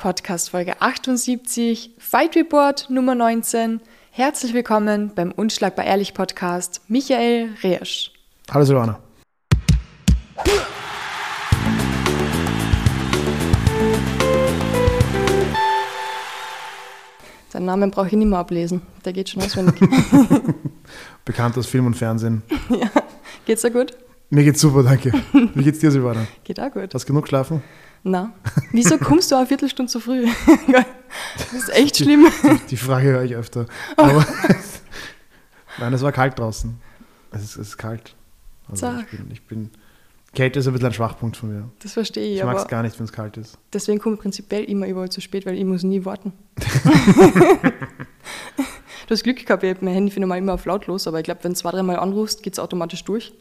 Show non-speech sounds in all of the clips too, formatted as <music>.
Podcast Folge 78, Fight Report Nummer 19. Herzlich willkommen beim Unschlagbar Ehrlich Podcast, Michael Reesch. Hallo Silvana. Seinen Namen brauche ich nicht mehr ablesen, der geht schon auswendig. <laughs> <laughs> Bekannt aus Film und Fernsehen. ja. Geht's dir gut? Mir geht's super, danke. Wie geht's dir, Silvana? <laughs> Geht auch gut. Hast du genug geschlafen? Na, wieso kommst du eine Viertelstunde zu früh? <laughs> das ist echt schlimm. Die, Frage höre ich öfter. Aber <laughs> Nein, es war kalt draußen. Es ist, es ist kalt. Also Sag. ich, bin, ich bin. Kälte ist ein bisschen ein Schwachpunkt von mir. Das verstehe ich, Ich mag es gar nicht, wenn es kalt ist. deswegen komme ich prinzipiell immer überall zu spät, weil ich muss nie warten. <laughs> du hast Glück gehabt, ich habe mein Handy für normal immer auf lautlos, aber ich glaube, wenn du zwei, dreimal anrufst, geht es automatisch durch,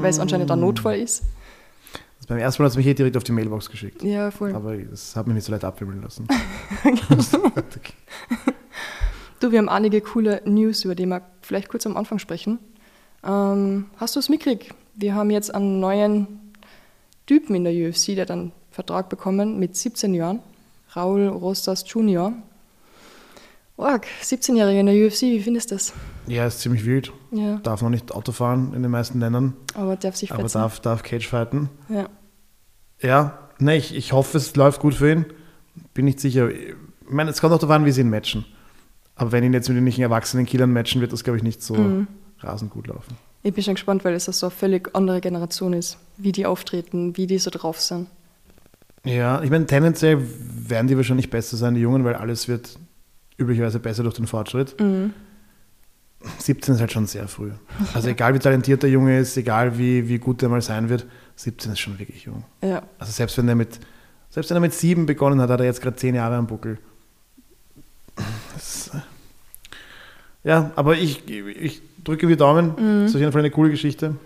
weil es anscheinend ein Notfall ist. Beim ersten Mal hat es mich eh direkt auf die Mailbox geschickt. Ja, voll. Aber das hat mich nicht so leicht abwimmeln lassen. <laughs> <laughs> Du, wir haben einige coole News, über die wir vielleicht kurz am Anfang sprechen. Ähm, hast du es mitgekriegt? Wir haben jetzt einen neuen Typen in der UFC, der dann Vertrag bekommen mit 17 Jahren. Raul Rostas Jr. Org, 17-Jähriger in der UFC, wie findest du das? Ja, ist ziemlich wild. Ja, Darf noch nicht Auto fahren in den meisten Ländern, aber darf sich aber fetzen. darf, darf Cage fighten. Ja. Ja, ne, ich, ich hoffe, es läuft gut für ihn. Bin nicht sicher. Ich meine, es kommt auch darauf an, wie sie ihn matchen. Aber wenn ihn jetzt mit den nicht erwachsenen Killern matchen, wird das, glaube ich, nicht so Mhm. rasend gut laufen. Ich bin schon gespannt, weil es so eine völlig andere Generation ist, wie die auftreten, wie die so drauf sind. Ja, ich meine, tendenziell werden die wahrscheinlich besser sein, die Jungen, weil alles wird üblicherweise besser durch den Fortschritt. Mhm. 17 ist halt schon sehr früh. <laughs> Also egal wie talentiert der Junge ist, egal wie, wie gut der mal sein wird, 17 ist schon wirklich jung. Ja, Also selbst wenn er mit, selbst wenn er mit sieben begonnen hat, hat er jetzt gerade zehn Jahre am Buckel. Das, äh, ja, aber ich, ich drücke die Daumen. Mhm. Das ist auf jeden Fall eine coole Geschichte.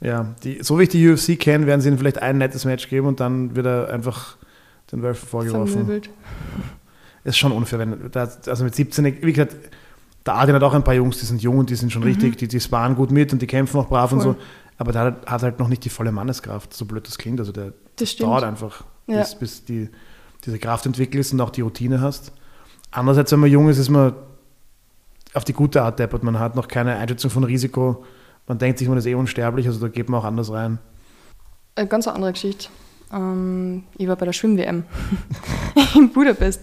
Ja, die, so wie ich die UFC kenne, werden sie ihm vielleicht ein nettes Match geben und dann wird er einfach den Wölfen vorgeworfen. vermöbelt. Ist schon unfair, wenn da, also mit 17, wie gesagt, der Adrian hat auch ein paar Jungs, die sind jung und die sind schon richtig, die, die sparen gut mit und die kämpfen auch brav und Mhm. Voll. so. Aber der hat, halt noch nicht die volle Manneskraft, so blöd das klingt. Also der dauert einfach, Ja. bis, bis die, diese Kraft entwickelt ist und auch die Routine hast. Andererseits, wenn man jung ist, ist man auf die gute Art deppert. Man hat noch keine Einschätzung von Risiko. Man denkt sich, man ist eh unsterblich, also da geht man auch anders rein. Eine ganz andere Geschichte. Ähm, ich war bei der Schwimm-WM <laughs> in Budapest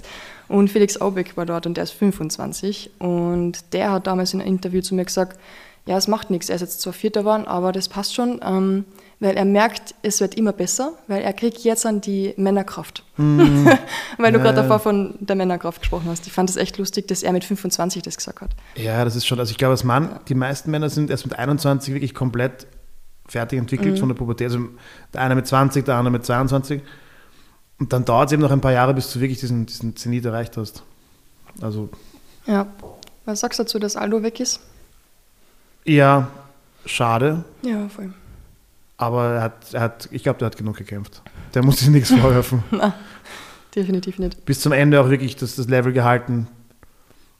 und Felix Aubeck war dort und der ist 25 und der hat damals in einem Interview zu mir gesagt, ja, es macht nichts, er ist jetzt zwar Vierter geworden, aber das passt schon, ähm, weil er merkt, es wird immer besser, weil er kriegt jetzt an die Männerkraft. <laughs> weil du Ja, gerade ja. davor von der Männerkraft gesprochen hast. Ich fand es echt lustig, dass er mit 25 das gesagt hat. Ja, das ist schon, also ich glaube, als Mann, die meisten Männer sind erst mit 21 wirklich komplett fertig entwickelt von der Pubertät. Also der eine mit 20, der andere mit 22. Und dann dauert es eben noch ein paar Jahre, bis du wirklich diesen, diesen Zenit erreicht hast. Also, Ja. Was sagst du dazu, dass Aldo weg ist? ja, schade, Ja, voll. aber er hat, er hat ich glaube, der hat genug gekämpft. Der muss sich nichts <laughs> vorwerfen. Definitiv nicht. Bis zum Ende auch wirklich das, das Level gehalten.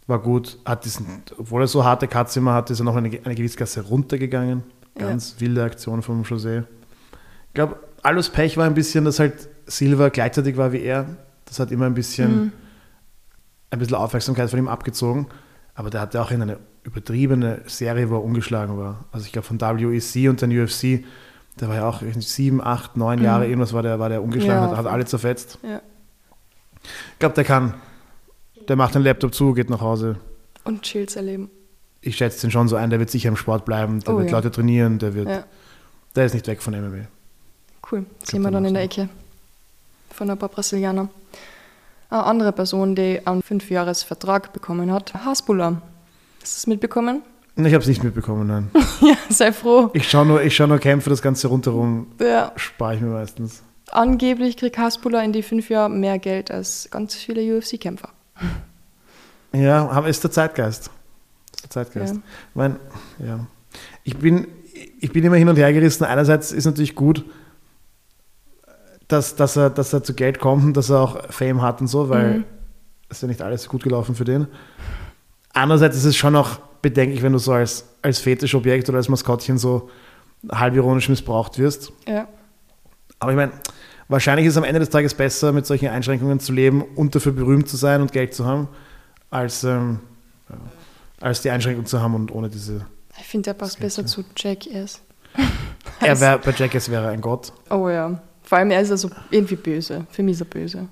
War gut. Hat diesen, obwohl er so harte Cuts immer hatte, ist er noch eine, eine gewisse Klasse runtergegangen. Ganz wilde Aktion vom José. Ich glaube, Alus Pech war ein bisschen, dass halt Silva gleichzeitig war wie er. Das hat immer ein bisschen, Mhm. ein bisschen Aufmerksamkeit von ihm abgezogen. Aber der hatte auch in eine übertriebene Serie, wo er ungeschlagen war. Also ich glaube von WEC und dann UFC, der war ja auch sieben, acht, neun Jahre, irgendwas war der, war der ungeschlagen, Ja, hat, alle zerfetzt. Ja. Ich glaube, der kann. Der macht den Laptop zu, geht nach Hause. Und Chills erleben. Ich schätze den schon so ein, der wird sicher im Sport bleiben, der Oh wird ja. Leute trainieren, der wird. Der ist nicht weg von MMA. cool. Sehen wir dann in der Ecke von ein paar Brasilianer. Eine andere Person, die einen Fünfjahresvertrag bekommen hat, Hasbulla. Hast du es mitbekommen? Ich habe es nicht mitbekommen, nein. <laughs> ja, sei froh. Ich schaue nur, ich schau nur Kämpfe, das Ganze rundherum Ja, spare ich mir meistens. angeblich kriegt Hasbulla in die fünf Jahre mehr Geld als ganz viele UFC-Kämpfer. Ja, ist der Zeitgeist. Ist der Zeitgeist. Ja. Ich meine, ja. Ich bin, ich bin immer hin und her gerissen. Einerseits ist natürlich gut, dass, dass, er, dass er zu Geld kommt und dass er auch Fame hat und so, weil Mhm. es ist ja nicht alles gut gelaufen für den. Andererseits ist es schon auch bedenklich, wenn du so als, als Fetischobjekt oder als Maskottchen so halb ironisch missbraucht wirst. Ja, Aber ich meine, wahrscheinlich ist es am Ende des Tages besser, mit solchen Einschränkungen zu leben und dafür berühmt zu sein und Geld zu haben, als, ähm, ja, als die Einschränkung zu haben und ohne diese. Ich finde, der passt besser zu Jackass. Er wär, <laughs> bei Jackass wäre er ein Gott. Oh ja. Vor allem, er ist also irgendwie böse. Für mich ist er böse.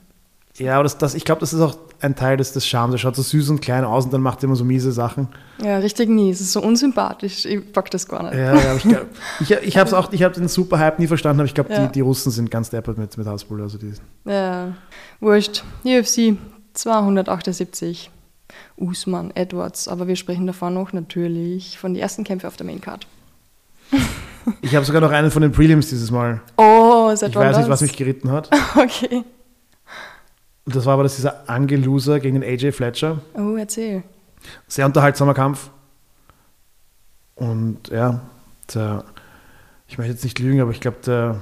Ja, aber das, das, ich glaube, das ist auch ein Teil des, des Charmes. Er schaut so süß und klein aus und dann macht er immer so miese Sachen. Ja, richtig nie. Es ist so unsympathisch. Ich pack das gar nicht. Ja, ja ich, glaub, ich, ich habe auch, ich habe den Super-Hype nie verstanden, aber ich glaube, Ja. die, die Russen sind ganz deppert mit, mit Hasbull. Also die, Ja, wurscht. UFC 278. Usman, Edwards. Aber wir sprechen davon noch natürlich von den ersten Kämpfen auf der Maincard. Ich habe sogar noch einen von den Prelims dieses Mal. Oh, seit Ich weiß nicht, was mich geritten hat. <laughs> Okay. Und das war aber das dieser Angeloser gegen den AJ Fletcher. Oh, erzähl. Sehr unterhaltsamer Kampf. Und ja, der, ich möchte jetzt nicht lügen, aber ich glaube, der,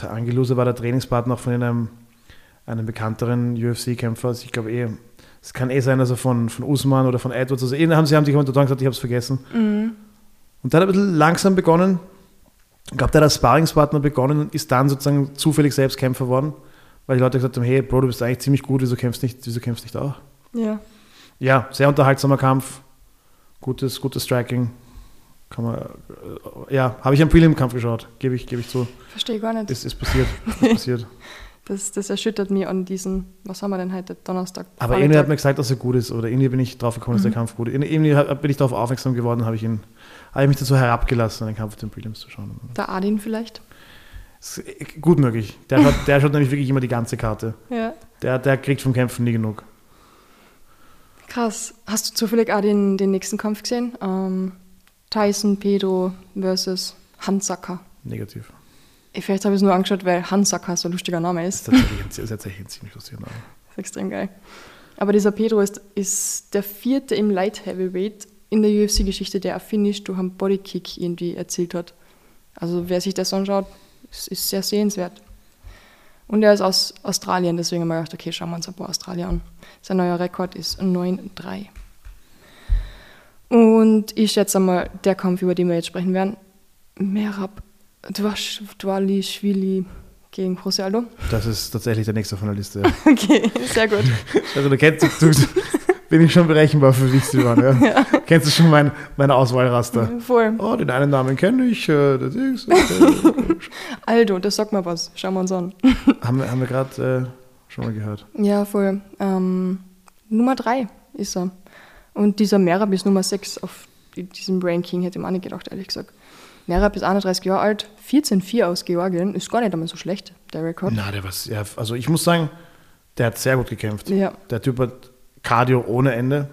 der Angeloser war der Trainingspartner auch von einem, einem bekannteren UFC-Kämpfer. Also ich glaube eh, es kann eh sein, also von, von Usman oder von Edwards. Also eh, haben sie haben sich unter gesagt, ich habe es vergessen. Mhm. Und dann hat er ein bisschen langsam begonnen. Ich glaube, der hat als Sparringspartner begonnen und ist dann sozusagen zufällig selbst Kämpfer worden, weil die Leute gesagt haben, hey Bro, du bist eigentlich ziemlich gut, wieso kämpfst nicht, wieso kämpfst nicht auch? Ja. Ja, sehr unterhaltsamer Kampf, gutes, gutes Striking. Kann man, äh, ja, habe ich am Prelim-Kampf geschaut, gebe ich, gebe ich zu. Verstehe gar nicht. Ist, ist passiert, ist passiert. <laughs> Das, das erschüttert mich an diesen, was haben wir denn heute, Donnerstag? Aber irgendwie hat mir gesagt, dass er gut ist, oder irgendwie bin ich drauf gekommen, dass der Kampf gut ist. Irgendwie bin ich darauf aufmerksam geworden, habe ich ihn, habe ich mich dazu herabgelassen, einen Kampf auf den Prelims zu schauen. Der Adin vielleicht? Gut möglich. Der schaut, der schaut nämlich wirklich immer die ganze Karte. Ja. Der, der kriegt vom Kämpfen nie genug. Krass. Hast du zufällig auch den, den nächsten Kampf gesehen? Ähm, Tyson Pedro versus Handsacker. Negativ. Vielleicht habe ich es nur angeschaut, weil Handsacker so ein lustiger Name ist. Ist tatsächlich ein, ist tatsächlich ein ziemlich lustiger Name. Das ist extrem geil. Aber dieser Pedro ist, ist der vierte im Light Heavyweight in der UFC-Geschichte, der ein Finish durch einen Bodykick irgendwie erzielt hat. Also wer sich das anschaut, ist, ist sehr sehenswert. Und er ist aus Australien, deswegen haben wir gedacht, okay, schauen wir uns ein paar Australier an. Sein neuer Rekord ist 9-3. Und ich schätze mal, der Kampf, über den wir jetzt sprechen werden, Merab Dwalischwili gegen José Aldo. Das ist tatsächlich der nächste von der Liste. <laughs> Okay, sehr gut. Also du kennst, du, bin ich schon berechenbar für dich, Silvan. <laughs> Ja? Kennst du schon mein, meine Auswahlraster? <laughs> Voll. Oh, den einen Namen kenne ich. Äh, das ist, äh, Aldo, das sagt mal was. Schauen wir uns an. <laughs> haben wir, haben wir gerade äh, schon mal gehört. Ja, voll. Ähm, Nummer 3 ist er. Und dieser Merab ist Nummer 6 auf diesem Ranking, hätte ich mir auch nicht gedacht, ehrlich gesagt. Merab ist 31 Jahre alt, 14-4 aus Georgien, ist gar nicht einmal so schlecht, der Rekord. Na, der was, ja, also ich muss sagen, der hat sehr gut gekämpft. Ja, Der Typ hat Cardio ohne Ende.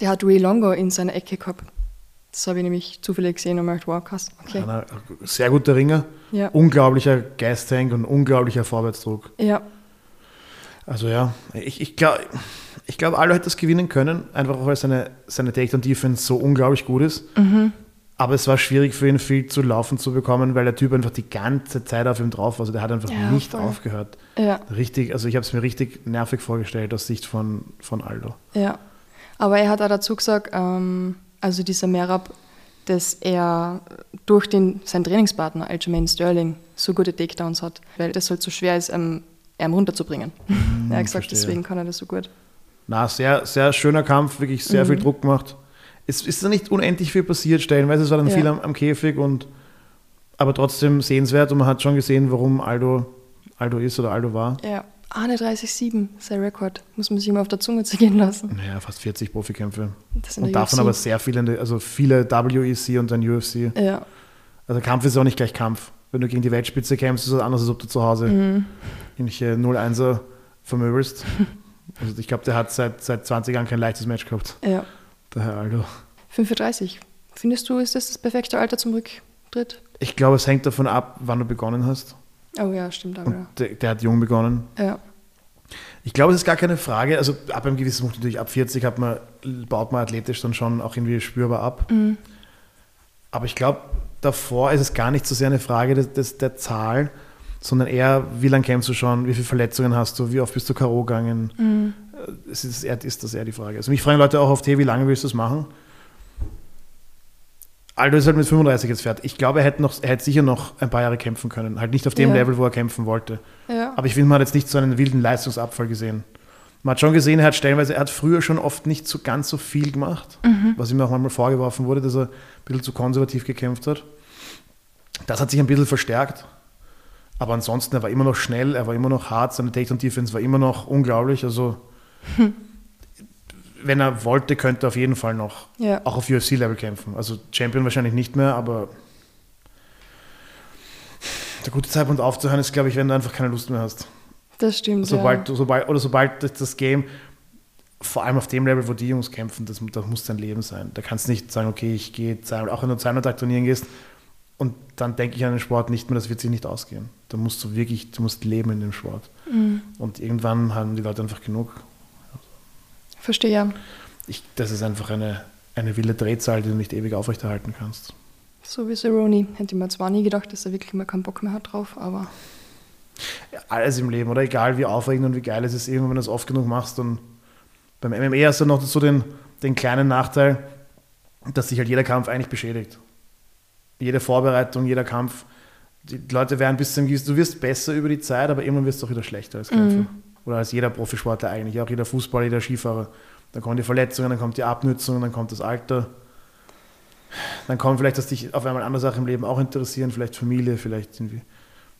der hat Ray Longo in seiner Ecke gehabt. Das habe ich nämlich zufällig gesehen und gedacht, wow, krass, okay. Einer, sehr guter Ringer. Ja, Unglaublicher Gastank und unglaublicher Vorwärtsdruck. ja, Also ja, ich, ich glaube, ich glaub, Aldo hätte das gewinnen können, einfach weil seine, seine Takedown-Defense so unglaublich gut ist. Mhm. Aber es war schwierig für ihn, viel zu laufen zu bekommen, weil der Typ einfach die ganze Zeit auf ihm drauf war. Also der hat einfach Ja, nicht voll. aufgehört. Ja, Richtig, also ich habe es mir richtig nervig vorgestellt aus Sicht von, von Aldo. ja. Aber er hat auch dazu gesagt, ähm, also dieser Merab, dass er durch den, seinen Trainingspartner Aljamain Sterling so gute Takedowns hat, weil das halt so schwer ist, ähm, ihn runterzubringen. <laughs> er hat gesagt, verstehe. deswegen kann er das so gut. Na, sehr, sehr schöner Kampf, wirklich sehr Mhm. viel Druck gemacht. Es ist da nicht unendlich viel passiert, stellenweise es war dann Ja. viel am, am Käfig und aber trotzdem sehenswert und man hat schon gesehen, warum Aldo Aldo ist oder Aldo war. Ja, 31,7 ist sein Rekord. Muss man sich mal auf der Zunge zergehen lassen. Naja, fast 40 Profikämpfe. Und der davon UFC. aber sehr viele, der- also viele WEC und dann UFC. Ja, Also Kampf ist auch nicht gleich Kampf. Wenn du gegen die Weltspitze kämpfst, ist es anders, als ob du zu Hause mhm. irgendwelche 0-1er vermöbelst. <laughs> Also ich glaube, der hat seit, seit 20 Jahren kein leichtes Match gehabt, ja. der Herr Aldo. 35. Findest du, ist das das perfekte Alter zum Rücktritt? Ich glaube, es hängt davon ab, wann du begonnen hast. Oh ja, stimmt aber. Und der, der hat jung begonnen. Ja. Ich glaube, es ist gar keine Frage. Also ab einem gewissen Punkt, natürlich ab 40 hat man, baut man athletisch dann schon auch irgendwie spürbar ab. Mhm. Aber ich glaube, davor ist es gar nicht so sehr eine Frage des, des, der Zahl, sondern eher, wie lange kämpfst du schon, wie viele Verletzungen hast du, wie oft bist du K.O. gegangen. Mhm. Es ist, eher, ist das eher die Frage. Also mich fragen Leute auch oft, hey, wie lange willst du es machen? Aldo ist halt mit 35 jetzt fertig. Ich glaube, er hätte, noch, er hätte sicher noch ein paar Jahre kämpfen können. Halt nicht auf dem Ja. Level, wo er kämpfen wollte. Ja. Aber ich finde, man hat jetzt nicht so einen wilden Leistungsabfall gesehen. Man hat schon gesehen, er hat stellenweise, er hat früher schon oft nicht so ganz so viel gemacht, was ihm auch manchmal vorgeworfen wurde, dass er ein bisschen zu konservativ gekämpft hat. Das hat sich ein bisschen verstärkt. Aber ansonsten, er war immer noch schnell, er war immer noch hart, seine Takedown-Defense war immer noch unglaublich. Also, <laughs> wenn er wollte, könnte er auf jeden Fall noch Ja. auch auf UFC-Level kämpfen. Also Champion wahrscheinlich nicht mehr, aber der gute Zeitpunkt aufzuhören ist, glaube ich, wenn du einfach keine Lust mehr hast. Das stimmt. Sobald, ja. sobald, oder sobald das- Game, vor allem auf dem Level, wo die Jungs kämpfen, das, das muss dein Leben sein. Da kannst du nicht sagen, okay, ich gehe, zweimal- auch wenn du zweimal Tag trainieren gehst und dann denke ich an den Sport nicht mehr, das wird sich nicht ausgehen. Da musst du wirklich, du musst leben in dem Sport. Mhm. Und irgendwann haben die Leute einfach genug. Verstehe ja. Ich, das ist einfach eine, eine wilde Drehzahl, die du nicht ewig aufrechterhalten kannst. So wie Cerrone. Hätte ich mir zwar nie gedacht, dass er wirklich mal keinen Bock mehr hat drauf, aber alles im Leben, oder egal wie aufregend und wie geil es ist, irgendwann, wenn du es oft genug machst. Und beim MMA hast du noch so den, den kleinen Nachteil, dass sich halt jeder Kampf eigentlich beschädigt. Jede Vorbereitung, jeder Kampf. Die Leute werden bis zum gewissen, du wirst besser über die Zeit, aber irgendwann wirst du auch wieder schlechter als Kämpfer. Oder als jeder Profisportler eigentlich, auch jeder Fußballer, jeder Skifahrer. Dann kommen die Verletzungen, dann kommt die Abnützung, dann kommt das Alter. Dann kommen vielleicht, dass dich auf einmal andere Sachen im Leben auch interessieren, vielleicht Familie, vielleicht irgendwie.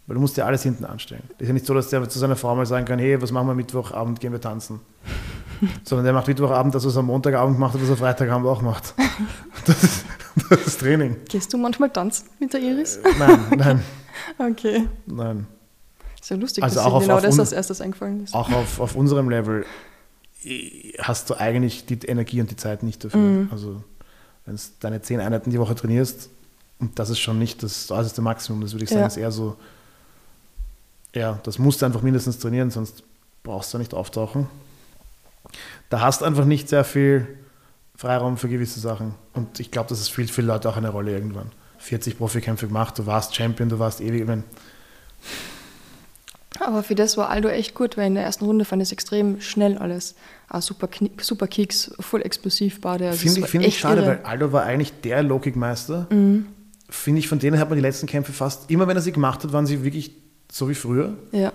Weil du musst dir alles hinten anstellen. ist ja nicht so, dass der zu seiner Frau mal sagen kann, hey, was machen wir Mittwochabend, gehen wir tanzen. <laughs> Sondern der macht Mittwochabend das, was er am Montagabend macht und was er Freitagabend auch macht. <laughs> Das ist, das ist Training. gehst du manchmal tanzen mit der Iris? Nein, nein, <laughs> Okay. nein. Ist ja lustig, Also dass auch auf- genau auf das als erstes eingefallen ist. Auch auf, auf unserem Level hast du eigentlich die Energie und die Zeit nicht dafür. Also wenn du deine zehn Einheiten die Woche trainierst, und das ist schon nicht das äußerste Maximum, das würde ich sagen, Ja. ist eher so, ja, das musst du einfach mindestens trainieren, sonst brauchst du nicht auftauchen. Da hast einfach nicht sehr viel Freiraum für gewisse Sachen. Und ich glaube, das spielt für viele Leute auch eine Rolle irgendwann. 40 Profikämpfe gemacht, du warst Champion, du warst ewig. Ich mein, Aber für das war Aldo echt gut, weil in der ersten Runde fand ich es extrem schnell alles. Ah, super, super Kicks, voll explosiv beide. Also Finde ich, war find ich schade, irre. weil Aldo war eigentlich der Low-Kick-Meister. Finde ich, von denen hat man die letzten Kämpfe fast, immer wenn er sie gemacht hat, waren sie wirklich so wie früher. Ja,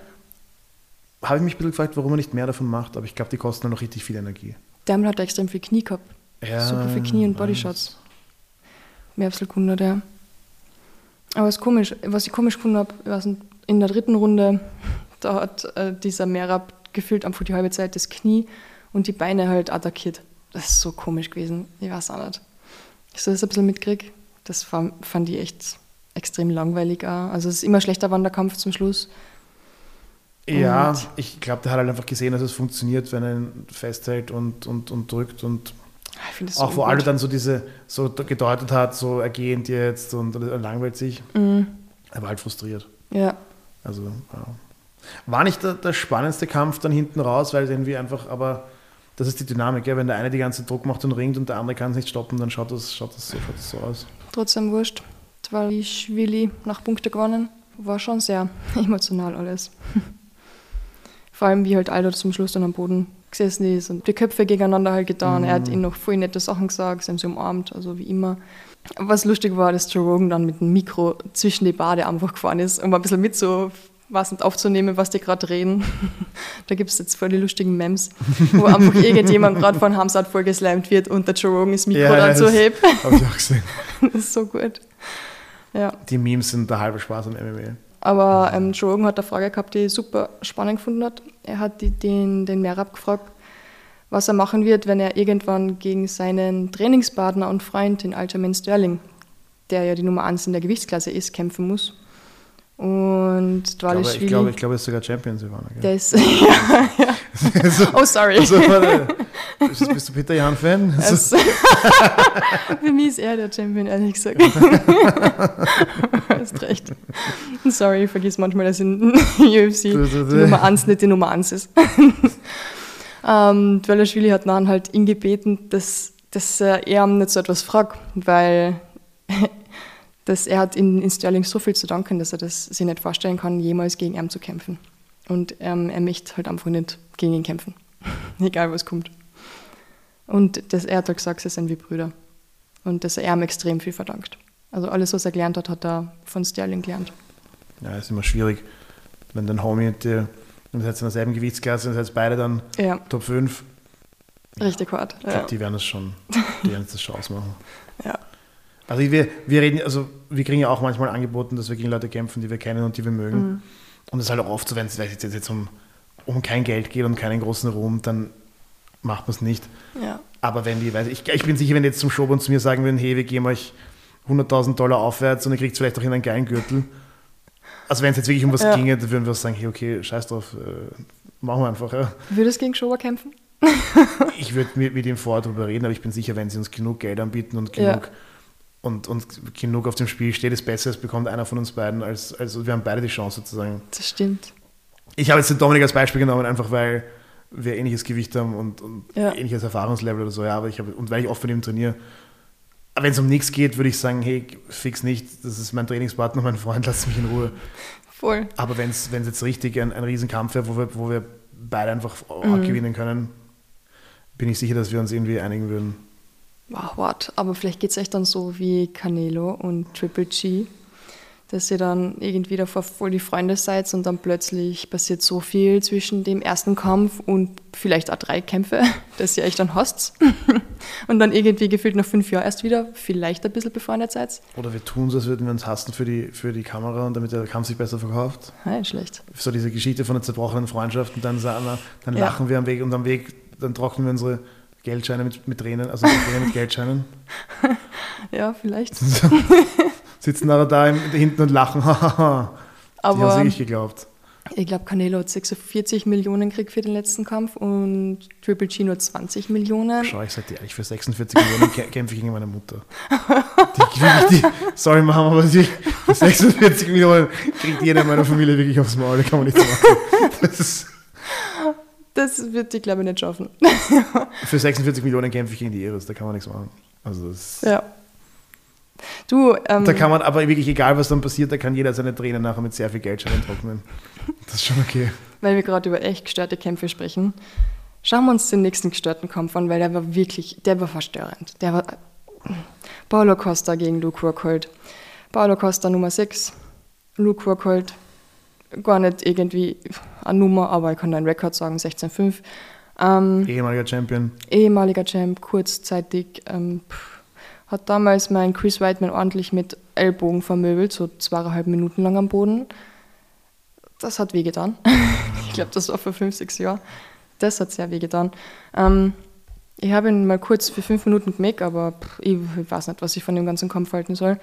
Habe ich mich ein bisschen gefragt, warum er nicht mehr davon macht, aber ich glaube, die kosten dann noch richtig viel Energie. der hat extrem viel Knie gehabt. Ja, Super viel Knie und Bodyshots. Mehr als Kunde, der. Aber es ist komisch, was ich komisch gefunden habe, ich weiß nicht, in der dritten Runde, da hat äh, dieser Merab gefühlt einfach die halbe Zeit das Knie und die Beine halt attackiert. Das ist so komisch gewesen. Ich weiß auch nicht. Ich so das ein bisschen mitkrieg. Das fand, ich echt extrem langweilig auch. Also es ist immer schlechter war der Kampf zum Schluss. Ja, Und- ich glaube, der hat halt einfach gesehen, dass es funktioniert, wenn er ihn festhält und, und, und drückt und das auch so wo. Aldo dann so diese, so gedeutet hat, so ergehend jetzt und, er langweilt sich. Mhm. Er war halt frustriert. Ja, Also, ja. War nicht der, der spannendste Kampf dann hinten raus, weil irgendwie einfach, aber das ist die Dynamik, ja? wenn der eine die ganze Druck macht und ringt und der andere kann es nicht stoppen, dann schaut das, schaut das, so, schaut das so aus. trotzdem wurscht. Weil ich Willi nach Punkte gewonnen. War schon sehr <laughs> emotional alles. <laughs> Vor allem, wie halt Aldo zum Schluss dann am Boden gesessen ist und die Köpfe gegeneinander halt getan. Er hat ihm noch voll nette Sachen gesagt, sie haben sie umarmt, also wie immer. Was lustig war, dass Joe Rogan dann mit dem Mikro zwischen die Bade einfach gefahren ist, um ein bisschen mit so was nicht aufzunehmen, was die gerade reden. <laughs> da gibt es jetzt voll die lustigen Memes, wo einfach irgendjemand gerade von Hamzat vollgeslammt wird und der Joe Rogan das Mikro dann so hebt. Habe ich auch gesehen. <laughs> Das ist so gut. Ja. Die Memes sind der halbe Spaß an MMA. Aber ähm, Joe Rogan hat eine Frage gehabt, die ich super spannend gefunden hat. Er hat die, den, den Merab gefragt, was er machen wird, wenn er irgendwann gegen seinen Trainingspartner und Freund, den Aljamain Sterling, der ja die Nummer 1 in der Gewichtsklasse ist, kämpfen muss. Und Ich glaube, Dvalishvili, ich glaube, ich glaube, es ist sogar Champions Ivana. Gell? der ist... <laughs> ja, ja. <laughs> Oh, sorry. Also, warte. bist, du Peter Jan-Fan? <laughs> Es- Für mich ist er der Champion, ehrlich gesagt. Hast recht. Sorry, ich vergiss manchmal, dass in UFC die Nummer 1 nicht die Nummer 1 ist. Ähm, Dwelashvili hat dann halt ihn gebeten, dass, dass er ihm nicht so etwas fragt, weil <laughs> dass er hat in, in Sterling so viel zu danken, dass er das sich nicht vorstellen kann, jemals gegen ihn zu kämpfen. Und ähm, er möchte halt einfach nicht gegen ihn kämpfen. <laughs> Egal was kommt. Und das, er hat halt gesagt, sie sind wie Brüder. Und dass er ihm extrem viel verdankt. Also alles, was er gelernt hat, hat er von Sterling gelernt. Ja, ist immer schwierig, wenn dein Homie, der, und seid in derselben Gewichtsklasse und seid beide dann Ja, Top 5. richtig hart. Ich glaube, Ja. die werden das schon, die werden das schon ausmachen. <laughs> ja. Also wir, wir reden, also wir kriegen ja auch manchmal angeboten, dass wir gegen Leute kämpfen, die wir kennen und die wir mögen. Mhm. Und es ist halt auch oft so, wenn es jetzt, jetzt um, um kein Geld geht und keinen großen Ruhm, dann macht man es nicht. ja. Aber wenn die, weiß ich, ich bin sicher, wenn die jetzt zum Showbund zu mir sagen würden, hey, wir geben euch 100.000 Dollar aufwärts und ihr kriegt vielleicht auch in einen geilen Gürtel. Also wenn es jetzt wirklich um was Ja. ginge, dann würden wir sagen, hey, okay, scheiß drauf, äh, machen wir einfach. Ja. Würdest du gegen Showa kämpfen? Ich würde mit, mit ihm vorher drüber reden, aber ich bin sicher, wenn sie uns genug Geld anbieten und Ja. genug, und, und genug auf dem Spiel steht, ist besser, es bekommt einer von uns beiden, als, also wir haben beide die Chance sozusagen. Das stimmt. Ich habe jetzt den Dominik als Beispiel genommen, einfach weil wir ähnliches Gewicht haben und, und Ja. ähnliches Erfahrungslevel oder so, ja, aber ich habe, und weil ich oft mit ihm trainiere. Aber wenn es um nichts geht, würde ich sagen, hey, fix nicht, das ist mein Trainingspartner, mein Freund, lass mich in Ruhe. Voll. Aber wenn es jetzt richtig ein, ein Riesenkampf wäre, wo wir, wo wir beide einfach Mhm. gewinnen können, bin ich sicher, dass wir uns irgendwie einigen würden. Wow, what? Aber vielleicht geht es echt dann so wie Canelo und Triple G, dass ihr dann irgendwie davor voll die Freunde seid und dann plötzlich passiert so viel zwischen dem ersten Kampf und vielleicht auch drei Kämpfe, <laughs> dass ihr euch dann hasst. <laughs> und dann irgendwie gefühlt nach fünf Jahren erst wieder vielleicht ein bisschen befreundet seid. Oder wir tun so, als würden wir uns hassen für die, für die Kamera und damit der Kampf sich besser verkauft. Ja, nicht schlecht. So diese Geschichte von einer zerbrochenen Freundschaft und dann, sagen wir, dann Ja. lachen wir am Weg und am Weg, dann trocknen wir unsere Geldscheine mit, mit Tränen, also mit Tränen mit <laughs> Geldscheinen. Ja, vielleicht. Sitzen aber da im, hinten und lachen. Hahaha. <laughs> Die haben Aber wirklich geglaubt. ich glaube, Canelo hat 46 Millionen gekriegt für den letzten Kampf und Triple G nur 20 Millionen. Schau, ich sag dir ehrlich, für 46 Millionen kä- kämpfe ich gegen meine Mutter. Die, die, sorry Mama, aber die, für 46 Millionen kriegt jeder in meiner Familie wirklich aufs Maul, da kann man nichts machen. Das Das wird die, glaube ich, nicht schaffen. für 46 Millionen kämpfe ich gegen die Iris, da kann man nichts machen. Also das, Ja. Du, ähm, Da kann man aber wirklich, egal was dann passiert, da kann jeder seine Tränen nachher mit sehr viel Geldscheinen trocknen. Das ist schon okay. weil wir gerade über echt gestörte Kämpfe sprechen, schauen wir uns den nächsten gestörten Kampf an, weil der war wirklich, der war verstörend. Der war Paulo Costa gegen Luke Rockhold. Paulo Costa Nummer 6, Luke Rockhold gar nicht irgendwie eine Nummer, aber ich kann einen Rekord sagen, 16,5. Ähm, Ehemaliger Champion. ehemaliger Champ, kurzzeitig, ähm, pff, hat damals mein Chris Whiteman ordentlich mit Ellbogen vermöbelt, so zweieinhalb Minuten lang am Boden. Das hat wehgetan. <laughs> ich glaube, das war vor fünf, sechs Jahren. Das hat sehr wehgetan. Ähm, ich habe ihn mal kurz für fünf Minuten gemerkt, aber pff, ich, ich weiß nicht, was ich von dem ganzen Kampf halten soll.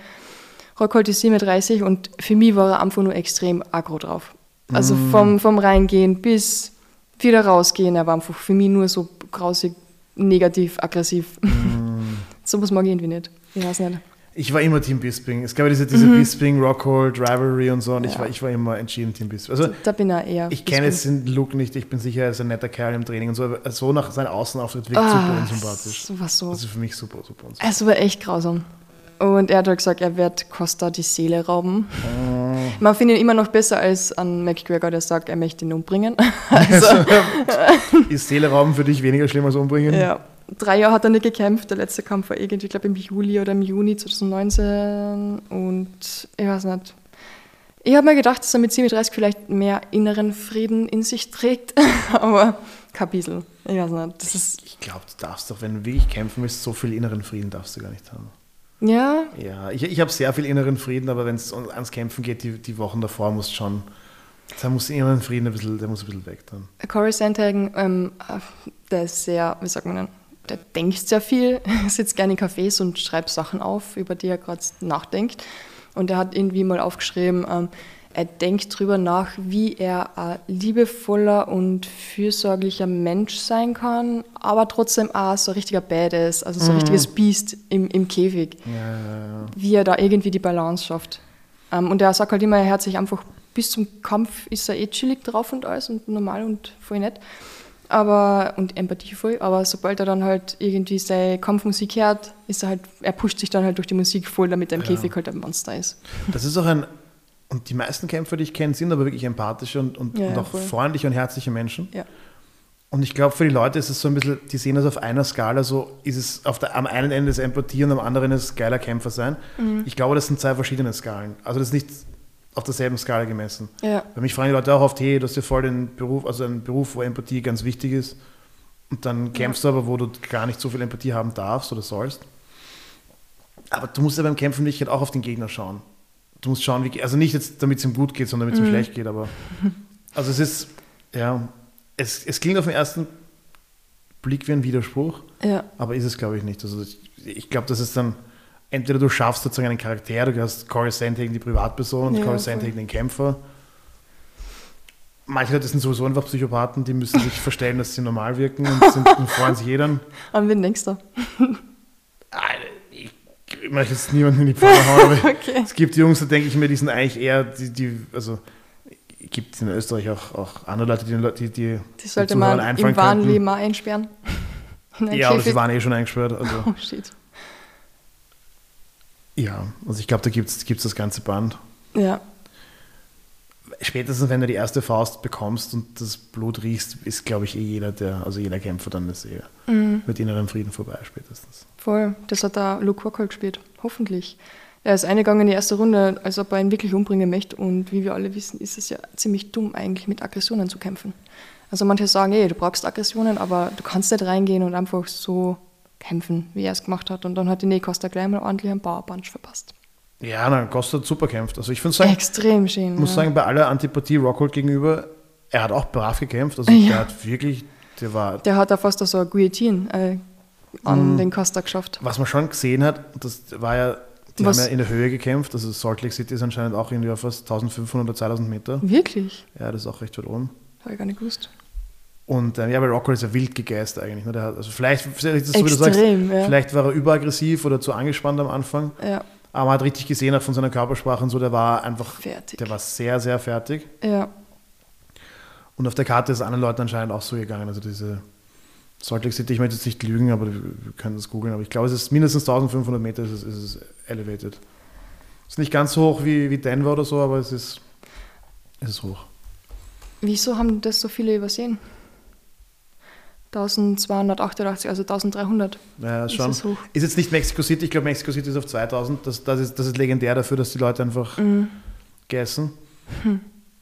Rockhold ist 37 und für mich war er einfach nur extrem aggro drauf. Also vom, vom Reingehen bis wieder rausgehen, er war einfach für mich nur so grausig, negativ, aggressiv. so was mag ich irgendwie nicht. Ich weiß nicht. Ich war immer Team Bisping. Es gab ja diese, diese Bisping, Rockhold, Rivalry und so und ich, Ja. war, ich war immer entschieden Team Bisping. Also Da bin ich eher. ich kenne jetzt den Look nicht, ich bin sicher, er ist ein netter Kerl im Training und so, aber so nach seinem Außenauftritt wirkt super Ah, unsympathisch. das war so. Also für mich super, super unsympathisch. Es war echt grausam. Und er hat halt gesagt, er wird Costa die Seele rauben. Oh. Man findet ihn immer noch besser als an McGregor, der sagt, er möchte ihn umbringen. <laughs> Also, <laughs> Ist Seele rauben für dich weniger schlimm als umbringen? ja. Drei Jahre hat er nicht gekämpft. Der letzte Kampf war irgendwie, ich glaube, im Juli oder im Juni 2019. Und ich weiß nicht. Ich habe mir gedacht, dass er mit 37 vielleicht mehr inneren Frieden in sich trägt. <laughs> Aber bisschen. Ich weiß nicht. Das ist, Ich glaube, du darfst doch, wenn du wirklich kämpfen willst, so viel inneren Frieden darfst du gar nicht haben. Ja, Ja, ich, ich habe sehr viel inneren Frieden, aber wenn es ans Kämpfen geht, die, die Wochen davor musst schon, da muss der inneren Frieden ein bisschen, der muss ein bisschen weg dann. Corey Sandhagen, ähm, äh, der ist sehr, wie sagt man denn, der denkt sehr viel, <laughs> sitzt gerne in Cafés und schreibt Sachen auf, über die er gerade nachdenkt. Und er hat irgendwie mal aufgeschrieben, ähm, er denkt drüber nach, wie er ein liebevoller und fürsorglicher Mensch sein kann, aber trotzdem auch so ein richtiger Badass, also so ein richtiges Biest im, im Käfig Ja, ja, ja. wie er da irgendwie die Balance schafft. Ähm, und er sagt halt immer, er hört sich einfach bis zum Kampf ist er eh chillig drauf und alles und normal und voll nett. Aber, und empathievoll, aber sobald er dann halt irgendwie seine Kampfmusik hört, ist er halt, er pusht sich dann halt durch die Musik voll, damit er im Ja. Käfig halt ein Monster ist. Das ist auch ein, und die meisten Kämpfer, die ich kenne, sind aber wirklich empathische und, und, Ja, und ja, auch voll. freundliche und herzliche Menschen. Ja. Und ich glaube, für die Leute ist es so ein bisschen, die sehen das auf einer Skala, so ist es auf der, am einen Ende ist Empathie und am anderen ist geiler Kämpfer sein. Mhm. Ich glaube, das sind zwei verschiedene Skalen. Also das ist nicht auf derselben Skala gemessen. Ja. Weil mich fragen die Leute auch oft, hey, du hast ja voll den Beruf, also einen Beruf, wo Empathie ganz wichtig ist. Und dann kämpfst du aber, wo du gar nicht so viel Empathie haben darfst oder sollst. Aber du musst ja beim Kämpfen nicht halt auch auf den Gegner schauen. Du musst schauen, wie, also nicht jetzt, damit es ihm gut geht, sondern damit es ihm schlecht geht, aber also es ist, ja, es, es klingt auf den ersten Blick wie ein Widerspruch, Ja. aber ist es, glaube ich, nicht. Also ich, ich glaube, das ist dann, entweder du schaffst sozusagen einen Charakter, du hast Corey Sandhagen die Privatperson und Ja, Corey. Sandhagen den Kämpfer. Manche Leute sind sowieso einfach Psychopathen, die müssen sich <laughs> verstellen, dass sie normal wirken und, sind, und freuen sich jedem. An wen denkst du? Ich, möchte jetzt niemanden in die Pfanne hauen, aber <laughs> Okay. es gibt Jungs, da denke ich mir, die sind eigentlich eher, die, die also gibt es in Österreich auch, auch andere Leute, die, die, die Die sollte man im wahren. Leben auch einsperren. <laughs> Ja, aber sie waren eh schon eingesperrt. Also, Oh shit. ja, also ich glaube, da gibt es das ganze Band. Ja. Spätestens, wenn du die erste Faust bekommst und das Blut riechst, ist, glaube ich, eh jeder, der, also jeder Kämpfer dann ist eh Mhm. mit innerem Frieden vorbei, spätestens. Voll. Das hat da Luke Rockhold gespielt. Hoffentlich. Er ist eingegangen in die erste Runde, als ob er ihn wirklich umbringen möchte. Und wie wir alle wissen, ist es ja ziemlich dumm, eigentlich mit Aggressionen zu kämpfen. Also manche sagen, ey, du brauchst Aggressionen, aber du kannst nicht reingehen und einfach so kämpfen, wie er es gemacht hat. Und dann hat die Costa gleich mal ordentlich einen Powerpunch verpasst. Ja, na, Costa hat super kämpft. Also ich finde sagen, Extrem schön. Ich muss ja. sagen, bei aller Antipathie Rockhold gegenüber, er hat auch brav gekämpft. Also Ja. der hat wirklich, der war, Der hat da fast so eine Guillotine äh, an Mhm. den Costa geschafft. was man schon gesehen hat, das war ja, die Was- haben ja in der Höhe gekämpft. Also Salt Lake City ist anscheinend auch irgendwie auf fast 1500 oder 2000 Meter. Wirklich? Ja, das ist auch recht weit oben. Habe ich gar nicht gewusst. Und ähm, ja, bei Rockhold ist er wild gegeist eigentlich. Ne? Hat, also vielleicht, vielleicht ist so, wie du sagst, Extrem, ja. vielleicht war er überaggressiv oder zu angespannt am Anfang. Ja, Aber man hat richtig gesehen auch von seiner Körpersprache und so, der war einfach, fertig. der war sehr, sehr fertig. Ja, Und auf der Karte ist es anderen Leuten anscheinend auch so gegangen. Also diese Salt Lake City, ich möchte jetzt nicht lügen, aber wir können das googeln. Aber ich glaube, es ist mindestens 1500 Meter ist es, ist es elevated. Es ist nicht ganz so hoch wie, wie Denver oder so, aber es ist, es ist hoch. Wieso haben das so viele übersehen? 1288, also 1300. Ja, ist Ist schon. hoch? Ist jetzt nicht Mexico City, ich glaube, Mexico City ist auf 2000. Das, das, ist, das ist legendär dafür, dass die Leute einfach Mhm. gegessen.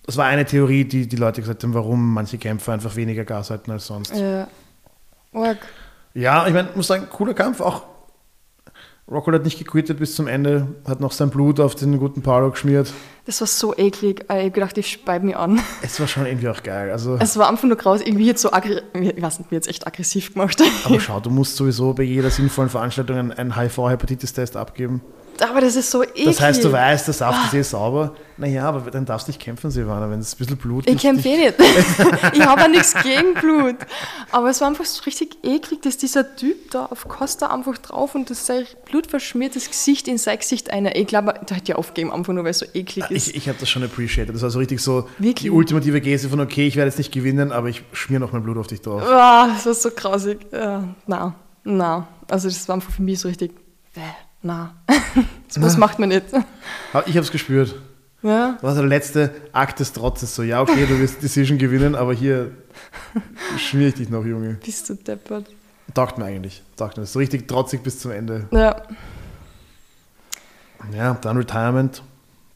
Das war eine Theorie, die die Leute gesagt haben, warum manche Kämpfer einfach weniger Gas halten als sonst. Ja. Org. Ja, ich meine, muss sagen, cooler Kampf. Auch Rockhold hat nicht gequittet bis zum Ende, hat noch sein Blut auf den guten Paulo geschmiert. Das war so eklig. Ich habe gedacht, ich speib mich an. Es war schon irgendwie auch geil. Also, Es war einfach nur graus. Irgendwie jetzt so aggressiv. Ich weiß nicht, wie jetzt echt aggressiv gemacht. aber schau, du musst sowieso bei jeder sinnvollen Veranstaltung einen, einen HIV-Hepatitis-Test abgeben. Aber das ist so eklig. Das heißt, du weißt, der Saft ist eh sauber. Naja, aber dann darfst du nicht kämpfen, Silvana, wenn es ein bisschen Blut Ich ist. kämpfe eh nicht. <laughs> ich habe ja nichts gegen Blut. Aber es war einfach so richtig eklig, dass dieser Typ da auf Costa einfach drauf und das sein blutverschmiertes Gesicht in sein Gesicht einer. Ich glaube, da hätte ich aufgeben, einfach nur weil es so eklig ist. Ich, ich habe das schon appreciated. Das war so richtig so Wirklich? die ultimative Geste von, okay, ich werde jetzt nicht gewinnen, aber ich schmier noch mein Blut auf dich drauf. Ah, das war so grausig. Ja, na, na. Also das war einfach für mich so richtig. Bäh, na. <laughs> was macht man nicht. Ich habe es gespürt. Ja, Das war so der letzte Akt des Trotzes. So, ja, okay, du wirst Decision gewinnen, aber hier schmier ich dich noch, Junge. bist du deppert. Taugt mir eigentlich. Taugt mir. So richtig trotzig bis zum Ende. Ja, Ja, dann Retirement.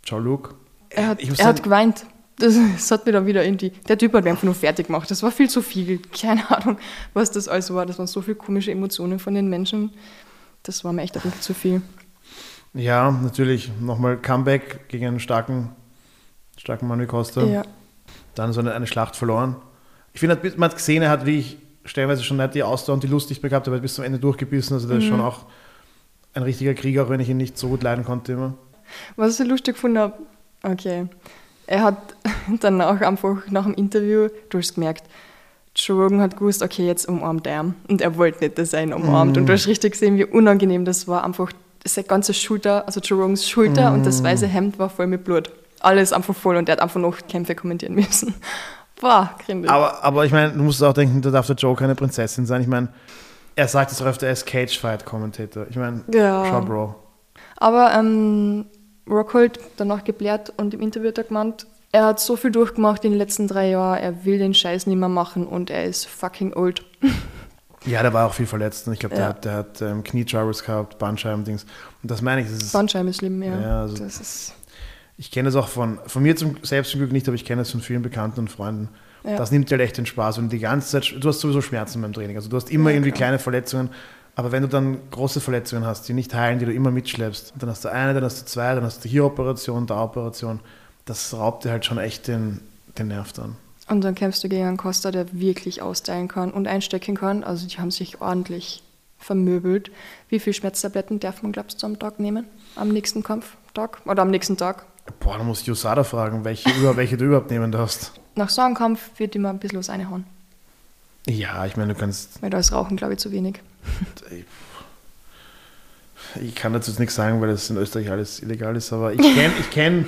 Ciao, Luke. er hat, er hat sagen- geweint. Das, <laughs> das hat mir dann wieder irgendwie. Der Typ hat mich einfach nur fertig gemacht. Das war viel zu viel. Keine Ahnung, was das alles war. Das waren so viele komische Emotionen von den Menschen. Das war mir echt ein bisschen zu viel. Ja, natürlich. Nochmal Comeback gegen einen starken, starken Manuel Costa. Ja. Dann so eine, eine Schlacht verloren. Ich finde, man hat gesehen, er hat, wie ich stellenweise schon nicht die Ausdauer und die Lust nicht mehr gehabt, aber er bis zum Ende durchgebissen. Also der ist schon auch ein richtiger Krieger, auch wenn ich ihn nicht so gut leiden konnte immer. Was ich lustig gefunden habe, okay, er hat <laughs> danach einfach nach dem Interview, du hast gemerkt, Joe Rogan hat gewusst, okay, jetzt umarmt er. Und er wollte nicht, dass er ihn umarmt. Und du hast richtig gesehen, wie unangenehm das war. Einfach seine ganze Schulter, also Joe Rogans Schulter und das weiße Hemd war voll mit Blut. Alles einfach voll und er hat einfach noch Kämpfe kommentieren müssen. <laughs> Boah, grindig. Aber, aber ich meine, du musst auch denken, da darf der Joe keine Prinzessin sein. Ich meine, er sagt es auch öfter, er ist Cage-Fight-Kommentator. Ich meine, Ja. schau, Bro. Aber ähm, Rockhold danach geblärt und im Interview hat er gemeint, er hat so viel durchgemacht in den letzten drei Jahren, er will den Scheiß nicht mehr machen und er ist fucking old. <laughs> Ja, der war auch viel verletzt. Ich glaube, der Ja. hat, der hat ähm, Knie-Troubles gehabt, Bandscheiben-Dings. Und das meine ich. Das ist, Bandscheiben ist schlimm, ja. Ja, also- das ist, ich kenne das auch von, von mir zum, selbst zum Glück nicht, aber ich kenne es von vielen Bekannten und Freunden. Ja. Das nimmt dir halt echt den Spaß. Und die ganze Zeit, du hast sowieso Schmerzen beim Training. Also du hast immer Ja, irgendwie klar. kleine Verletzungen. Aber wenn du dann große Verletzungen hast, die nicht heilen, die du immer mitschleppst, dann hast du eine, dann hast du zwei, dann hast du hier Operation, da Operation. Das raubt dir halt schon echt den, den Nerv dann. Und dann kämpfst du gegen einen Costa, der wirklich austeilen kann und einstecken kann. Also die haben sich ordentlich vermöbelt. Wie viele Schmerztabletten darf man, glaubst du, am Tag nehmen? Am nächsten Kampftag? Oder am nächsten Tag? Boah, da muss ich Usada fragen, welche, <laughs> über, welche du überhaupt nehmen darfst. Nach so einem Kampf wird immer ein bisschen was reinhauen. Ja, ich meine, du kannst Weil da ist Rauchen, glaube ich, zu wenig. <laughs> Ich kann dazu jetzt nichts sagen, weil das in Österreich alles illegal ist, aber ich kenne ich kenn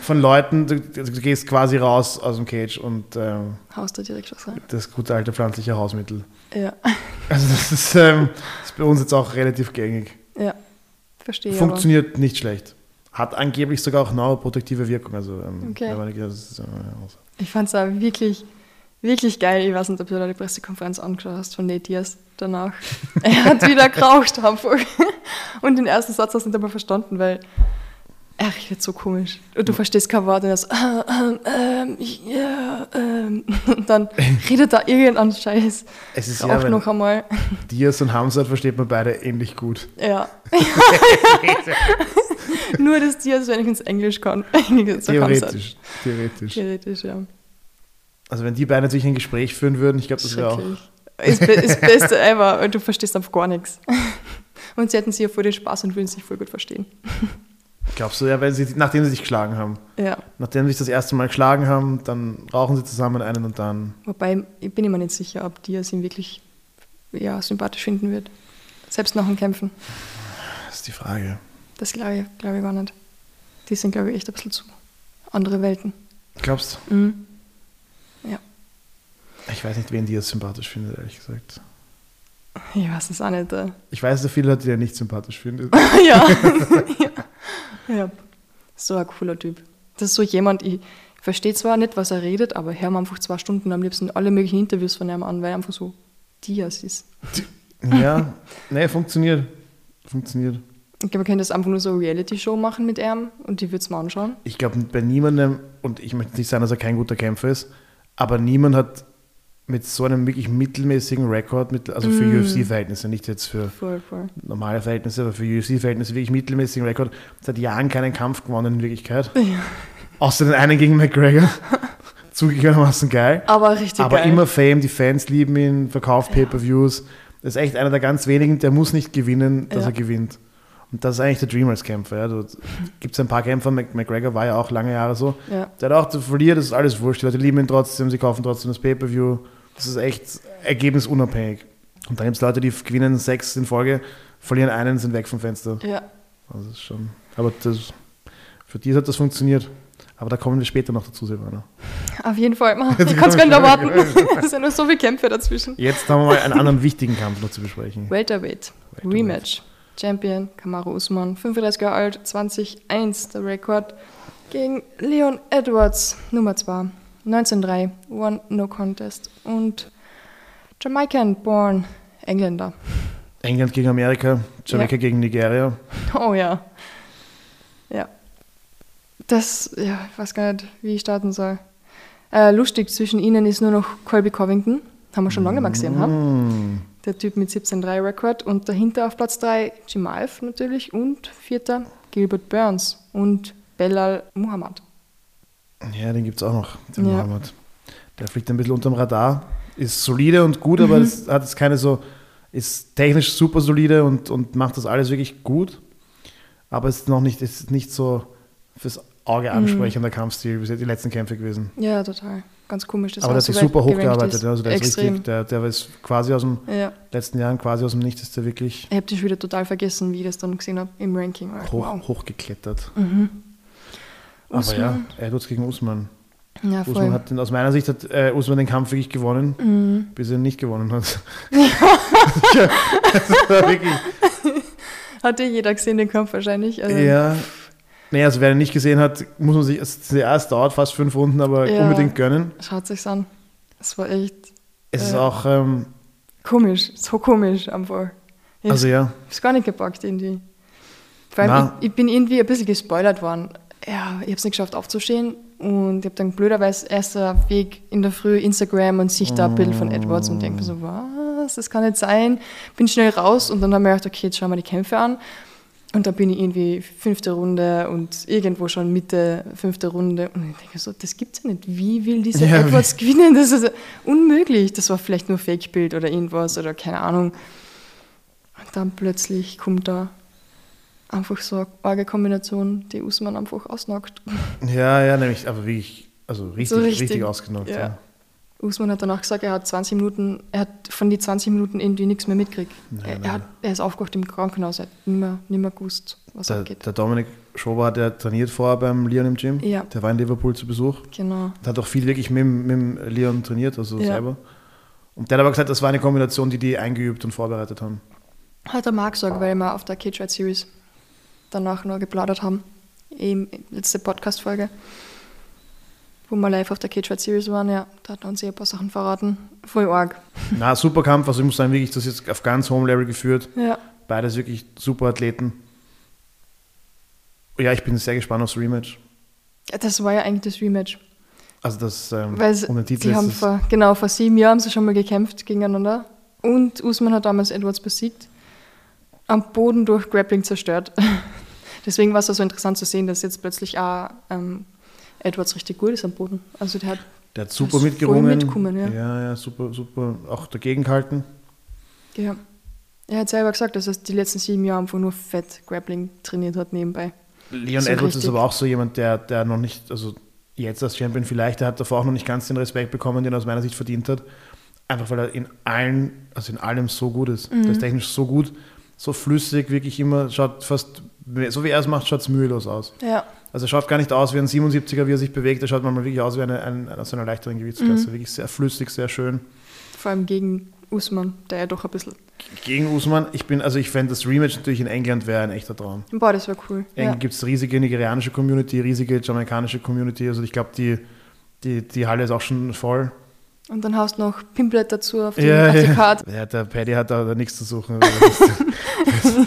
von Leuten, du, du gehst quasi raus aus dem Cage und ähm, Haust da direkt was rein. das gute alte pflanzliche Hausmittel. Ja, <laughs> Also das ist, ähm, das ist bei uns jetzt auch relativ gängig. ja. Verstehe aber. Funktioniert nicht schlecht. Hat angeblich sogar auch neuroprotektive Wirkung. Also, ähm, Okay. man- ist, äh, also- Ich fand es auch wirklich, wirklich geil. Ich weiß nicht, ob du da die Pressekonferenz angeschaut hast von Nate Diaz danach. <laughs> er hat wieder geraucht einfach. Und den ersten Satz hast du nicht einmal verstanden, weil er redet so komisch. Und du verstehst kein Wort und so, äh, ähm, ähm, ja, ähm. <laughs> Und dann <laughs> redet er irgendeinen Scheiß. Es ist ja, Raucht wenn noch einmal. <laughs> Diaz und Hamzat versteht man beide ähnlich gut. Ja. Nur das Diaz wenigstens Englisch kann. Englisch kann Theoretisch. Theoretisch. Theoretisch, ja. Also wenn die beiden natürlich ein Gespräch führen würden, ich glaube, das wäre auch. Ist, ist das Beste ever. Und du verstehst einfach gar nichts. Und sie hätten sich ja voll den Spaß und würden sich voll gut verstehen. Glaubst du, ja, wenn sie, nachdem sie sich geschlagen haben. Ja. Nachdem sie sich das erste Mal geschlagen haben, dann rauchen sie zusammen einen und dann. Wobei, ich bin immer nicht sicher, ob Diaz ihn wirklich ja, sympathisch finden wird. Selbst nach dem Kämpfen. Das ist die Frage. Das glaube ich, glaube ich gar nicht. Die sind, glaube ich, echt ein bisschen zu andere Welten. Glaubst Mhm. Ja. du? Ich weiß nicht, wen die jetzt sympathisch findet, ehrlich gesagt. Ich weiß es auch nicht. Äh. Ich weiß, dass viele Leute, die er nicht sympathisch finden. <laughs> ja. ja. <laughs> <laughs> ja. So ein cooler Typ. Das ist so jemand, ich verstehe zwar nicht, was er redet, aber hör mir einfach zwei Stunden am liebsten alle möglichen Interviews von ihm an, weil er einfach so Diaz ist. <laughs> ja, nee, funktioniert. Funktioniert. Ich glaube, man könnte das einfach nur so eine Reality-Show machen mit ihm und die würde es mal anschauen. Ich glaube, bei niemandem, und ich möchte nicht sagen, dass er kein guter Kämpfer ist, aber niemand hat mit so einem wirklich mittelmäßigen Rekord, mit, also für Mm. UFC-Verhältnisse, nicht jetzt für Voll, voll. normale Verhältnisse, aber für UFC-Verhältnisse wirklich mittelmäßigen Rekord, seit Jahren keinen Kampf gewonnen in Wirklichkeit. Außer den einen gegen McGregor. <laughs> Zugegebenermaßen geil. Aber richtig Aber geil. immer Fame, die Fans lieben ihn, verkauft Pay-Per-Views. Das ist echt einer der ganz wenigen, der muss nicht gewinnen, dass Ja. er gewinnt. Und das ist eigentlich der Dream als Kämpfer. Ja. Gibt es ein paar Kämpfer, Mc- McGregor war ja auch lange Jahre so. Ja. Der hat auch zu verlieren, das ist alles wurscht. Die Leute lieben ihn trotzdem, sie kaufen trotzdem das Pay-Per-View. Das ist echt ergebnisunabhängig. Und dann gibt es Leute, die gewinnen sechs in Folge, verlieren einen, sind weg vom Fenster. ja. Also das ist schon. Aber das, für die hat das funktioniert. Aber da kommen wir später noch dazu, Silvana. Auf jeden Fall. Man, ich kann es gar nicht erwarten. Es sind nur so viele Kämpfe dazwischen. Jetzt haben wir mal einen anderen wichtigen Kampf noch zu besprechen. Welterweight. Welterweight. Rematch. Champion Kamaru Usman, 35 Jahre alt, 20-1 der Rekord gegen Leon Edwards, Nummer 2. 19-3, One No Contest. Und Jamaican born Engländer. England gegen Amerika, Jamaika Ja. gegen Nigeria. Oh ja. Ja. Das, ja, ich weiß gar nicht, wie ich starten soll. Äh, lustig zwischen ihnen ist nur noch Colby Covington. Haben wir schon lange mal gesehen, ha? Mm. Der Typ mit 17-3-Rekord. Und dahinter auf Platz 3 Jimaev natürlich. Und vierter Gilbert Burns und Belal Muhammad. Ja, den gibt es auch noch, den Ja. Mohammed. Der fliegt ein bisschen unterm Radar. Ist solide und gut, aber es hat jetzt keine so, ist technisch super solide und, und macht das alles wirklich gut. Aber ist noch nicht, ist nicht so fürs Auge ansprechender Kampfstil, wie die letzten Kämpfe gewesen. Ja, total. Ganz komisch. dass aber er der hat sich super hochgearbeitet. ist. Also der ist richtig, der, der ist quasi aus dem Ja. letzten Jahren, quasi aus dem Nichts, ist der wirklich Ich habe schon wieder total vergessen, wie ich das dann gesehen habe im Ranking. hoch, Wow. hochgeklettert. Mhm. Aber ja, Usman. Edwards gegen Usman. Ja, Usman voll. hat den, aus meiner Sicht hat äh, Usman den Kampf wirklich gewonnen, Mhm. bis er ihn nicht gewonnen hat. ja, <laughs> wirklich, Hat ja jeder gesehen, den Kampf wahrscheinlich. Also, ja, Nee, also wer ihn nicht gesehen hat, muss man sich, es ja, es dauert fast fünf Runden, aber Ja. unbedingt gönnen. Schaut sich's an. Es war echt Es ist Ja. auch, ähm, komisch, so komisch einfach. Ich also ja, hab's gar nicht gepackt irgendwie. Vor allem, ich, ich bin irgendwie ein bisschen gespoilert worden. Ja, ich habe es nicht geschafft aufzustehen und ich habe dann blöderweise erst auf Weg in der Früh Instagram und sich da ein Bild von Edwards und denke mir so, was, das kann nicht sein. Bin schnell raus und dann haben wir gedacht, okay, jetzt schauen wir die Kämpfe an. Und dann bin ich irgendwie fünfte Runde und irgendwo schon Mitte fünfte Runde. Und ich denke so, das gibt's ja nicht. Wie will dieser <laughs> Ja, Edwards gewinnen? Das ist unmöglich. Das war vielleicht nur Fake-Bild oder irgendwas oder keine Ahnung. Und dann plötzlich kommt da einfach so eine arge Kombination, die Usman einfach ausnockt. <laughs> ja, ja, nämlich, aber wirklich, also richtig, So richtig, richtig, ausgenockt. ja. Ja. Usman hat danach gesagt, er hat 20 Minuten, er hat von den 20 Minuten irgendwie nichts mehr mitgekriegt. Nein, er, er, hat, er ist aufgewacht im Krankenhaus, er hat nicht mehr, nicht mehr gewusst, was Der, abgeht. der Dominik Schober, der trainiert vorher beim Leon im Gym. Ja. Der war in Liverpool zu Besuch. Genau. Der hat auch viel wirklich mit, dem- mit Leon trainiert, also Ja. selber. Und der hat aber gesagt, das war eine Kombination, die die eingeübt und vorbereitet haben. Hat der Marc gesagt, weil wir auf der Cage Ride Series danach nur geplaudert haben. Eben letzte Podcast-Folge, wo wir live auf der Cage Ride Series waren, ja, da hat er uns eh ein paar Sachen verraten. Voll arg. <laughs> Na, super Kampf, also ich muss sagen, wirklich, das ist jetzt auf ganz hohem Level geführt. Ja. Beides wirklich super Athleten. Ja, ich bin sehr gespannt aufs Rematch. Das war ja eigentlich das Rematch. Also das ähm, Weil sie, den Titel sie ist haben vor, genau, vor sieben Jahren haben sie schon mal gekämpft gegeneinander. Und Usman hat damals Edwards besiegt. Am Boden durch Grappling zerstört. <laughs> Deswegen war es auch so interessant zu sehen, dass jetzt plötzlich auch ähm, Edwards richtig gut ist am Boden. Also der hat Der hat super mitgerungen. ja. ja, ja, super, super. Auch dagegen gehalten. Ja. Er hat selber gesagt, dass er die letzten sieben Jahre einfach nur Fett Grappling trainiert hat nebenbei. Leon So Edwards ist aber auch so jemand, der, der noch nicht, also jetzt als Champion vielleicht, der hat davor auch noch nicht ganz den Respekt bekommen, den er aus meiner Sicht verdient hat. Einfach weil er in allen, also in allem so gut ist. Mhm. Der ist technisch so gut, so flüssig, wirklich immer, schaut fast, so wie er es macht, schaut es mühelos aus. Ja, Also er schaut gar nicht aus wie ein 77er, wie er sich bewegt, er schaut manchmal wirklich aus wie eine, ein, aus einer leichteren Gewichtsklasse. Mhm. Wirklich sehr flüssig, sehr schön. vor allem gegen Usman, der ja doch ein bisschen. Gegen Usman, ich bin, also ich fände das Rematch natürlich in England wäre ein echter Traum. Boah, das war cool. Ja. Ja. gibt es riesige nigerianische Community, riesige jamaikanische Community. Also ich glaube, die, die, die Halle ist auch schon voll. Und dann hast du noch Pimplet dazu auf die, Ja, ja. Karte. Ja, der Paddy hat da, da nichts zu suchen. Also <laughs>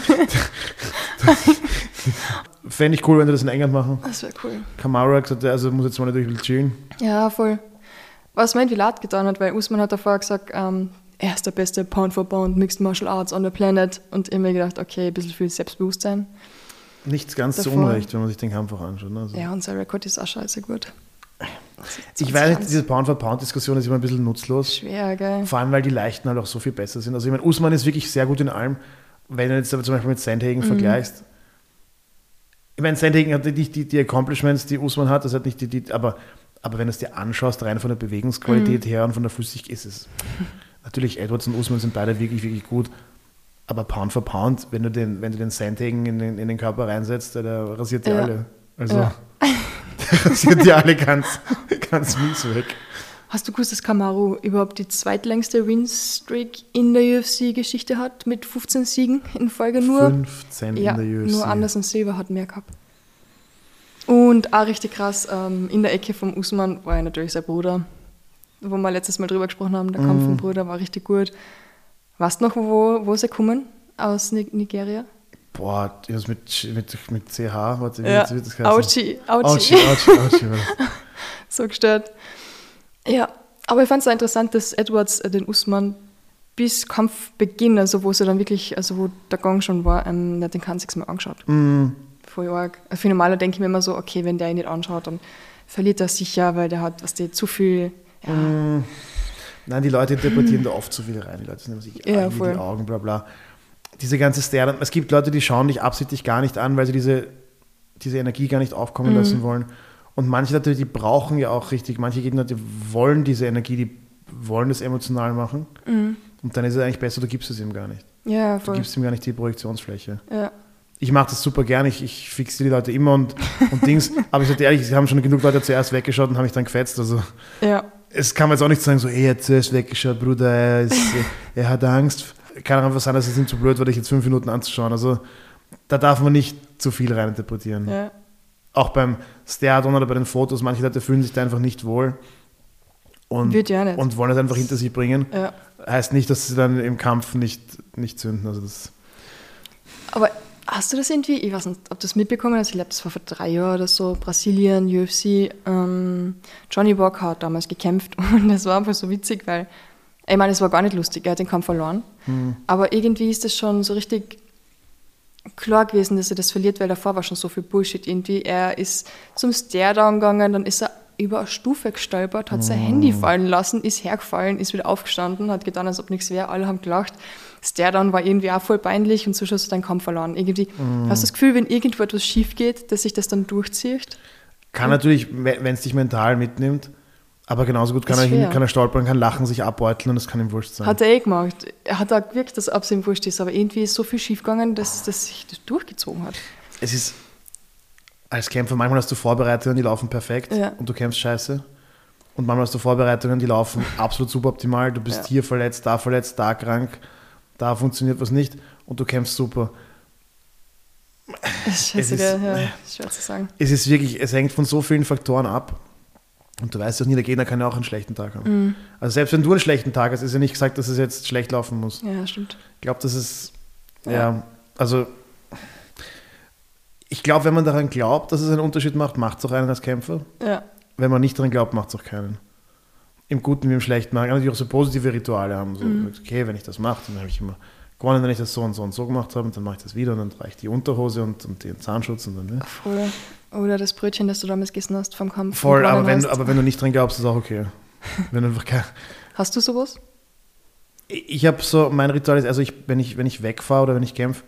Fände ich cool, wenn die das in England machen. Das wäre cool. Kamara hat gesagt, also muss jetzt mal natürlich ein bisschen chillen. Ja, voll. Was irgendwie leid getan hat, weil Usman hat davor gesagt, ähm, er ist der beste Pound for Pound Mixed Martial Arts on the planet. Und ich mir gedacht, okay, ein bisschen viel Selbstbewusstsein. Nichts ganz zu Davor. Unrecht, wenn man sich den Kampf auch anschaut. ne? Also Ja, und sein Rekord ist auch scheiße gut. Ich weiß nicht, 20. diese Pound-for-Pound-Diskussion ist immer ein bisschen nutzlos. Schwer, gell? Vor allem, weil die Leichten halt auch so viel besser sind. Also ich meine, Usman ist wirklich sehr gut in allem. Wenn du jetzt aber zum Beispiel mit Sandhagen Mhm. vergleichst. Ich meine, Sandhagen hat nicht die, die Accomplishments, die Usman hat, das hat nicht die, die aber, aber wenn du es dir anschaust, rein von der Bewegungsqualität Mhm. her und von der Flüssigkeit ist es. <laughs> Natürlich, Edwards und Usman sind beide wirklich, wirklich gut. Aber Pound for Pound, wenn du den, wenn du den Sandhagen in den, in den Körper reinsetzt, der, der rasiert die Ja. alle. Also, Ja. <laughs> <laughs> rasiert die alle ganz, ganz mies weg. Hast du gewusst, dass Kamaru überhaupt die zweitlängste Win-Streak in der UFC-Geschichte hat, mit 15 Siegen in Folge nur? 15 ja, in der UFC. nur Anderson Silva hat mehr gehabt. Und auch richtig krass, ähm, in der Ecke vom Usman war ja natürlich sein Bruder, wo wir letztes Mal drüber gesprochen haben, der Kampf vom Bruder war richtig gut. Weißt du noch, wo, wo sie kommen? Aus Ni Nigeria? Boah, das mit, mit, mit CH, warte, wie Ja, wird das heißen? Auchi, Auchi. Auchi, Auchi, Auchi. <laughs> so gestört. Ja, aber ich fand es auch interessant, dass Edwards äh, den Usman bis Kampfbeginn, also wo sie dann wirklich, also wo der Gang schon war, ähm, den sechs Mal angeschaut. Mm, Voll arg. Für normaler denke ich mir immer so, okay, wenn der ihn nicht anschaut, dann verliert er sicher, weil der hat, was der zu viel. Ja, mm. Nein, die Leute interpretieren da oft zu viel rein. Die Leute nehmen sich Ja, voll. die Augen, bla bla. Diese ganze Stern, es gibt Leute, die schauen dich absichtlich gar nicht an, weil sie diese, diese Energie gar nicht aufkommen Mhm. lassen wollen. Und manche Leute, die brauchen ja auch richtig, manche Gegner, die wollen diese Energie, die wollen das emotional machen. Und dann ist es eigentlich besser, du gibst es ihm gar nicht. ja Du voll. gibst ihm gar nicht die Projektionsfläche. Ja. ich mache das super gern, ich, ich fixe die Leute immer und, und Dings. <laughs> Aber ich sage ehrlich, sie haben schon genug Leute zuerst weggeschaut und haben mich dann gefetzt. Also ja, es kann man jetzt auch nicht sagen, so, ey, er hat zuerst weggeschaut, Bruder, er, ist, <laughs> er hat Angst. Kann auch einfach sein, dass es ihm zu blöd war, dich jetzt fünf Minuten anzuschauen. Also da darf man nicht zu viel reininterpretieren. ja. auch beim Stadion oder bei den Fotos, manche Leute fühlen sich da einfach nicht wohl und, Wird ja nicht. und wollen es einfach hinter sich bringen. Ja. Heißt nicht, dass sie dann im Kampf nicht, nicht zünden. Also das, Aber hast du das irgendwie, ich weiß nicht, ob du das mitbekommen hast, ich glaube, das war vor drei Jahren oder so, Brasilien, UFC, ähm, Johnny Walker hat damals gekämpft <laughs> und das war einfach so witzig, weil, ich meine, es war gar nicht lustig, er hat den Kampf verloren, aber irgendwie ist das schon so richtig klar gewesen, dass er das verliert, weil davor war schon so viel Bullshit irgendwie. Er ist zum Stairdown gegangen, dann ist er über eine Stufe gestolpert, hat sein Handy fallen lassen, ist hergefallen, ist wieder aufgestanden, hat getan, als ob nichts wäre, alle haben gelacht. Stairdown war irgendwie auch voll peinlich und so hast du deinen Kampf verloren. Irgendwie, hast du das Gefühl, wenn irgendwo etwas schief geht, dass sich das dann durchzieht? kann natürlich, wenn es dich mental mitnimmt, aber genauso gut kann Ist er, hin, kann er stolpern, kann lachen, sich abbeuteln und das kann ihm wurscht sein. Hat er eh gemacht. Er hat auch gewirkt, dass ab ihm wurscht ist, aber irgendwie ist so viel schief gegangen, dass, dass sich das durchgezogen hat. es ist als Kämpfer, manchmal hast du Vorbereitungen, die laufen perfekt Ja. und du kämpfst scheiße. Und manchmal hast du Vorbereitungen, die laufen <laughs> absolut suboptimal. Du bist Ja. hier verletzt, da verletzt, da krank, da funktioniert was nicht und du kämpfst super. Ist scheiße, ist- gell? ja, ist schwer zu sagen. Es ist wirklich, es hängt von so vielen Faktoren ab. Und du weißt ja nie, der Gegner kann ja auch einen schlechten Tag haben. Mhm. Also selbst wenn du einen schlechten Tag hast, ist ja nicht gesagt, dass es jetzt schlecht laufen muss. Ja, stimmt. Ich glaube, das ist, ja, Ja. also ich glaube, wenn man daran glaubt, dass es einen Unterschied macht, macht es auch einen als Kämpfer. Ja, Wenn man nicht daran glaubt, macht es auch keinen. Im Guten wie im Schlechten. Man kann natürlich auch so positive Rituale haben. So, Mhm. okay, wenn ich das mache, dann habe ich immer gewonnen, wenn ich das so und so und so gemacht habe, und dann mache ich das wieder und dann trage ich die Unterhose und, und den Zahnschutz und dann. Ne? voll. Oder das Brötchen, das du damals gegessen hast vom Kampf. Voll, aber wenn, du- aber wenn du nicht dran glaubst, ist auch okay. <laughs> wenn du einfach kein, Hast du sowas? Ich habe so, mein Ritual ist, also ich, wenn ich, wenn ich wegfahre oder wenn ich kämpfe,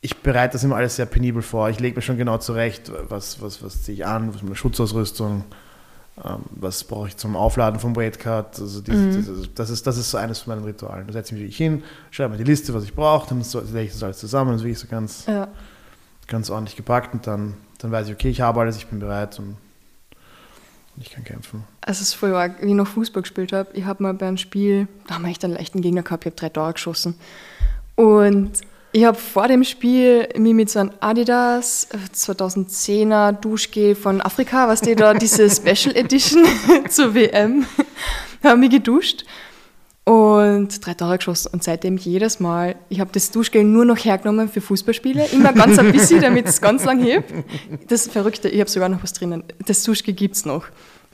ich bereite das immer alles sehr penibel vor. Ich lege mir schon genau zurecht, was, was, was ziehe ich an, was ist meine Schutzausrüstung, ähm, was brauche ich zum Aufladen vom Weightcut. Also die, Mhm. das, ist, das ist so eines von meinen Ritualen. Da setze ich mich hin, schreibe mir die Liste, was ich brauche, dann so- lege ich das alles zusammen, dann ist wirklich so ganz, Ja. ganz ordentlich gepackt und dann, dann weiß ich, okay, ich habe alles, ich bin bereit und, und ich kann kämpfen. Also es ist voll arg. Wie ich noch Fußball gespielt habe, ich habe mal bei einem Spiel, da haben wir echt einen leichten Gegner gehabt, ich habe drei Tore geschossen. Und ich habe vor dem Spiel mich mit so einem Adidas äh, 2010er Duschgel von Afrika, was die da, diese <laughs> Special Edition <laughs> zur WM, <laughs> haben mich geduscht und drei Tore geschossen. Und seitdem jedes Mal, ich habe das Duschgel nur noch hergenommen für Fußballspiele, immer ganz ein bisschen, damit es ganz lang hebt. Das Verrückte, ich habe sogar noch was drinnen. Das Duschgel gibt es noch.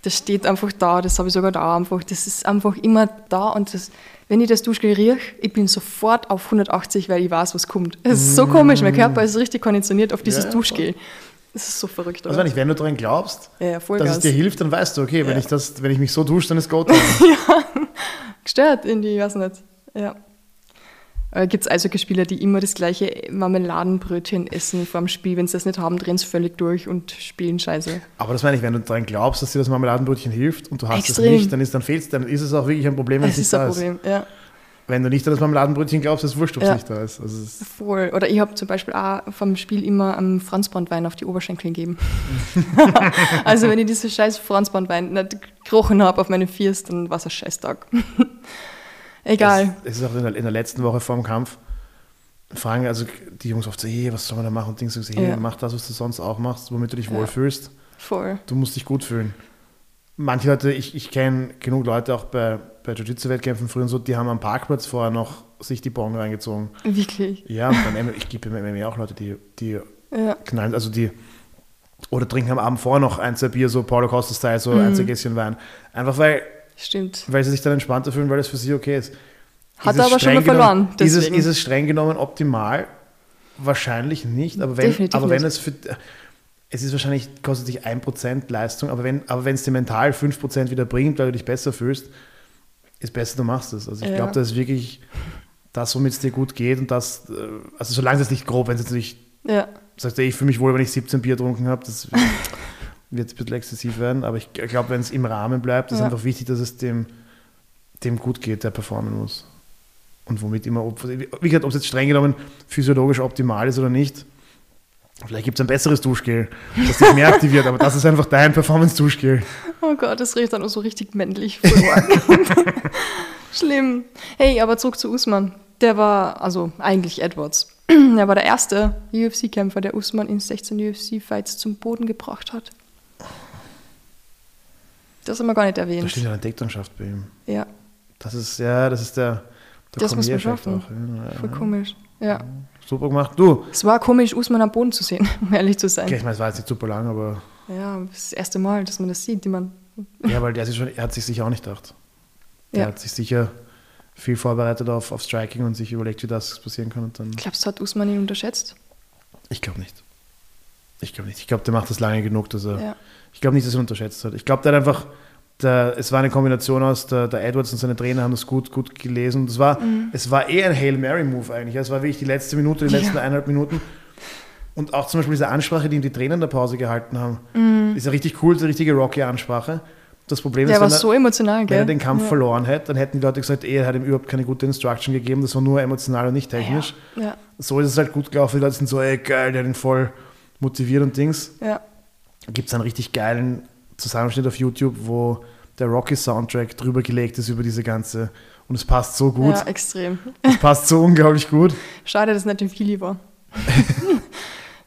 Das steht einfach da, das habe ich sogar da einfach. Das ist einfach immer da und das, wenn ich das Duschgel rieche, ich bin sofort auf 180, weil ich weiß, was kommt. Es ist so komisch, mein Körper ist richtig konditioniert auf dieses Ja, Duschgel. Das ist so verrückt. Also oder? wenn, ich, wenn du daran glaubst, Ja, ja, dass es dir hilft, dann weißt du, okay, wenn, Ja. ich das, wenn ich mich so dusche, dann ist Go <laughs> gestört irgendwie, ich weiß nicht. Ja. Gibt es Eishockeyspieler, die immer das gleiche Marmeladenbrötchen essen vor dem Spiel? Wenn sie das nicht haben, drehen sie völlig durch und spielen scheiße. Aber das meine ich, wenn du daran glaubst, dass dir das Marmeladenbrötchen hilft und du hast Extrem. es nicht, dann ist, dann fehlt's, dann ist es auch wirklich ein Problem, wenn es nicht ist ein ist. Problem, ja. Wenn du nicht an das Marmeladenbrötchen glaubst, ist wurscht, ob es Ja. nicht da ist. Also ist Voll. Oder ich habe zum Beispiel auch vom Spiel immer einen Franzbrandwein auf die Oberschenkel gegeben. <laughs> <laughs> also wenn ich diese scheiß Franzbrandwein nicht gerochen habe auf meine Fiers, dann war es ein scheiß Tag. <laughs> Egal. Es, es ist auch in der, in der letzten Woche vor dem Kampf, fragen also die Jungs oft so, hey, was soll man da machen? Und Dings so, hey, Ja. mach das, was du sonst auch machst, womit du dich Ja. wohlfühlst. Voll. Du musst dich gut fühlen. Manche Leute, ich, ich kenne genug Leute auch bei, bei Jiu-Jitsu-Wettkämpfen früher und so, die haben am Parkplatz vorher noch sich die Bon reingezogen. Wirklich. Ja, und beim MMA, ich gebe beim MMA auch Leute, die, die Ja. knallen, also die oder trinken am Abend vorher noch ein, zwei Bier, so Paulo Costa-Style, so Mhm. ein, zwei Gässchen Wein. Einfach weil, Stimmt. weil sie sich dann entspannter fühlen, weil das für sie okay ist. Hat Ist er aber schon mal verloren, ist, es, ist es streng genommen optimal? Wahrscheinlich nicht, aber wenn, Definitiv aber wenn nicht. es für. Es ist wahrscheinlich, kostet dich 1% Leistung, aber wenn, aber wenn es dir mental 5% wieder bringt, weil du dich besser fühlst, ist besser, du machst es. Also ich Ja. glaube, das ist wirklich das, womit es dir gut geht und das, äh, also solange es nicht grob, wenn es jetzt natürlich Ja. sagst du, ich fühle mich wohl, wenn ich 17 Bier getrunken habe, das wird, <laughs> ein bisschen exzessiv werden, aber ich glaube, wenn es im Rahmen bleibt, ist Ja. einfach wichtig, dass es dem, dem gut geht, der performen muss. Und womit immer, ob, wie gesagt, ob es jetzt streng genommen physiologisch optimal ist oder nicht, vielleicht gibt es ein besseres Duschgel, das dich mehr aktiviert, aber das ist einfach dein Performance-Duschgel. Oh Gott, das riecht dann auch so richtig männlich. <laughs> Schlimm. Hey, aber zurück zu Usman. Der war, also eigentlich Edwards. <clears throat> er war der erste UFC-Kämpfer, der Usman in 16 UFC-Fights zum Boden gebracht hat. Das haben wir gar nicht Da erwähnt. steht ja eine Decktanschaft bei ihm. Ja, Das ist, ja, das ist der, der Das muss man schaffen. auch, ja. voll komisch. Ja. Super gemacht. Du, Es war komisch, Usman am Boden zu sehen, <laughs> um ehrlich zu sein. okay, ich meine, es war jetzt nicht super lang, aber Ja, das ist das erste Mal, dass man das sieht. Die man, <laughs> ja, weil der sich schon, er hat sich sicher auch nicht gedacht. Der Ja. hat sich sicher viel vorbereitet auf, auf Striking und sich überlegt, wie das passieren kann. Und dann, glaubst du, hat Usman ihn unterschätzt? ich glaube nicht. Ich glaube nicht. Ich glaube, der macht das lange genug, dass er. Ja. Ich glaube nicht, dass er ihn unterschätzt hat. Ich glaube, der hat einfach. Der, es war eine Kombination aus, der, der Edwards und seine Trainer haben das gut, gut gelesen. Das war, Es war eher ein Hail Mary-Move eigentlich. Es war wirklich die letzte Minute, die letzten Ja. eineinhalb Minuten. Und auch zum Beispiel diese Ansprache, die ihm die Trainer in der Pause gehalten haben, ist ja richtig cool, diese richtige Rocky-Ansprache. Das Problem Der ist, war wenn er, so emotional, gell? wenn er den Kampf ja. verloren hätte, dann hätten die Leute gesagt, eh, er hat ihm überhaupt keine gute Instruction gegeben, das war nur emotional und nicht technisch. Ja, So ist es halt gut gelaufen. Die Leute sind so, ey, geil, der hat ihn voll motiviert und Dings. ja. Gibt es einen richtig geilen Zusammenschnitt auf YouTube, wo der Rocky-Soundtrack drüber gelegt ist über diese ganze. Und es passt so gut. ja, extrem. Es passt so unglaublich gut. Schade, dass es nicht im Fili war. <laughs>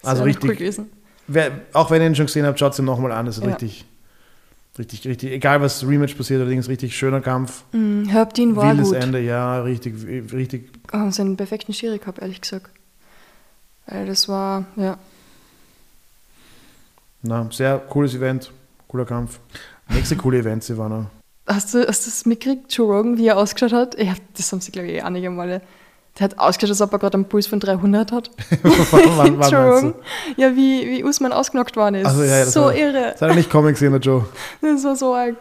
Also richtig- Cool gewesen. Wer, auch wenn ihr ihn schon gesehen habt, schaut es ihm nochmal an. Das ist Ja. richtig, richtig, richtig. Egal was Rematch passiert, allerdings richtig schöner Kampf. Mhm, Herb Dean war Wildes gut. Ende, ja, richtig, richtig. Haben sie einen perfekten Schiri gehabt, ehrlich gesagt. Weil das war, ja. Na, sehr cooles Event, cooler Kampf. Nächste coole Events, Ivana. Hast du, hast du das mitgekriegt, Joe Rogan, wie er ausgeschaut hat? Hab, das haben sie, glaube ich, eh einige Male. Der hat ausgeschaut, als ob er gerade einen Puls von 300 hat. <laughs> wann, wann <laughs> Joe Rogan. Ja, wie, wie Usman ausgenockt worden ist. Also, ja, ja, so war- irre. Das hat er nicht kommen gesehen, der Joe. <laughs> Das war so arg.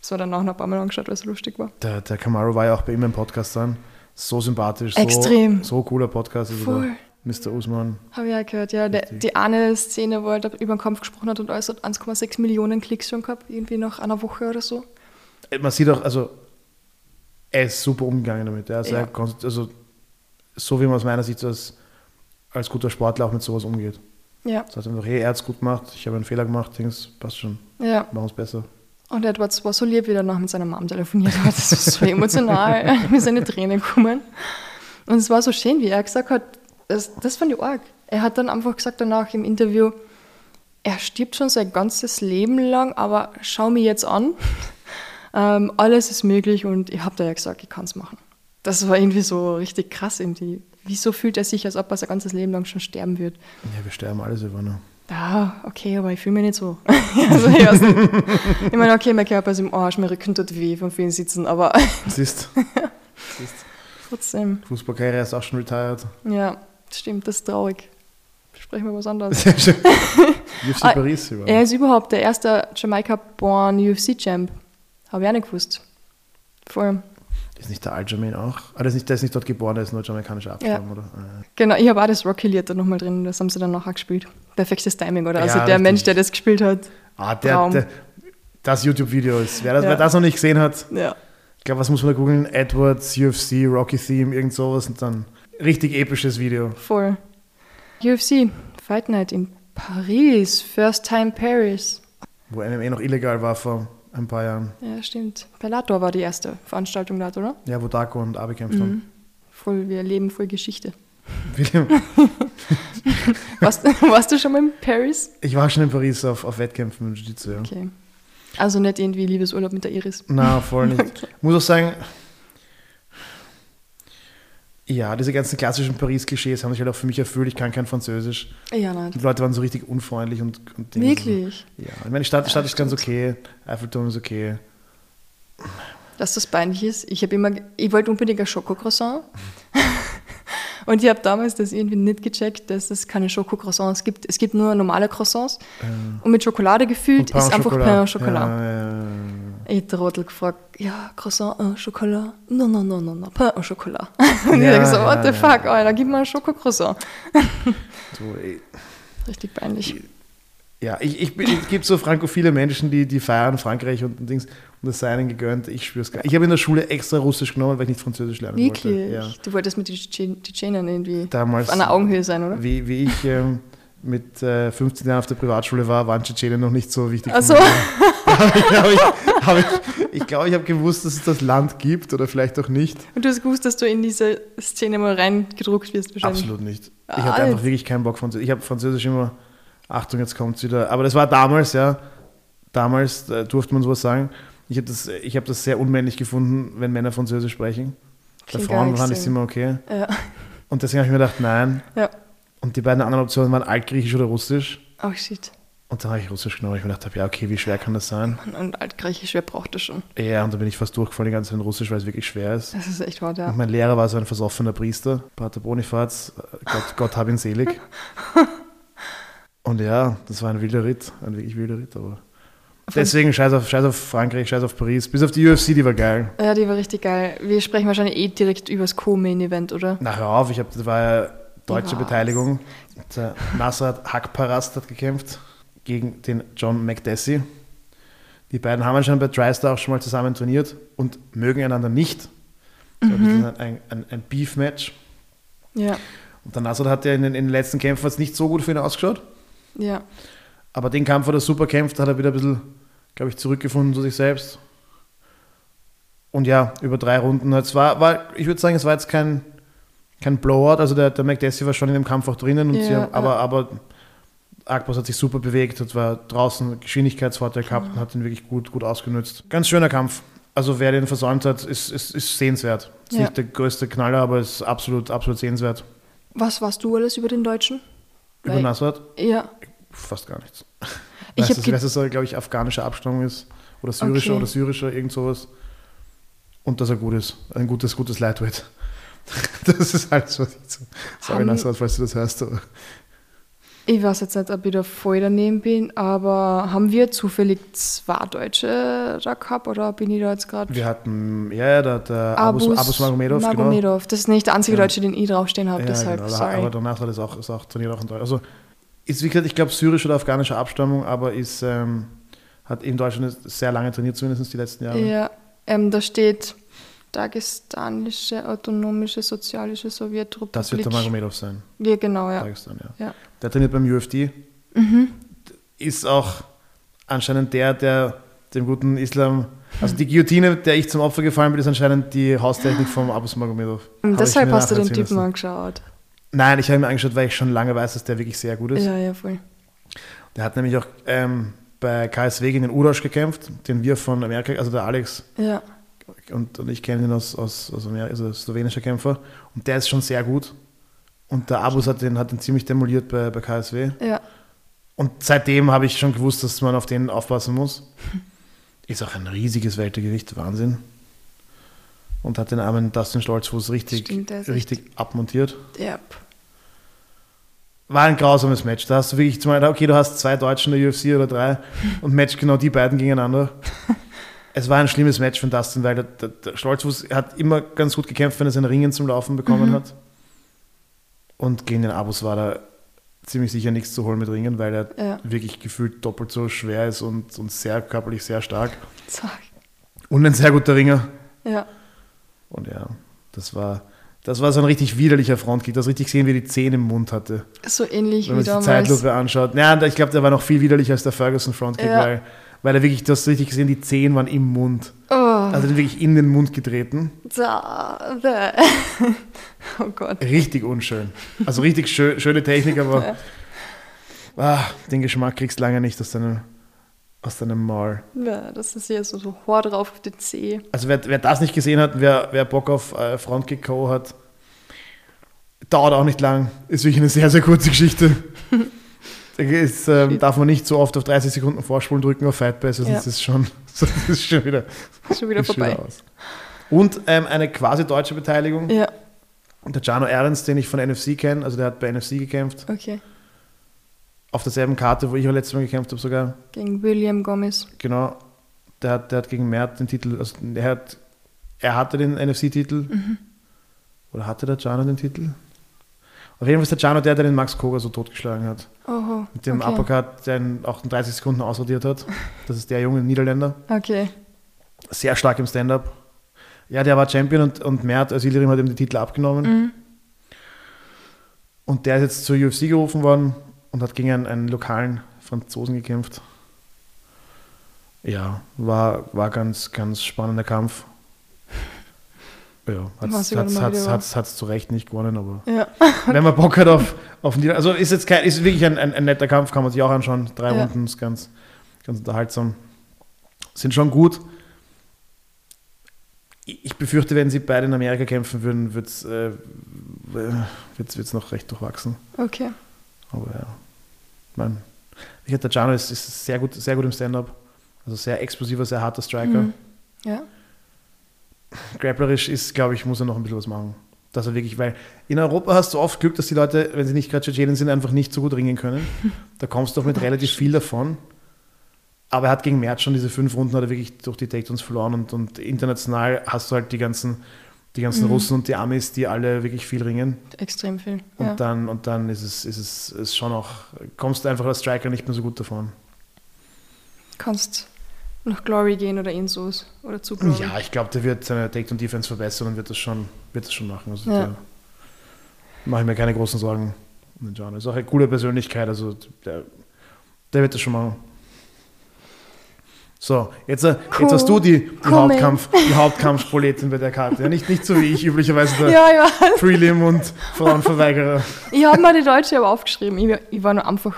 Das war dann auch noch ein paar Mal angeschaut, weil es so lustig war. Der, der Camaro war ja auch bei ihm im Podcast dann. So sympathisch. So, Extrem. So cooler Podcast. Also Voll. der Mr. Usman. Habe ich auch gehört, ja. Der, die eine Szene, wo er über den Kampf gesprochen hat und alles hat 1,6 Millionen Klicks schon gehabt, irgendwie nach einer Woche oder so. Äh, Man sieht auch, also er ist super umgegangen damit. Ist Ja. kon- also, so wie man aus meiner Sicht als, als guter Sportler auch mit sowas umgeht. Ja, Sagt einfach, hey, er hat es gut gemacht, ich habe einen Fehler gemacht, Dings, passt schon, ja. machen es besser. Und Edwards war so lieb, wie er noch mit seiner Mom telefoniert hat. Das war so emotional, <laughs> mir seine Tränen kommen. Und es war so schön, wie er gesagt hat, das, das fand ich arg. Er hat dann einfach gesagt danach im Interview, er stirbt schon sein ganzes Leben lang, aber schau mir jetzt an. <laughs> Ähm, alles ist möglich und ich habe da ja gesagt, ich kann es machen. Das war irgendwie so richtig krass irgendwie. Wieso fühlt er sich, als ob er sein ganzes Leben lang schon sterben wird? Ja, wir sterben alle, Silvana. Ja, okay, aber ich fühle mich nicht so. <laughs> also, ich, ich meine, okay, mein Körper ist im Arsch, mein Rücken tut weh vom vielen Sitzen, aber Siehst, <laughs> siehst trotzdem, Fußballkarriere ist auch schon retired. ja, stimmt, das ist traurig. Sprechen wir was anderes. UFC <laughs> Ah, Paris, Silvana. Er ist überhaupt der erste Jamaica-born UFC-Champ. Habe ich auch nicht gewusst. Voll. Ist nicht der Aljamain auch? Ah, der ist nicht, der ist nicht dort geboren, der ist nur jamaikanischer Abstammung, oder? Ah, Genau, ich habe auch das Rocky-Lied da nochmal drin, das haben sie dann nachher gespielt. Perfektes Timing, oder? Also Ja, der richtig. Mensch, der das gespielt hat. Ah, der, der, das YouTube-Video ist. Wer das, Ja. wer das noch nicht gesehen hat, Ja. ich glaube, was muss man da googeln? Edwards, UFC, Rocky Theme, irgend sowas und dann richtig episches Video. Voll. UFC, Fight Night in Paris, First Time Paris. Wo MMA noch illegal war vor ein paar Jahren. Ja, stimmt. Bellator war die erste Veranstaltung dort, oder? Ja, wo Darko und Abe kämpft haben. Voll, wir leben voll Geschichte. <laughs> William, <laughs> Warst, warst du schon mal in Paris? ich war schon in Paris auf, auf Wettkämpfen im Jiu-Jitsu, ja. Okay. Also nicht irgendwie Liebesurlaub mit der Iris. Na, voll nicht. <laughs> Muss auch sagen, ja, diese ganzen klassischen Paris-Klischees haben sich halt auch für mich erfüllt. Ich kann kein Französisch. Ja, nein. Die Leute waren so richtig unfreundlich und, und Dinge. Wirklich? Ja, ich meine, die Stadt, Stadt ist ganz okay, Eiffelturm ist okay. Dass das peinlich ist. Ich habe immer, ich wollte unbedingt ein Schokocroissant. <laughs> Und ich habe damals das irgendwie nicht gecheckt, dass es keine Schokocroissants gibt. Es gibt nur normale Croissants. Und mit Schokolade gefüllt ist einfach. Pain au Chocolat. Ja, ja, ja. Ich Trottel gefragt, ja, Croissant, un Chocolat. No, no, no, no, no, Pain au Chocolat. <laughs> Und Ja, ich denke so, what the fuck, Alter, gib mal ein Schokocroissant. <laughs> So. Richtig peinlich. Ja, ich, ich, bin- es gibt so frankophile Menschen, die, die feiern Frankreich und Dings und das sei ihnen gegönnt. Ich spüre es gar Ich habe in der Schule extra Russisch genommen, weil ich nicht Französisch lernen Wirklich? wollte. Ja. Du wolltest mit den Tschetschen- Tschetschenen irgendwie Damals, auf einer Augenhöhe sein, oder? wie, wie ich ähm, mit äh, 15 Jahren auf der Privatschule war, waren Tschetschenen noch nicht so wichtig. Ach so. habe <laughs> ich, hab ich, hab ich, ich glaube, ich habe gewusst, dass es das Land gibt oder vielleicht auch nicht. Und du hast gewusst, dass du in diese Szene mal reingedruckt wirst wahrscheinlich. Absolut nicht. Ich Ah, hatte einfach wirklich keinen Bock Französisch. Ich habe Französisch immer, Achtung, jetzt kommt es wieder. Aber das war damals, ja. Damals äh, durfte man sowas sagen. Ich habe das, ich hab das sehr unmännlich gefunden, wenn Männer Französisch sprechen. Bei Klingt Frauen gar fand ich es immer okay. Ja. Und deswegen habe ich mir gedacht, nein. ja. Und die beiden anderen Optionen waren Altgriechisch oder Russisch. Oh shit. Und dann habe ich Russisch genommen. Ich mir gedacht, habe, ja, okay, wie schwer kann das sein? Und Altgriechisch, wer braucht das schon? Ja, und da bin ich fast durchgefallen, die ganze Zeit in Russisch, weil es wirklich schwer ist. Das ist echt hart, ja. Und mein Lehrer war so ein versoffener Priester, Pater Bonifaz, äh, Gott, <laughs> Gott hab ihn selig. <laughs> Und ja, das war ein wilder Ritt, ein wirklich wilder Ritt, aber deswegen scheiß auf, scheiß auf Frankreich, scheiß auf Paris, bis auf die UFC, die war geil. Ja, die war richtig geil. Wir sprechen wahrscheinlich eh direkt über das Co-Main-Event, oder? Na hör auf, ich hab, das war ja deutsche Was? Beteiligung. Der Nasrat Hakparast hat gekämpft gegen den John McDessie. Die beiden haben anscheinend bei TriStar auch schon mal zusammen trainiert und mögen einander nicht. So ein bisschen ein, ein, ein Beef-Match. Ja. Und der Nasrat hat ja in den, in den letzten Kämpfen nicht so gut für ihn ausgeschaut. Ja. Aber den Kampf hat er super kämpft, hat er wieder ein bisschen, glaube ich, zurückgefunden zu sich selbst. Und ja, über drei Runden. Es war, war ich würde sagen, es war jetzt kein, kein Blowout. Also der, der McDessie war schon in dem Kampf auch drinnen. Ja, haben, aber, ja. aber Akbos hat sich super bewegt, hat war draußen Geschwindigkeitsvorteil gehabt und hat ihn wirklich gut, gut ausgenutzt. Ganz schöner Kampf. Also wer den versäumt hat, ist, ist, ist sehenswert. Ist Ja. nicht der größte Knaller, aber ist absolut, absolut sehenswert. Was warst du alles über den Deutschen? Über Weil- Nasrat Ja. fast gar nichts. Ich Weißt ge- dass es, glaube ich, afghanischer Abstammung ist oder syrischer Okay. oder syrischer, irgend sowas. Und dass er gut ist. Ein gutes, gutes Lightweight. <laughs> Das ist alles, was ich zu. Sorry, Haben- Nasrat, falls du das hörst. Aber Ich weiß jetzt nicht, ob ich da voll daneben bin, aber haben wir zufällig zwei Deutsche da gehabt oder bin ich da jetzt gerade? wir hatten, ja, ja, der, der Abus, Abus Magomedov, genau. Magomedov. Das ist nicht der einzige Ja. Deutsche, den ich draufstehen habe, Ja, deshalb, genau. sorry. Aber der Nasrat ist auch, ist auch trainiert auch in Deutschland. Also ist, wie gesagt, ich glaube, syrischer oder afghanischer Abstammung, aber ist, ähm, hat in Deutschland sehr lange trainiert, zumindest die letzten Jahre. Ja, ähm, da steht Dagestanische Autonomische Sozialische Sowjetrepublik. Das wird der Magomedov sein. Ja, genau, ja. Dagestan, ja. ja. Der trainiert beim UFD. Mhm. Ist auch anscheinend der, der dem guten Islam. Also die Guillotine, der ich zum Opfer gefallen bin, ist anscheinend die Haustechnik vom Abus Magomedov. Deshalb hast du den Typen angeschaut. Nein, ich habe ihn mir angeschaut, weil ich schon lange weiß, dass der wirklich sehr gut ist. Ja, ja, voll. Der hat nämlich auch ähm, bei KSW gegen den Uroš gekämpft, den wir von Amerika, also der Alex Ja, und, und ich kenne ihn aus, aus, aus Amerika, also slowenischer Kämpfer. Und der ist schon sehr gut. Und der Abus hat den, hat den ziemlich demoliert bei, bei KSW. ja. Und seitdem habe ich schon gewusst, dass man auf den aufpassen muss. Ist auch ein riesiges Weltergewicht, Wahnsinn. Und hat den armen Dustin Stolzfuß richtig, Stimmt, echt- richtig abmontiert. Ja. War ein grausames Match. Da hast du wirklich zumal, okay, du hast zwei Deutsche in der UFC oder drei <laughs> und match genau die beiden gegeneinander. es war ein schlimmes Match von Dustin, weil der, der, der Stolzfuß hat immer ganz gut gekämpft, wenn er seine Ringen zum Laufen bekommen Mhm. hat. Und gegen den Abus war da ziemlich sicher nichts zu holen mit Ringen, weil er Ja. wirklich gefühlt doppelt so schwer ist und, und sehr körperlich sehr stark. Zack. Und ein sehr guter Ringer. Ja. Und ja, das war, das war so ein richtig widerlicher Frontkick. Das richtig gesehen, wie er die Zähne im Mund hatte. So ähnlich Wenn man wie sich die. Zeitlupe anschaut. Ja, ich glaube, der war noch viel widerlicher als der Ferguson Frontkick, Ja. weil, weil er wirklich, du hast richtig gesehen, die Zehen waren im Mund. Oh, Also den wirklich in den Mund getreten. <laughs> oh Gott. Richtig unschön. Also richtig schön, schöne Technik, aber ah, den Geschmack kriegst du lange nicht aus deinem, aus deinem Maul. Ja, das ist hier so, so Hor drauf auf den C. Also wer, wer das nicht gesehen hat, wer, wer Bock auf äh, Frontkick Co. hat, dauert auch nicht lang. Ist wirklich eine sehr, sehr kurze Geschichte. <laughs> Ist, ähm, darf man nicht so oft auf 30 Sekunden Vorspulen drücken auf Fightpass, sonst Ja. ist es schon, <laughs> sonst ist es schon wieder, schon wieder vorbei. Und ähm, eine quasi deutsche Beteiligung. Ja, Der Jano Ahrens, den ich von NFC kenne, also der hat bei NFC gekämpft, okay. Auf derselben Karte, wo ich auch letztes Mal gekämpft habe sogar. Gegen William Gomez. Genau. Der hat, der hat gegen Mert den Titel, also er, hat, er hatte den NFC-Titel. Mhm. Oder hatte der Jano den Titel? Auf jeden Fall ist der Jano der, der den Max Koga so totgeschlagen hat. Oho. Mit dem okay. Uppercut, der ihn auch in 30 Sekunden ausradiert hat. Das ist der junge Niederländer. Okay. Sehr stark im Stand-Up. Ja, der war Champion und, und Mert Özildirim hat ihm den Titel abgenommen. Mhm. Und der ist jetzt zur UFC gerufen worden und hat gegen einen, einen lokalen Franzosen gekämpft. Ja, war, war ganz, ganz spannender Kampf. Ja, hat es zu Recht nicht gewonnen, aber Ja. <laughs> wenn man Bock hat auf, auf Nieder Also ist jetzt kein, ist wirklich ein, ein, ein netter Kampf, kann man sich auch anschauen. Drei Ja. Runden ist ganz, ganz unterhaltsam. Sind schon gut. Ich ich befürchte, wenn sie beide in Amerika kämpfen würden, wird es äh, wird's, wird's noch recht durchwachsen. Okay. Aber ja, mein, ich der Jano ist, ist sehr, gut, sehr gut im Stand-up. Also sehr explosiver, sehr harter Striker. Mhm. Ja. Grapplerisch ist, glaube ich, muss er noch ein bisschen was machen. Dass er wirklich, weil in Europa hast du oft Glück, dass die Leute, wenn sie nicht gerade Tschetschenen sind, einfach nicht so gut ringen können. <laughs> Da kommst du auch mit relativ viel davon. Aber er hat gegen Merz schon diese fünf Runden hat er wirklich durch die Takedowns verloren und, und international hast du halt die ganzen, die ganzen Mhm. Russen und die Amis, die alle wirklich viel ringen. Extrem viel. Und Ja. dann, und dann ist es, ist es ist schon auch, kommst du einfach als Striker nicht mehr so gut davon. Kannst nach Glory gehen oder Insos oder zu Glory. Ja, ich glaube, der wird seine Takedown-Defense verbessern und wird das schon, wird das schon machen. Also Ja. mache ich mir keine großen Sorgen um den John. Ist auch eine coole Persönlichkeit, also der, der wird das schon machen. So, jetzt, äh, Cool. jetzt hast du die, die, Cool. Hauptkampf, die Hauptkampfproletin bei der Karte. Ja, nicht, nicht so wie ich, üblicherweise der Ja. Prelim und Frauenverweigerer. Ich habe mir die Deutsche aber aufgeschrieben. Ich, ich war nur einfach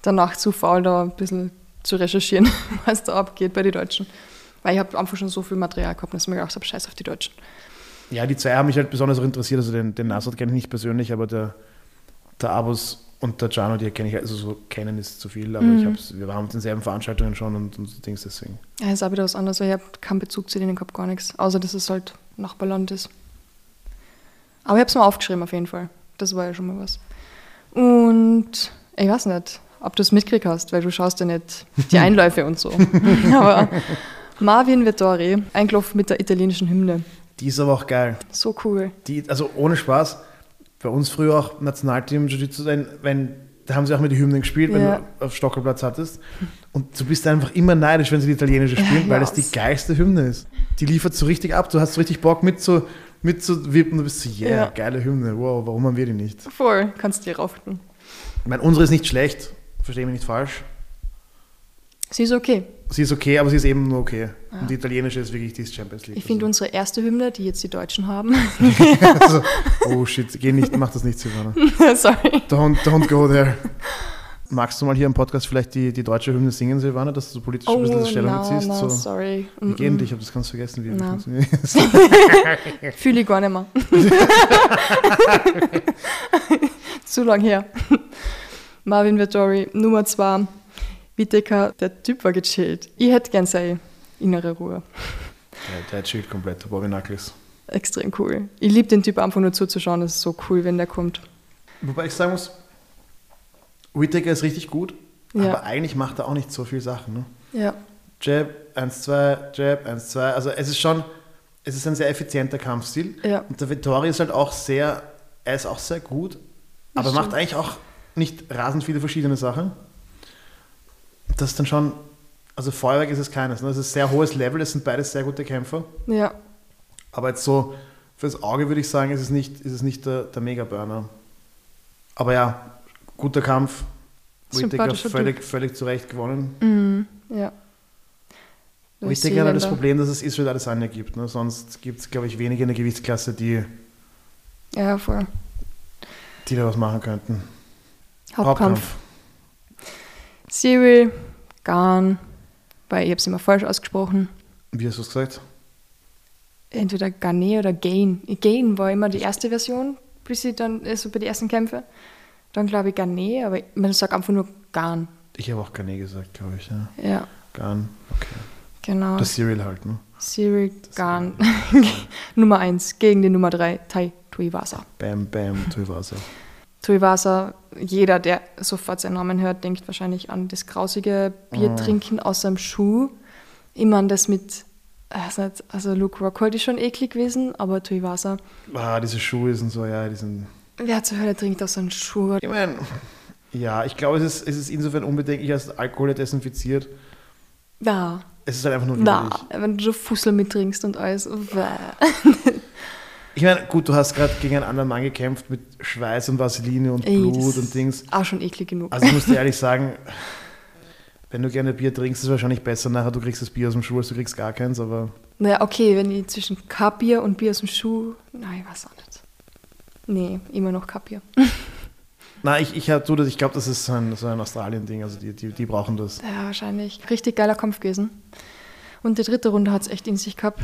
danach zu faul, da ein bisschen zu recherchieren, <laughs> was da abgeht bei den Deutschen. Weil ich habe einfach schon so viel Material gehabt, dass ich mir gedacht habe, scheiß auf die Deutschen. Ja, die zwei haben mich halt besonders interessiert. Also den, den Nasrat kenne ich nicht persönlich, aber der, der Abus und der Jano, die kenne ich, also so kennen ist zu viel, aber Mhm. ich hab's, wir waren auf denselben Veranstaltungen schon und, und so Dings deswegen. Ja, ist auch wieder was anderes, weil ich habe keinen Bezug zu denen gehabt, gar nichts. Außer, dass es halt Nachbarland ist. Aber ich habe es mir aufgeschrieben, auf jeden Fall. Das war ja schon mal was. Und ich weiß nicht, ob du es mitgekriegt hast, weil du schaust ja nicht die <laughs> Einläufe und so. <laughs> Aber Marvin Vettori, eingelaufen mit der italienischen Hymne. Die ist aber auch geil. So cool. Die, also ohne Spaß, bei uns früher auch Nationalteam Jiu-Jitsu, wenn, wenn, da haben sie auch mit die Hymnen gespielt, wenn Ja. du auf Stockerplatz hattest. Und du bist einfach immer neidisch, wenn sie die italienische spielen, Ja, weil das die geilste Hymne ist. Die liefert so richtig ab, du hast so richtig Bock mit zu, mit zu wippen, du bist so, yeah, Ja. geile Hymne, wow, warum haben wir die nicht? Voll, kannst dir rauften. Ich meine, unsere ist nicht schlecht, verstehe mich nicht falsch. Sie ist okay. Sie ist okay, aber sie ist eben nur okay. Ja. Und die italienische ist wirklich die Champions League. Ich finde unsere erste Hymne, die jetzt die Deutschen haben. <laughs> also, <laughs> oh shit, geh nicht, mach das nicht, Silvana. <laughs> Sorry. Don't, don't go there. Magst du mal hier im Podcast vielleicht die, die deutsche Hymne singen, Silvana, dass du so politisch ein Oh, bisschen Stellung na, beziehst? na, so. sorry. Wie gehen Mm-mm. dich? Ich habe das ganz vergessen, wie Na. funktioniert. Fühle ich gar nicht mehr. Zu lang her. Marvin Vettori, Nummer 2. Whittaker, der Typ war gechillt. Ich hätte gern seine innere Ruhe. Ja, der chillt komplett, der Bobby Knuckles. Extrem cool. Ich liebe den Typ einfach nur zuzuschauen. Das ist so cool, wenn der kommt. Wobei ich sagen muss, Whittaker ist richtig gut, Ja. aber eigentlich macht er auch nicht so viel Sachen. Ne? Ja. Jab, 1, 2, Jab, 1, 2. Also es ist schon, es ist ein sehr effizienter Kampfstil. Ja. Und der Vittori ist halt auch sehr, er ist auch sehr gut, aber Das macht stimmt. eigentlich auch nicht rasend viele verschiedene Sachen. Das ist dann schon, also Feuerwerk ist es keines. Ne? Es ist ein sehr hohes Level, es sind beides sehr gute Kämpfer. Ja. Aber jetzt so fürs Auge würde ich sagen, ist es nicht, ist es nicht der, der Mega-Burner. Aber ja, guter Kampf. Whittaker völlig, völlig zu Recht gewonnen. Mhm. Ja. Whittaker hat das Neuseeländer. Problem, dass es Israel Adesanya gibt. Ne? Sonst gibt es, glaube ich, wenige in der Gewichtsklasse, die, Ja, voll. die da was machen könnten. Hauptkampf. Cyril, Garn, weil ich habe es immer falsch ausgesprochen. Wie hast du es gesagt? Entweder Garnet oder Gain. Gain war immer die erste Version, bis ich dann, also bei den ersten Kämpfen. Dann glaube ich Garnet, aber man sagt einfach nur Garn. Ich habe auch Garnet gesagt, glaube ich. Ja. Ja, Garn, okay. genau. Das Cereal halt, ne? Cyril Garn. <laughs> Nummer 1 gegen die Nummer 3, Tai Tuivasa. Bam, bam, Tuivasa. Tuivasa, jeder, der sofort seinen Namen hört, denkt wahrscheinlich an das grausige Biertrinken aus seinem Schuh. Immer an das mit, also, nicht, also Luke Rockhold ist schon eklig gewesen, aber Tuivasa, Ah, diese Schuhe sind so, ja, die sind. wer zur Hölle trinkt aus seinem Schuh? Ich meine, ja, ich glaube, es ist, es ist insofern unbedenklich, als Alkohol desinfiziert. Na, Es ist halt einfach nur na, widerlich. wenn du so Fussel mittrinkst und alles. <laughs> Ich meine, gut, du hast gerade gegen einen anderen Mann gekämpft mit Schweiß und Vaseline und Ey, Blut und Dings. Auch schon eklig genug. Also ich muss dir <laughs> ehrlich sagen, Wenn du gerne Bier trinkst, ist es wahrscheinlich besser nachher, du kriegst das Bier aus dem Schuh, als du kriegst gar keins, aber Naja, okay, wenn ich zwischen Kapier und Bier aus dem Schuh. Nein, was auch nicht. Nee, immer noch Kapier. <laughs> na, ich, ich, hab- ich glaube, das ist so ein, so ein Australien-Ding, also die, die, die brauchen das. Ja, wahrscheinlich. Richtig geiler Kampf gewesen. Und die dritte Runde hat es echt in sich gehabt.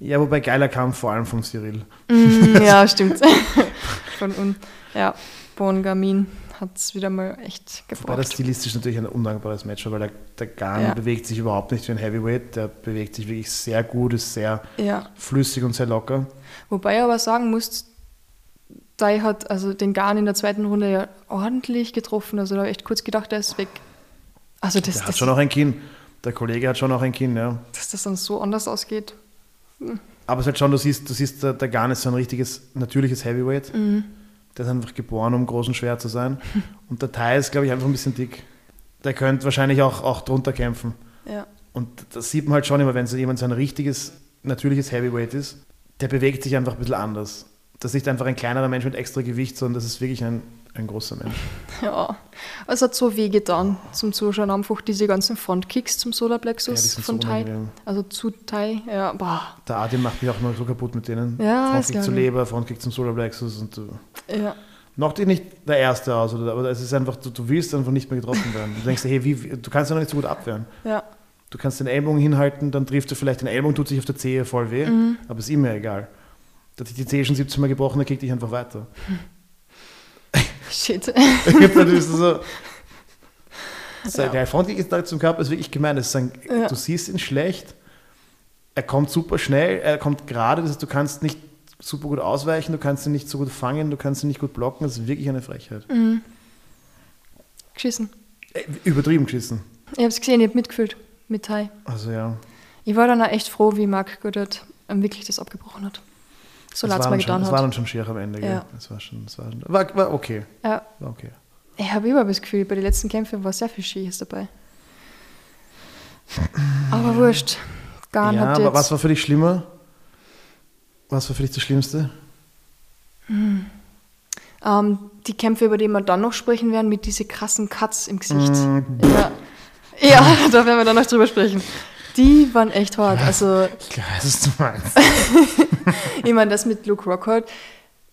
Ja, wobei geiler Kampf, vor allem von Cyril. Mm, ja, <laughs> stimmt. <laughs> Von un ja, Bongamin hat es wieder mal echt Wobei das gebraucht. stilistisch natürlich ein undankbares Match war, weil der, der Garn Ja. bewegt sich überhaupt nicht wie ein Heavyweight, der bewegt sich wirklich sehr gut, ist sehr Ja, flüssig und sehr locker. wobei ich aber sagen muss, Dai hat also den Garn in der zweiten Runde ja ordentlich getroffen. Also da habe ich echt kurz gedacht, er ist weg. Also das, Der hat das, schon auch ein Kinn. Der Kollege hat schon auch ein Kinn, ja. dass das dann so anders ausgeht. Aber es ist halt schon, du siehst, du siehst der, der Garn ist so ein richtiges, natürliches Heavyweight. Mhm. Der ist einfach geboren, um groß und schwer zu sein. <laughs> Und der Thai ist, glaube ich, einfach ein bisschen dick. Der könnte wahrscheinlich auch, auch drunter kämpfen. Ja. Und das sieht man halt schon immer, wenn so jemand so ein richtiges, natürliches Heavyweight ist, der bewegt sich einfach ein bisschen anders. Das ist nicht einfach ein kleinerer Mensch mit extra Gewicht, sondern das ist wirklich ein, ein großer Mensch. Ja, es hat so weh getan zum Zuschauen, einfach diese ganzen Frontkicks zum Ja, die Solarplexus sind von so Tai. Also zu Tai, ja, boah, Der Adem macht mich auch nur so kaputt mit denen. Ja, Frontkick zu. Leber, Frontkick zum Solarplexus und du. ja. Noch dir nicht der erste aus, oder, aber es ist einfach, du, du willst einfach nicht mehr getroffen werden. Du denkst, hey, wie, du kannst ja noch nicht so gut abwehren. Ja, Du kannst den Ellbogen hinhalten, dann trifft du vielleicht den Ellbogen, tut sich auf der Zehe voll weh, Mhm. aber ist immer egal. Da hat sich die Zehe schon 17 Mal gebrochen, dann kriegt dich einfach weiter. <laughs> shit. dann ist es so. so Ja. Der ist da zum Körper ist wirklich gemein. Das ist ein, Ja. Du siehst ihn schlecht, er kommt super schnell, er kommt gerade, das heißt, du kannst nicht super gut ausweichen, du kannst ihn nicht so gut fangen, du kannst ihn nicht gut blocken, das ist wirklich eine Frechheit. Mhm. Geschissen. Äh, Übertrieben geschissen. Ich habe es gesehen, ich habe mitgefühlt mit Tai. Also ja. Ich war dann auch echt froh, wie Mark Goddard ähm, wirklich das abgebrochen hat. So leid es war, mir dann schon, getan es war hat. dann schon schier am Ende. Gell? Ja. Es war schon, es war, schon- war, war okay. Ja, War okay. ich habe überhaupt das Gefühl, bei den letzten Kämpfen war sehr viel Schiehes dabei. Aber wurscht. Garn ja, hat aber was war für dich schlimmer? Was war für dich das Schlimmste? Ähm, die Kämpfe, über die wir dann noch sprechen werden, mit diesen krassen Cuts im Gesicht. Mm, Ja. ja, <laughs> da werden wir dann noch drüber sprechen. Die waren echt hart. Also, Ich <laughs> ich meine, das mit Luke Rockhold,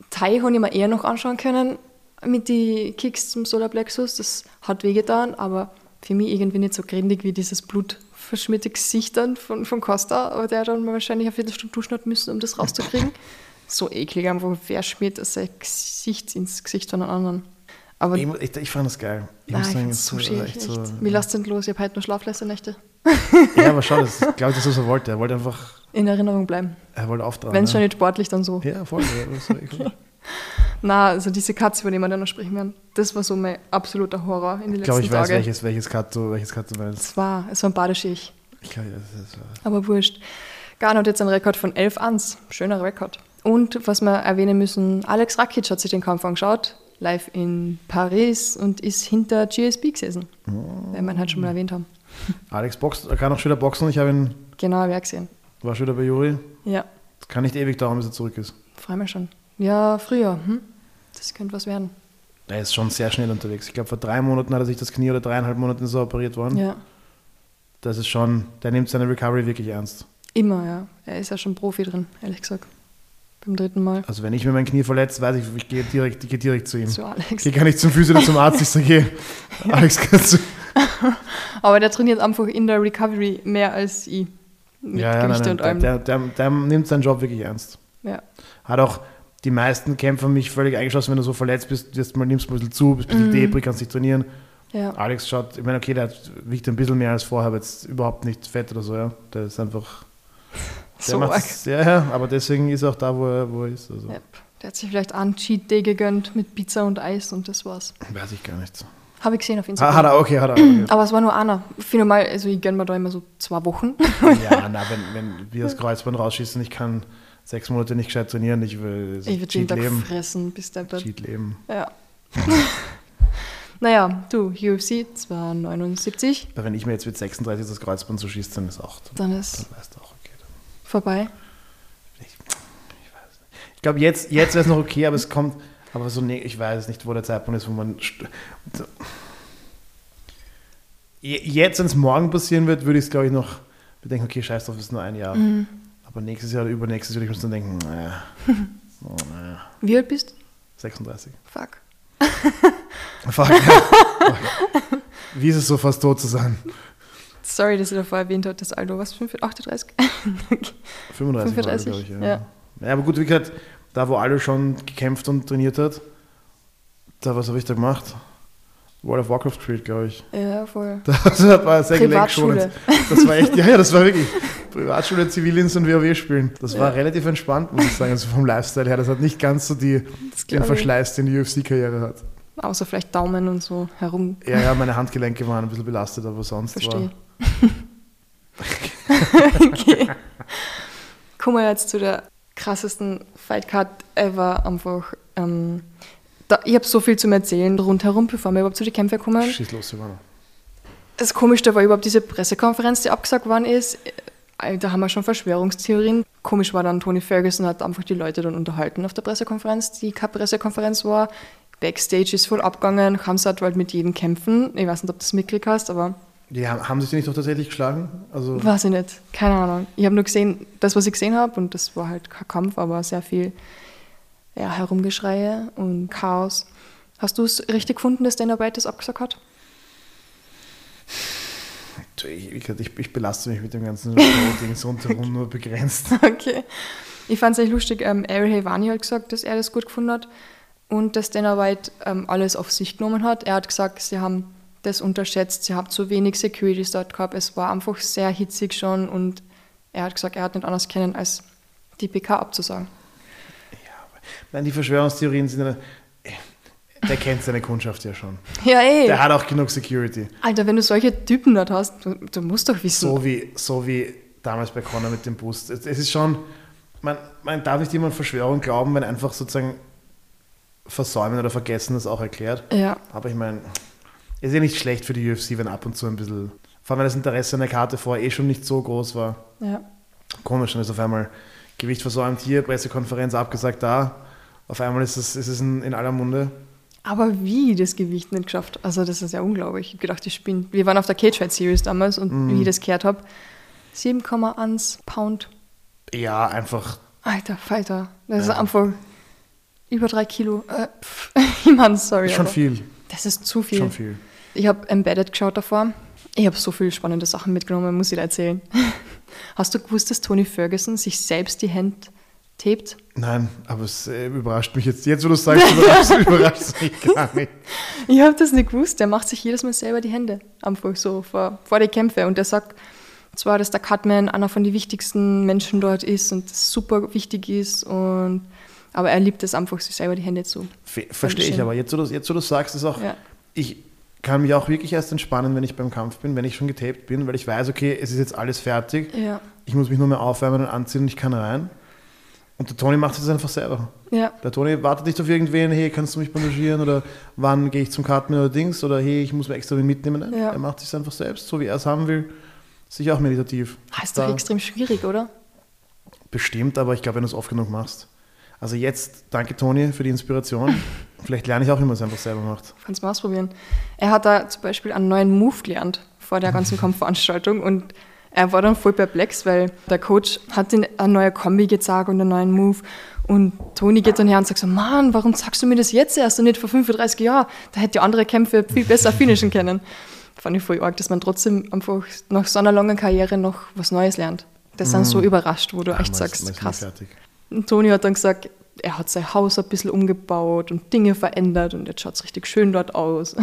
Tai habe ich mir eher noch anschauen können mit den Kicks zum Solarplexus. Das hat wehgetan, aber für mich irgendwie nicht so grindig wie dieses blutverschmierte Gesicht dann von, von Costa, aber der hat dann wahrscheinlich eine Viertelstunde duschen hat müssen, um das rauszukriegen. so eklig, einfach wer schmiert sein Gesicht ins Gesicht von einem anderen. Aber Ich, ich, ich fand das geil. Ich Nein, muss ich sagen, es so schier, echt echt. so. Wie lasst denn los? Ich habe heute noch schlaflose Nächte. Ja, aber schau, das glaube ich, das ist, was er wollte. Er wollte einfach, In Erinnerung bleiben. er wollte auftragen. Wenn es schon ja. nicht sportlich, dann so. Ja, voll. Ja, war echt- <laughs> Na, also diese Cuts, über die wir dann noch sprechen werden, das war so mein absoluter Horror in den Ich letzten glaube, ich weiß, welches, welches Cut du, welches Cut du meinst. Es war, es war ein Badeschicht, Ich glaube, das ist, äh, aber wurscht. Garn hat jetzt einen Rekord von 11 Ans. Schöner Rekord. Und was wir erwähnen müssen, Alex Rakic hat sich den Kampf angeschaut, live in Paris und ist hinter GSP gesessen. Oh. Wenn wir ihn halt schon mal erwähnt haben. <laughs> Alex boxt, er kann auch schon wieder boxen. Ich habe ihn, Genau, habe ich gesehen. war schon wieder bei Juri. Ja, Es kann nicht ewig dauern, bis er zurück ist. freue mich schon. Ja, früher. Hm? Das könnte was werden. Er ist schon sehr schnell unterwegs. Ich glaube, vor drei Monaten hat er sich das Knie oder dreieinhalb Monaten er operiert worden. Ja, Das ist schon, der nimmt seine Recovery wirklich ernst. immer, ja. Er ist ja schon Profi drin, ehrlich gesagt. Beim dritten Mal. Also wenn ich mir mein Knie verletze, weiß ich, ich gehe direkt, ich gehe direkt zu ihm. Ich Alex. gehe gar nicht zum Physio oder zum Arzt, ich sage, hey, <laughs> Alex, kannst du... <laughs> Aber der trainiert einfach in der Recovery mehr als ich. Mit Ja, ja, nein, Gewichte nein, und der, allem. der, der, der nimmt seinen Job wirklich ernst. ja. Hat auch die meisten Kämpfer mich völlig eingeschlossen, wenn du so verletzt bist, wirst mal, nimmst du ein bisschen zu, bist ein bisschen Mhm. debris, kannst nicht trainieren. ja. Alex schaut, ich meine, okay, der wiegt ein bisschen mehr als vorher, aber jetzt überhaupt nicht fett oder so, ja. Der ist einfach. So arg. ja, ja, aber deswegen ist er auch da, wo er, wo er ist. Also, Yep. Der hat sich vielleicht einen Cheat Day gegönnt mit Pizza und Eis und das war's. Weiß ich gar nicht. Habe ich gesehen auf Instagram. hat er, okay, hat er. Okay. Aber es war nur einer. Für normal, also ich gönne mir da immer so zwei Wochen. ja, na, wenn, wenn wir das Kreuzband rausschießen, ich kann sechs Monate nicht gescheit trainieren, ich will Ich würde jeden Tag leben. fressen, bis der Bett. Cheat leben. Ja. <laughs> naja, du, UFC 279, Aber wenn ich mir jetzt mit 36 das Kreuzband so schieße, dann ist auch, dann ist dann weißt du auch. Dann, vorbei. ich, ich weiß nicht. Ich glaube, jetzt, jetzt wäre es noch okay, aber es kommt, aber so, nee, ich weiß nicht, wo der Zeitpunkt ist, wo man. st- Jetzt, wenn es morgen passieren wird, würde ich es, glaube ich, noch bedenken, okay, scheiß drauf, ist nur ein Jahr. Mhm. Aber nächstes Jahr oder übernächstes würde ich mir dann denken, naja, <laughs> oh, naja, Wie alt bist du? 36. Fuck. Fuck. <laughs> Wie ist es so, fast tot zu sein? Sorry, dass ich davor erwähnt habe, <laughs> das Alter, was, 5, 38? 35, 35, glaube ich. Ja. ja. ja. aber gut, wie gesagt, da wo Aldo schon gekämpft und trainiert hat, da, was habe ich da gemacht? World of Warcraft gespielt, glaube ich. Ja, voll. <laughs> Das war sehr Privatschule. gelenkschonend. Das war echt, <laughs> ja, ja, das war wirklich Privatschule, Zivildienst und WoW spielen. Das war Ja. relativ entspannt, muss ich sagen, also vom Lifestyle her. Das hat nicht ganz so die, den. Verschleiß, den die UFC-Karriere hat. Außer vielleicht Daumen und so herum. Ja, ja, meine Handgelenke waren ein bisschen belastet, aber sonst Verstehe. war... okay. Kommen wir jetzt zu der krassesten Fightcard ever. Einfach. Ähm, da, ich habe so viel zum Erzählen rundherum, bevor wir überhaupt zu den Kämpfen kommen. Schieß los, Silvana. Das Komischste war überhaupt diese Pressekonferenz, die abgesagt worden ist. Äh, Da haben wir schon Verschwörungstheorien. Komisch war dann, Tony Ferguson hat einfach die Leute dann unterhalten auf der Pressekonferenz, die keine Pressekonferenz war. Backstage ist voll abgegangen, Hamzat wollte mit jedem kämpfen. Ich weiß nicht, ob du das mitgekriegt hast, aber Die haben, haben sich nicht doch tatsächlich geschlagen? Also, weiß ich nicht. Keine Ahnung. Ich habe nur gesehen, das, was ich gesehen habe, und das war halt kein Kampf, aber sehr viel ja, Herumgeschreie und Chaos. Hast du es richtig gefunden, dass Dana White das abgesagt hat? ich, ich, ich belaste mich mit dem ganzen <laughs> Ding rundherum nur begrenzt. <laughs> Okay. Ich fand es echt lustig. Ähm, Ariel Helvani hat gesagt, dass er das gut gefunden hat und dass Dana White ähm, alles auf sich genommen hat. Er hat gesagt, sie haben das unterschätzt, sie haben zu wenig Securities dort gehabt. Es war einfach sehr hitzig schon und er hat gesagt, er hat nicht anders kennen, als die PK abzusagen. Nein, die Verschwörungstheorien sind ja... Der kennt seine Kundschaft ja schon. <laughs> Ja, ey. Der hat auch genug Security. Alter, wenn du solche Typen dort hast, du, du musst doch wissen. So wie, so wie damals bei Connor mit dem Boost. Es, es ist schon, man, man darf nicht immer an Verschwörung glauben, wenn einfach sozusagen versäumen oder vergessen das auch erklärt. Ja, Aber ich meine, ist ja nicht schlecht für die UFC, wenn ab und zu ein bisschen, vor allem wenn das Interesse an der Karte vorher eh schon nicht so groß war. ja. Komisch, dann ist auf einmal Gewicht versäumt hier, Pressekonferenz abgesagt da. Auf einmal ist es, ist es in, in aller Munde. Aber wie das Gewicht nicht geschafft? Also, das ist ja unglaublich. Ich habe gedacht, ich spinne. Wir waren auf der Cage Fight Series damals und Mhm. wie ich das gehört habe, 7,1 Pound. Ja, einfach Alter Falter. Das Ja. ist einfach über drei Kilo. Äh, <laughs> meine, sorry. schon aber viel. Das ist zu viel. Schon viel. Ich habe Embedded geschaut davor. Ich habe so viele spannende Sachen mitgenommen, muss ich dir erzählen. <laughs> Hast du gewusst, dass Tony Ferguson sich selbst die Hände tapet? Nein, aber es äh, überrascht mich jetzt. Jetzt, wo du es sagst, <laughs> überrascht, überrascht es mich gar nicht. <laughs> Ich habe das nicht gewusst. Der macht sich jedes Mal selber die Hände. Einfach so vor, vor die Kämpfe. Und der sagt zwar, dass der Cutman einer von den wichtigsten Menschen dort ist und das super wichtig ist. Und, aber er liebt es einfach, sich selber die Hände zu. Ver- Verstehe ich aber. Jetzt, wo du du sagst, ist auch. Ja. Ich kann mich auch wirklich erst entspannen, wenn ich beim Kampf bin, wenn ich schon getaped bin, weil ich weiß, okay, es ist jetzt alles fertig. Ja. Ich muss mich nur mehr aufwärmen und anziehen und ich kann rein. Und der Tony macht es einfach selber. Ja. Der Tony wartet nicht auf irgendwen, hey, kannst du mich bandagieren oder wann gehe ich zum Karten oder Dings oder hey, ich muss mir extra mitnehmen. Nein, Ja. Er macht es einfach selbst, so wie er es haben will. Sicher auch meditativ. Ah, ist doch extrem schwierig, oder? Bestimmt, aber ich glaube, wenn du es oft genug machst. Also jetzt, danke Toni für die Inspiration. <laughs> Vielleicht lerne ich auch, wie man es einfach selber macht. Kannst mal ausprobieren. Er hat da zum Beispiel einen neuen Move gelernt vor der ganzen <laughs> Kampfveranstaltung und er war dann voll perplex, weil der Coach hat ihm eine neue Kombi gezeigt und einen neuen Move und Toni geht dann her und sagt so, Mann, warum sagst du mir das jetzt erst und nicht vor 35 Jahren? Da hätte ich andere Kämpfe viel besser finishen können. Fand ich voll arg, dass man trotzdem einfach nach so einer langen Karriere noch was Neues lernt. Das sind so überrascht, wo du echt Mhm. Man ist- sagst, krass. Fertig. Und Toni hat dann gesagt, er hat sein Haus ein bisschen umgebaut und Dinge verändert und jetzt schaut es richtig schön dort aus.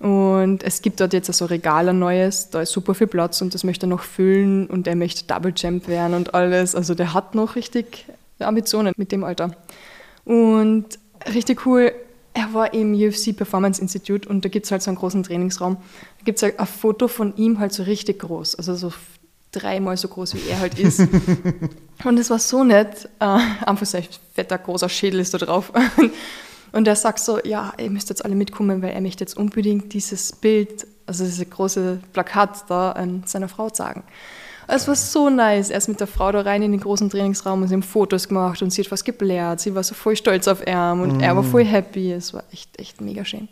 Und es gibt dort jetzt so Regal ein neues, da ist super viel Platz und das möchte er noch füllen und er möchte Double Champ werden und alles. Also der hat noch richtig Ambitionen mit dem Alter. Und richtig cool, er war im UFC Performance Institute und da gibt es halt so einen großen Trainingsraum. Da gibt es halt ein Foto von ihm halt so richtig groß, also so dreimal so groß, wie er halt ist. <laughs> Und es war so nett. Äh, einfach so ein fetter, großer Schädel ist da drauf. <laughs> Und er sagt so, ja, ihr müsst jetzt alle mitkommen, weil er möchte jetzt unbedingt dieses Bild, also dieses große Plakat da an seiner Frau zeigen. Es war so nice. Er ist mit der Frau da rein in den großen Trainingsraum und sie haben Fotos gemacht und sie hat was geblärt. Sie war so voll stolz auf ihn und er war voll happy. Es war echt, echt mega schön.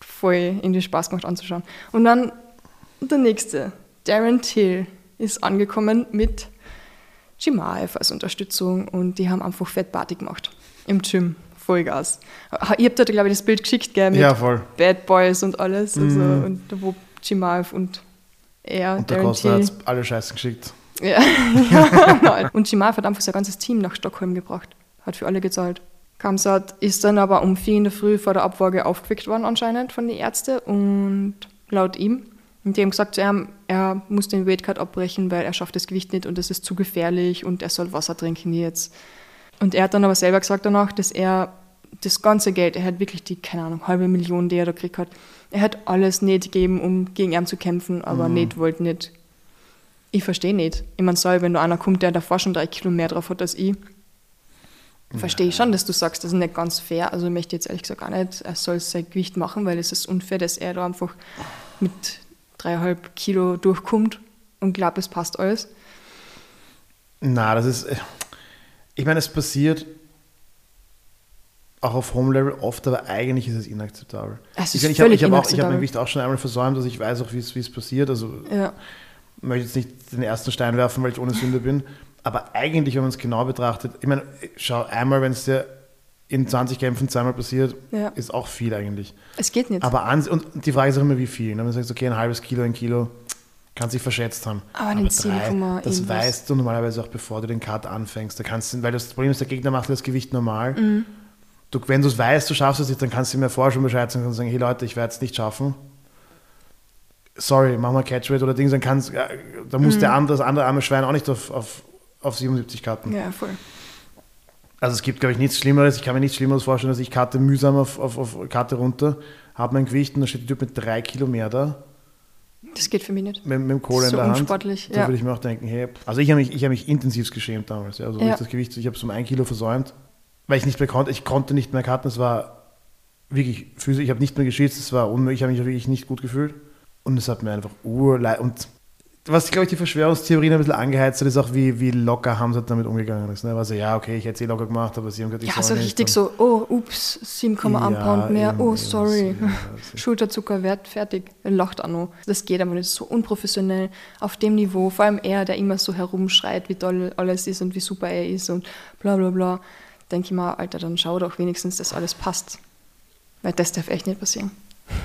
voll irgendwie Spaß gemacht anzuschauen. Und dann der nächste, Darren Till, ist angekommen mit Chimaev als Unterstützung und die haben einfach fett Party gemacht im Gym. Vollgas. Ihr habt da, glaube ich, das Bild geschickt, gell, mit Ja, voll. Bad Boys und alles. Also, Mhm. Und wo Chimaev und er, Und der Darren Costa hat alle Scheißen geschickt. <laughs> Ja, ja. Und Chimaev hat einfach sein ganzes Team nach Stockholm gebracht. Hat für alle gezahlt. Kamsat ist dann aber um 4 in der Früh vor der Abwaage aufgeweckt worden anscheinend von den Ärzten und laut ihm. Und die haben gesagt zu ihm, er muss den Weightcut abbrechen, weil er schafft das Gewicht nicht und es ist zu gefährlich und er soll Wasser trinken jetzt. Und er hat dann aber selber gesagt danach, dass er das ganze Geld, er hat wirklich die, keine Ahnung, halbe Million, die er da gekriegt hat, er hat alles nicht gegeben, um gegen ihn zu kämpfen, aber nicht wollte nicht. Ich verstehe nicht. Ich meine, sorry, wenn du einer kommt, der davor schon drei Kilo mehr drauf hat als ich, verstehe ich schon, dass du sagst, das ist nicht ganz fair. Also ich möchte jetzt ehrlich gesagt auch nicht, er soll sein Gewicht machen, weil es ist unfair, dass er da einfach mit dreieinhalb Kilo durchkommt und glaubt, es passt alles. Na, das ist. Ich meine, es passiert auch auf Home-Level oft, aber eigentlich ist es inakzeptabel. Es ich ist meine, ich habe ich hab auch, ich hab mein Gewicht auch schon einmal versäumt, also ich weiß auch, wie es wie es passiert. Also Ja. ich möchte jetzt nicht den ersten Stein werfen, weil ich ohne Sünde bin. Aber eigentlich, wenn man es genau betrachtet, ich meine, schau, einmal, wenn es dir in 20 Kämpfen zweimal passiert, Ja. ist auch viel eigentlich. Es geht nicht. Aber an, und die Frage ist auch immer, wie viel. ne? Wenn man sagt, okay, ein halbes Kilo, ein Kilo, kann sich verschätzt haben. Aber den 7, das irgendwas. weißt du normalerweise auch, bevor du den Cut anfängst. Da kannst du, weil das Problem ist, der Gegner macht das Gewicht normal. Mhm. Du, wenn du es weißt, du schaffst es nicht, dann kannst du mir vorher schon Bescheid sagen und sagen, hey Leute, ich werde es nicht schaffen. Sorry, mach mal Catchweight oder Dings, dann kannst da muss der andere, das andere arme Schwein auch nicht auf, auf, auf 77 cutten. ja, voll. Also es gibt, glaube ich, nichts Schlimmeres. Ich kann mir nichts Schlimmeres vorstellen, dass ich karte mühsam auf, auf, auf Karte runter, habe mein Gewicht und dann steht der Typ mit drei Kilo mehr da, Das geht für mich nicht. mit, mit dem Kohle So in der Hand. unsportlich, Da ja. würde ich mir auch denken, hey, also ich habe mich, ich hab mich intensiv geschämt damals. Ja. Also Ja. ich das Gewicht, ich habe es um ein Kilo versäumt, weil ich nicht mehr konnte. Ich konnte nicht mehr karten. Es war wirklich physisch. Ich habe nicht mehr geschätzt. Es war unmöglich. Ich habe mich wirklich nicht gut gefühlt. Und es hat mir einfach urleid. Und was, glaube ich, die Verschwörungstheorien ein bisschen angeheizt hat, ist auch, wie, wie locker Hamzat damit umgegangen ist. Ne? War so, ja, okay, ich hätte es eh locker gemacht, aber sie haben gesagt, ich Ja, so richtig so, oh, ups, 7,1 Ja, Pound mehr, eben, oh, sorry. so, ja, <laughs> Schulterzucker, Wert, fertig. Er lacht auch noch. Das geht aber nicht so unprofessionell auf dem Niveau. Vor allem er, der immer so herumschreit, wie toll alles ist und wie super er ist und bla bla bla. Denke ich mal, Alter, dann schau doch wenigstens, dass alles passt. Weil das darf echt nicht passieren.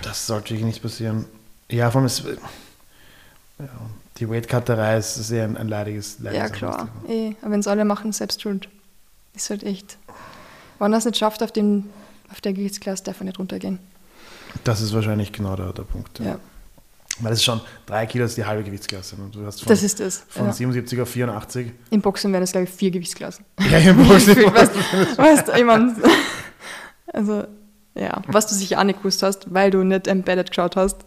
Das sollte wirklich nicht passieren. Ja, vor allem ist, ja, die Weightcutterei ist sehr ein, ein leidiges, leidiges Ja, klar. Eh, aber wenn es alle machen, selbst schuld. Ist halt echt. Wenn er es nicht schafft auf, dem, auf der Gewichtsklasse, darf er nicht runtergehen. Das ist wahrscheinlich genau der, der Punkt. Ja. Ja. Weil es ist schon, drei Kilo ist die halbe Gewichtsklasse. Ne? Du hast von, Das ist das. von Ja. 77 auf 84. Im Boxen wären es, glaube ich, vier Gewichtsklassen. <laughs> Ja, im Boxen- <laughs> weißt, weißt du, ich mein, <laughs> also, ja, was du sicher auch nicht gewusst hast, weil du nicht Embedded geschaut hast.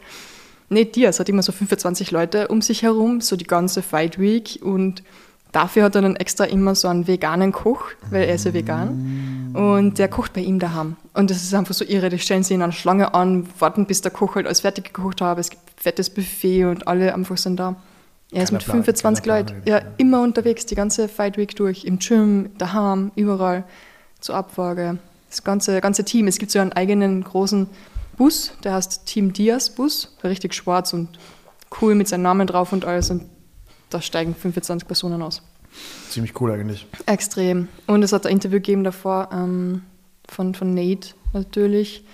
Dir, es hat immer so 25 Leute um sich herum, so die ganze Fight Week und dafür hat er dann extra immer so einen veganen Koch, weil er ist ja vegan und der kocht bei ihm daheim. Und das ist einfach so irre, die stellen sich in einer Schlange an, warten bis der Koch halt alles fertig gekocht hat, es gibt fettes Buffet und alle einfach sind da. Er ist mit Plan- 25 keiner Leuten, ja, immer unterwegs, die ganze Fight Week durch, im Gym, daheim, überall, zur Abwaage. Das ganze, ganze Team. Es gibt so einen eigenen großen Bus, der heißt Team Diaz Bus, der richtig schwarz und cool mit seinem Namen drauf und alles. Und da steigen 25 Personen aus. Ziemlich cool eigentlich. Extrem. Und es hat ein Interview gegeben davor ähm, von, von Nate natürlich.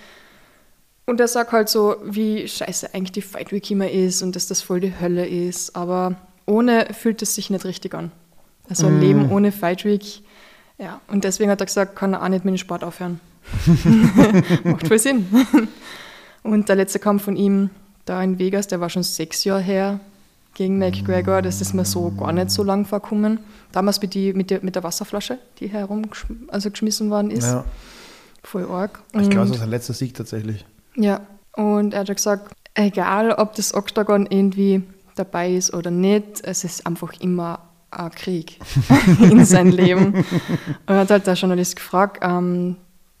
Und er sagt halt so, wie scheiße eigentlich die Fight Week immer ist und dass das voll die Hölle ist. Aber ohne fühlt es sich nicht richtig an. Also ein Mm. Leben ohne Fight Week. Ja, und deswegen hat er gesagt, kann er auch nicht mit dem Sport aufhören. <laughs> Macht voll Sinn. Und der letzte Kampf von ihm da in Vegas, der war schon sechs Jahre her gegen McGregor. Das ist mir so gar nicht so lang vorkommen. Damals mit, die, mit, der, mit der Wasserflasche, die herum also geschmissen worden ist. Ja. Voll arg. Ich glaube, Und- es ist sein letzter Sieg tatsächlich. ja, und er hat gesagt, egal ob das Oktagon irgendwie dabei ist oder nicht, es ist einfach immer ein Krieg <laughs> <laughs> in seinem Leben. Und er hat halt der Journalist gefragt, ähm,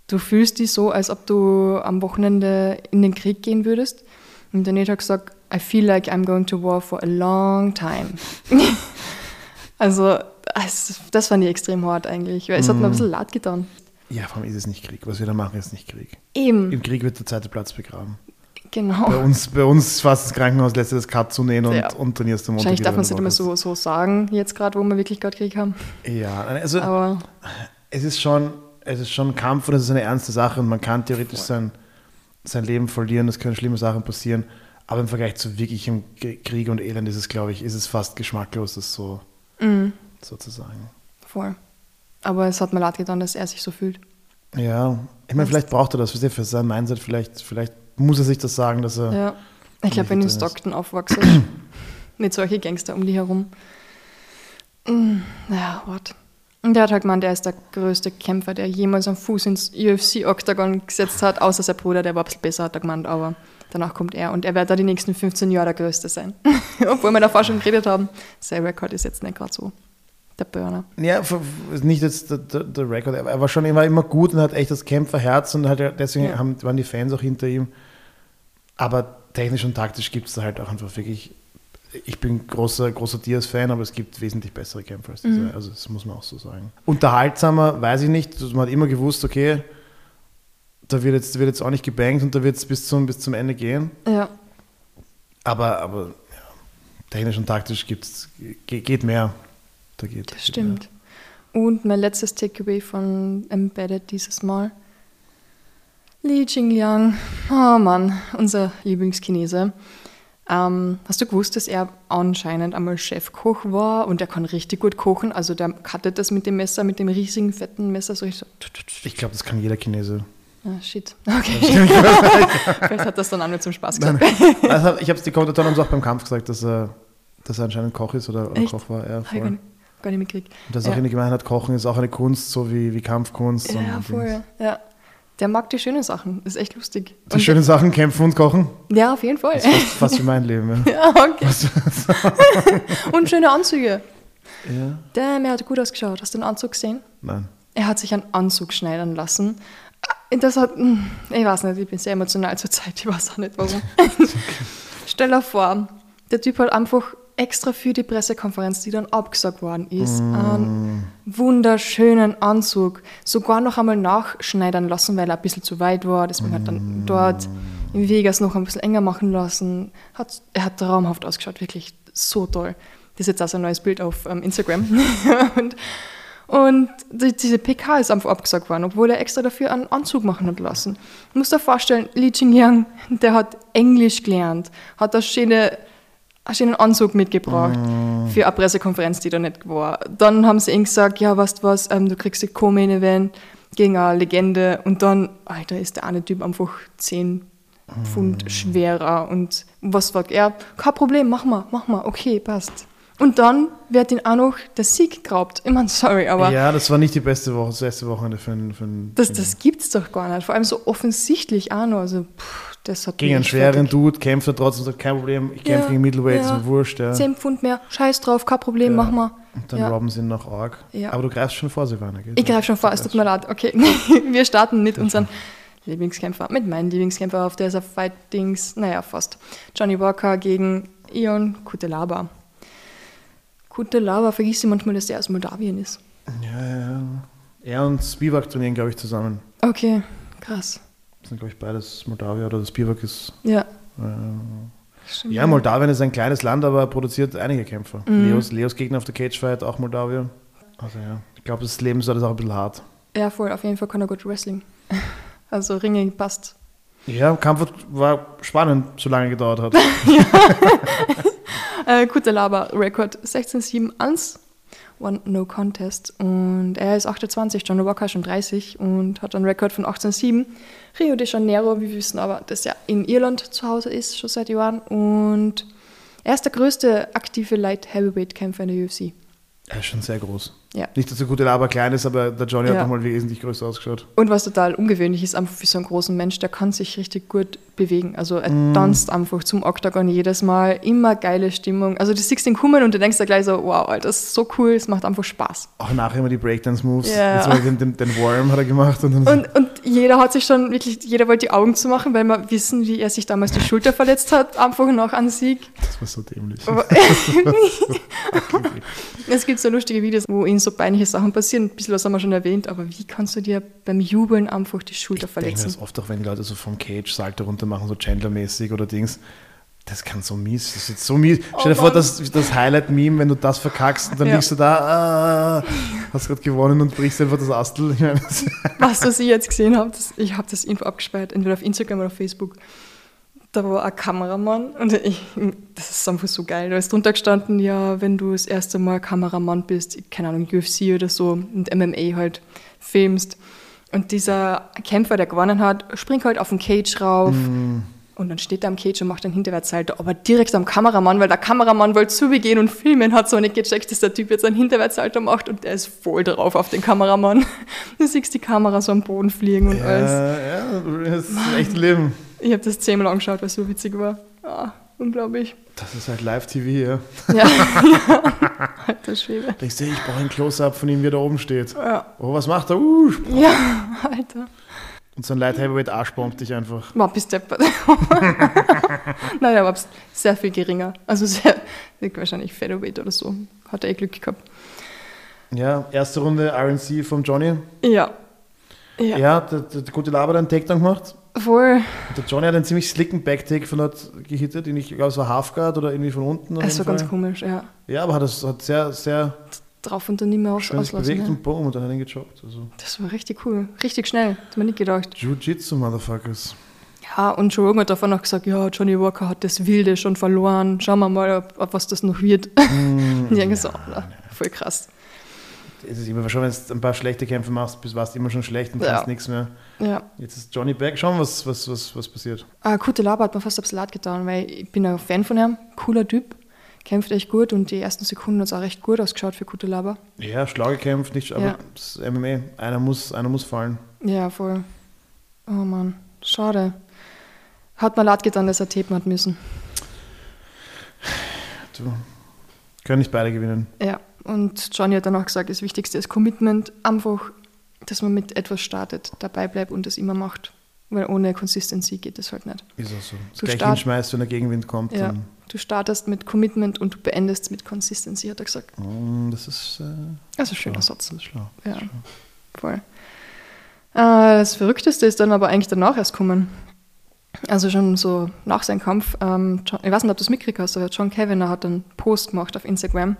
du fühlst dich so, als ob du am Wochenende in den Krieg gehen würdest? Und der Nate hat gesagt, I feel like I'm going to war for a long time. <laughs> also, das fand ich extrem hart eigentlich, weil es hat mir ein bisschen leid getan. Ja, vor allem ist es nicht Krieg. Was wir da machen, ist nicht Krieg. Eben. Im Krieg wird der zweite Platz begraben. Genau. Bei uns, bei uns fast das Krankenhaus lässt das Cut zunehmen und, Ja. und trainierst am Montag. Wahrscheinlich darf man es nicht immer so, so sagen, jetzt gerade, wo wir wirklich gerade Krieg haben. Ja, also Aber es ist schon, es ist schon ein Kampf und es ist eine ernste Sache und man kann theoretisch sein, sein Leben verlieren, es können schlimme Sachen passieren, aber im Vergleich zu wirklichem Krieg und Elend ist es, glaube ich, ist es fast geschmacklos, das so, mhm, so zu sagen. voll. Aber es hat mir leid getan, dass er sich so fühlt. Ja, ich meine, vielleicht braucht er das für, für sein Mindset, vielleicht, vielleicht muss er sich das sagen, dass er. Ja. Ich glaube, wenn du in. Stockton aufwachst, <clears throat> mit solchen Gangster um dich herum. Mm, Naja, what? Und der hat halt gemeint, der ist der größte Kämpfer, der jemals einen Fuß ins UFC-Octagon gesetzt hat, außer sein Bruder, der war ein bisschen besser, hat er gemeint, aber danach kommt er und er wird da die nächsten 15 Jahre der Größte sein. <laughs> Obwohl wir davor schon geredet haben, sein Rekord ist jetzt nicht gerade so der Burner. Ja, nicht jetzt der, der, der Rekord, er war schon er war immer gut und hat echt das Kämpferherz und ja- deswegen Ja. haben, waren die Fans auch hinter ihm. Aber technisch und taktisch gibt es da halt auch einfach wirklich. Ich bin großer, großer Diaz-Fan, aber es gibt wesentlich bessere Kämpfer als diese. Mhm. Also, das muss man auch so sagen. Unterhaltsamer, weiß ich nicht. Man hat immer gewusst, okay, da wird jetzt, wird jetzt auch nicht gebankt und da wird es bis zum, bis zum Ende gehen. Ja, Aber, aber ja, technisch und taktisch gibt's, ge- geht mehr. Da geht, das geht stimmt. Und mein letztes Takeaway von Embedded dieses Mal. Li Jingliang, oh Mann, unser Lieblingschinese. Ähm, hast du gewusst, dass er anscheinend einmal Chefkoch war und er kann richtig gut kochen? Also der cuttet das mit dem Messer, mit dem riesigen fetten Messer so richtig so. Ich glaube, das kann jeder Chinese. Ah, shit. Okay. <laughs> Vielleicht hat das dann auch nur zum Spaß gesagt. <laughs> also, ich habe es die Kommentatoren haben es auch beim Kampf gesagt, dass er, dass er anscheinend Koch ist oder, oder? Koch war. Ja, ich gar voll. nicht, gar nicht mitgekriegt. Und dass Ja. auch irgendwie gemeint hat, Kochen ist auch eine Kunst, so wie, wie Kampfkunst. Ja, voll. Ja. Der mag die schönen Sachen. Ist echt lustig. Die Und- schönen Sachen, kämpfen und kochen. Ja, auf jeden Fall. Das ist fast, fast wie mein Leben. Ja. <laughs> Ja, okay. <laughs> Und schöne Anzüge. ja. Damn, er hat gut ausgeschaut. Hast du den Anzug gesehen? Nein. Er hat sich einen Anzug schneidern lassen. Und Das hat, hm, ich weiß nicht, ich bin sehr emotional zur Zeit, ich weiß auch nicht warum. <laughs> Stell dir vor, der Typ hat einfach extra für die Pressekonferenz, die dann abgesagt worden ist, einen wunderschönen Anzug sogar noch einmal nachschneidern lassen, weil er ein bisschen zu weit war. Deswegen hat er dann dort in Vegas noch ein bisschen enger machen lassen. Hat, er hat traumhaft ausgeschaut, wirklich so toll. Das ist jetzt auch so ein neues Bild auf ähm, Instagram. <laughs> und und die, diese PK ist einfach abgesagt worden, obwohl er extra dafür einen Anzug machen hat lassen. Du musst dir vorstellen, Li Jingliang, der hat Englisch gelernt, hat einen schönen, einen schönen Anzug mitgebracht für eine Pressekonferenz, die da nicht war. Dann haben sie ihm gesagt, ja, weißt du was, ähm, du kriegst die Co-Main-Event gegen eine Legende. Und dann, Alter, ist der eine Typ einfach 10 Pfund schwerer. Und was sagt er? Kein Problem, mach mal, mach mal, okay, passt. Und dann wird ihn auch noch der Sieg geraubt. Ich meine, sorry, aber ja, das war nicht die beste Woche, das beste Wochenende für einen, für einen das, das gibt's doch gar nicht. Vor allem so offensichtlich auch noch. Also, pff, gegen einen schweren. Dude kämpft er trotzdem, sagt kein Problem, ich kämpfe Ja, gegen Middleweight, ja. ist mir wurscht. Ja. 10 Pfund mehr, scheiß drauf, kein Problem, Ja. mach mal. Und dann Ja. robben sie ihn nach Org. Ja. Aber du greifst schon vor, Silvana, gell? Ich greife schon vor, es tut mir leid. Okay, <laughs> wir starten mit unseren Lieblingskämpfer, mit meinem Lieblingskämpfer auf der Fight-Dings, naja, fast. Johnny Walker gegen Ion Kutelaba. Kutelaba vergisst sie manchmal, dass der aus Moldawien ist. Ja, ja, ja. Er und Spivak trainieren, glaube ich, zusammen. Okay, krass. Das sind, glaube ich, beides Moldawier oder Spivak ist. Ja. Äh, ja, Moldawien ist ein kleines Land, aber produziert einige Kämpfer. Mhm. Leos, Leos Gegner auf der Cagefight, auch Moldawier. Also ja, ich glaube, das Leben ist auch ein bisschen hart. Ja, voll, auf jeden Fall kann er gut Wrestling. <laughs> Also Ringe passt. Ja, Kampf war spannend, solange gedauert hat. <laughs> <laughs> Äh, Kutelaba, Rekord 16-7-1, One No Contest. Und er ist 28, John Walker schon 30 und hat einen Rekord von 18-7. Rio de Janeiro, wir wissen aber, dass er in Irland zu Hause ist, schon seit Jahren. Und er ist der größte aktive Light Heavyweight Kämpfer in der UFC. Er ist schon sehr groß. Ja. Nicht, dass der gute Laber klein ist, aber der Johnny hat Ja. nochmal wesentlich größer ausgeschaut. Und was total ungewöhnlich ist, einfach für so einen großen Mensch, der kann sich richtig gut bewegen. Also er Mm. tanzt einfach zum Oktagon jedes Mal, immer geile Stimmung. Also du siehst ihn kommen und du denkst dir gleich so, wow, Alter, das ist so cool, es macht einfach Spaß. Auch nachher immer die Breakdance-Moves. Ja. Den, den, den Worm hat er gemacht. Und Und, und jeder hat sich schon wirklich, jeder wollte die Augen zu machen, weil wir wissen, wie er sich damals die Schulter verletzt hat, einfach nach einem Sieg. Das war so dämlich. <laughs> <laughs> Es gibt so lustige Videos, wo ihnen so peinliche Sachen passieren. Ein bisschen was haben wir schon erwähnt, aber wie kannst du dir beim Jubeln einfach die Schulter Ich denke mir verletzen? das oft auch, wenn Leute so vom Cage Salto runter machen, so Chandler-mäßig oder Dings. Das kann so mies, das ist jetzt so mies. Stell dir Oh vor, Mann. das, das Highlight-Meme, wenn du das verkackst und dann Ja. liegst du da, ah, hast gerade gewonnen und brichst einfach das Astel. Ich meine, das- Was, was ich jetzt gesehen habe, das, ich habe das Info abgespeichert, entweder auf Instagram oder auf Facebook. Da war ein Kameramann und ich, das ist einfach so geil. Da ist drunter gestanden, ja, wenn du das erste Mal Kameramann bist, keine Ahnung, UFC oder so und MMA halt filmst. Und dieser Kämpfer, der gewonnen hat, springt halt auf den Cage rauf. Und dann steht er am Cage und macht einen Hinterwärtssalto, aber direkt am Kameramann, weil der Kameramann wollte zu mir gehen und filmen, hat so nicht gecheckt, dass der Typ jetzt einen Hinterwärtssalto macht und der ist voll drauf auf den Kameramann. <laughs> Du siehst die Kamera so am Boden fliegen und alles. ja, ja, das ist echt Leben. Ich habe das zehnmal angeschaut, weil es so witzig war. Ah, unglaublich. Das ist halt Live-TV, ja. Ja, <laughs> ja. alter Schwede. Denkst du, ich brauche ein Close-Up von ihm, wie er da oben steht. Ja. Oh, was macht er? Uh, ja, Alter. und so ein Light Heavyweight Arsch bombt dich einfach. War bis deppert. <laughs> naja, aber sehr viel geringer. Also sehr, wahrscheinlich Featherweight oder so. Hat er eh Glück gehabt. Ja, erste Runde RNC vom Johnny. Ja. Ja, Ja, der, der, der gute Laber hat einen Takedown gemacht. Voll. Und der Johnny hat einen ziemlich slicken Backtake von dort gehittet. den Ich glaube, es war Halfguard oder irgendwie von unten. Es war ganz komisch, ja. Ja, aber hat es hat sehr, sehr Drauf und dann nicht mehr aus, auslassen. bewegt Ja. und boom, und dann hat er ihn gejoggt. Also, Das war richtig cool. Richtig schnell. Hat man nicht gedacht. Jiu-Jitsu, Motherfuckers. Ja, und Joe Rogan hat davon noch gesagt, ja, Johnny Walker hat das Wilde schon verloren. Schauen wir mal, ob, ob was das noch wird. Mm, <laughs> Und ich denke so, voll krass. Es ist immer schon, wenn du ein paar schlechte Kämpfe machst, bist warst du immer schon schlecht und Ja. kannst nichts mehr. Ja. Jetzt ist Johnny back. Schauen wir, was, was, was, was passiert. Ah, Kute Laber hat mir fast aufs Salat getan, weil ich bin ein Fan von ihm. Cooler Typ. Kämpft echt gut und die ersten Sekunden hat es auch recht gut ausgeschaut für Kute Laber. Ja, schlau gekämpft, nicht, aber Ja. das ist MMA. Einer muss, einer muss fallen. Ja, voll. Oh Mann, schade. Hat mir leid getan, dass er tapen hat müssen. Du, können nicht beide gewinnen. Ja, und Johnny hat dann auch gesagt, das Wichtigste ist Commitment. Einfach, dass man mit etwas startet, dabei bleibt und das immer macht. Weil ohne Consistency geht das halt nicht. Ist auch so. Das Du gleich start- hinschmeißt, wenn der Gegenwind kommt. Ja. Du startest mit Commitment und du beendest mit Consistency, hat er gesagt. Mm, das ist. Äh, Also schöner schlau. Satz. Das ist schlau. Ja, voll. Äh, das Verrückteste ist dann aber eigentlich danach erst gekommen. Also schon so nach seinem Kampf. Ähm, John, ich weiß nicht, ob du es mitgekriegt hast, aber John Kevin hat einen Post gemacht auf Instagram,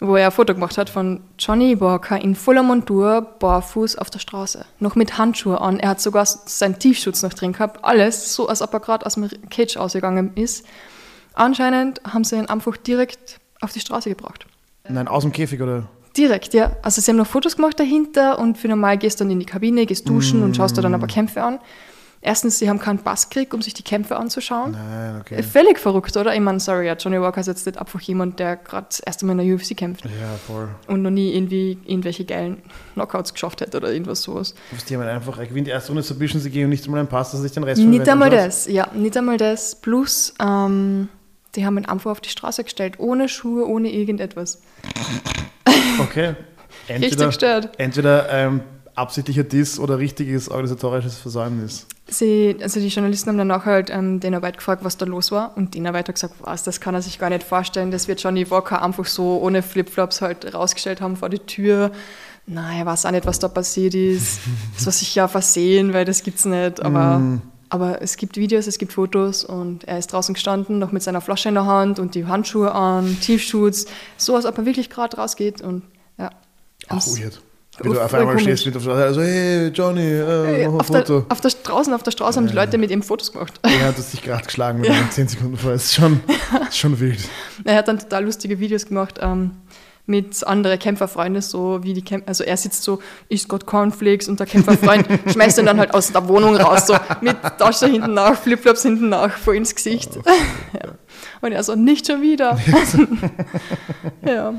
wo er ein Foto gemacht hat von Johnny Walker in voller Montur, barfuß auf der Straße. Noch mit Handschuhe an. Er hat sogar seinen Tiefschutz noch drin gehabt. Alles so, als ob er gerade aus dem Cage ausgegangen ist. Anscheinend haben sie ihn einfach direkt auf die Straße gebracht. Nein, aus dem Käfig oder? Direkt, ja. Also sie haben noch Fotos gemacht dahinter und für normal gehst du dann in die Kabine, gehst duschen und schaust dir dann aber Kämpfe an. Erstens, sie haben keinen Pass gekriegt, um sich die Kämpfe anzuschauen. Nein, Äh, okay. Völlig verrückt, oder? Ich meine, sorry, ja, Johnny Walker ist jetzt nicht einfach jemand, der gerade das erste Mal in der UFC kämpft Ja, voll. und noch nie irgendwie irgendwelche geilen Knockouts geschafft hätte oder irgendwas sowas. Die haben halt einfach, er gewinnt die erste Runde Submission, sie gehen und nicht einmal einen Pass, dass sich den Rest Nicht verwenden einmal das, ja, nicht einmal das. Plus, ähm, die haben ihn einfach auf die Straße gestellt, ohne Schuhe, ohne irgendetwas. Okay. <laughs> Richtig Entweder, gestört. entweder ähm, absichtlicher Diss oder richtiges organisatorisches Versäumnis. Sie, also die Journalisten haben danach halt ähm, Dana White gefragt, was da los war. Und Dana White hat gesagt, was, das kann er sich gar nicht vorstellen. Das wird Johnny Walker einfach so ohne Flipflops halt rausgestellt haben vor die Tür. Nein, er weiß auch nicht, was da passiert ist. <laughs> Das war sicher versehen, weil das gibt's nicht. Aber, aber es gibt Videos, es gibt Fotos und er ist draußen gestanden, noch mit seiner Flasche in der Hand und die Handschuhe an, Tiefschutz, so als ob er wirklich gerade rausgeht. Und ja. Ach, weird. Wie du Voll auf einmal stehst mit auf der Straße, also hey Johnny, äh, mach ein auf, der, Foto. auf der draußen auf der Straße haben die Leute mit ihm Fotos gemacht. Er hat sich gerade geschlagen mit einem 10 Sekunden vor. Das ist schon, <laughs> ist schon wild. Er hat dann total lustige Videos gemacht ähm, mit anderen Kämpferfreunden, so wie die Kämpfer, also er sitzt so, isst gerade Cornflakes und der Kämpferfreund <laughs> schmeißt ihn dann halt aus der Wohnung raus, so mit Tasche hinten nach, Flipflops hinten nach, vor ins Gesicht. <laughs> ja. Und er so, nicht schon wieder. ja,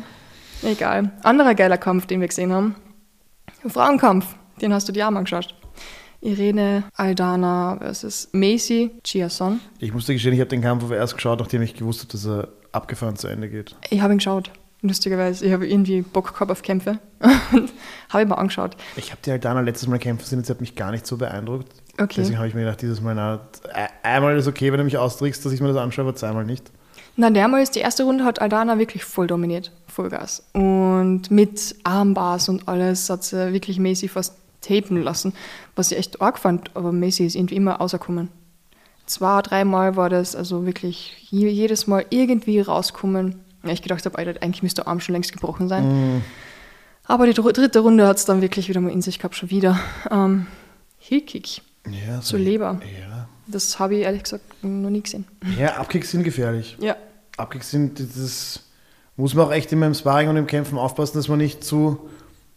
egal. Anderer geiler Kampf, den wir gesehen haben, Frauenkampf, den hast du dir auch mal angeschaut. Irene Aldana versus Macy Chiasson. Ich musste gestehen, ich habe den Kampf aber erst geschaut, nachdem ich gewusst habe, dass er abgefahren zu Ende geht. Ich habe ihn geschaut. lustigerweise. Ich habe irgendwie Bock gehabt auf Kämpfe. habe ich mir angeschaut. Ich habe die Aldana letztes Mal kämpfen sehen, jetzt hat mich gar nicht so beeindruckt. Okay. Deswegen habe ich mir gedacht, dieses Mal, na, äh, einmal ist okay, wenn du mich austrickst, dass ich mir das anschaue, aber zweimal nicht. Na, dermal ist die erste Runde hat Aldana wirklich voll dominiert, Vollgas. Und mit Armbars und alles hat sie wirklich Macy fast tapen lassen, was ich echt arg fand, aber Macy ist irgendwie immer rausgekommen. Zwei, dreimal war das also wirklich jedes Mal irgendwie rauskommen. Ich gedacht habe, eigentlich müsste der Arm schon längst gebrochen sein. Mm. Aber die dr- dritte Runde hat es dann wirklich wieder mal in sich gehabt, schon wieder. Ähm, Heelkick Ja, zur Leber. Ja. Das habe ich ehrlich gesagt noch nie gesehen. ja, Abkicks sind gefährlich. Ja, Abkicks sind, das muss man auch echt immer im Sparring und im Kämpfen aufpassen, dass man nicht zu,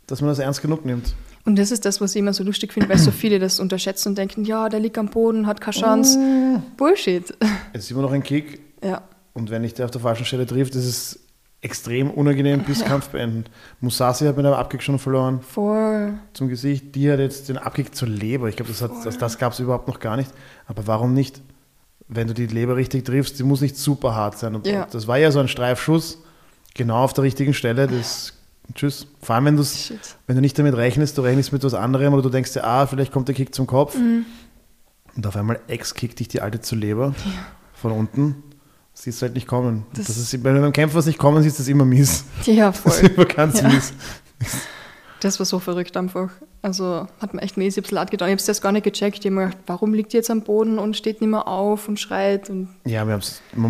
dass man das ernst genug nimmt. Und das ist das, was ich immer so lustig finde, weil so viele das unterschätzen und denken, ja, der liegt am Boden, hat keine Chance. Bullshit. Es ist immer noch ein Kick Ja, und wenn dich der auf der falschen Stelle trifft, ist es extrem unangenehm bis kampfbeendend. Musashi hat mit einem Abkick schon verloren voll. zum Gesicht. Die hat jetzt den Abkick zur Leber. Ich glaube, das, hat- das, das gab es überhaupt noch gar nicht. Aber warum nicht? Wenn du die Leber richtig triffst, die muss nicht super hart sein. Und Ja. Das war ja so ein Streifschuss, genau auf der richtigen Stelle. Das, tschüss. Vor allem, wenn, wenn du nicht damit rechnest, du rechnest mit was anderem oder du denkst dir, ah, vielleicht kommt der Kick zum Kopf. Mhm. Und auf einmal ex-kickt dich die alte zur Leber von unten. Siehst du halt nicht kommen. Das- Das, ist, wenn du beim Kämpfer was nicht kommen siehst, ist das immer mies. <laughs> Ja, Das ist voll. immer ganz Ja. mies. Das war so verrückt einfach. Also hat mir echt mäßig ein bisschen leid getan. Ich habe es erst gar nicht gecheckt. Ich habe mir gedacht, warum liegt die jetzt am Boden und steht nicht mehr auf und schreit? Und Ja, man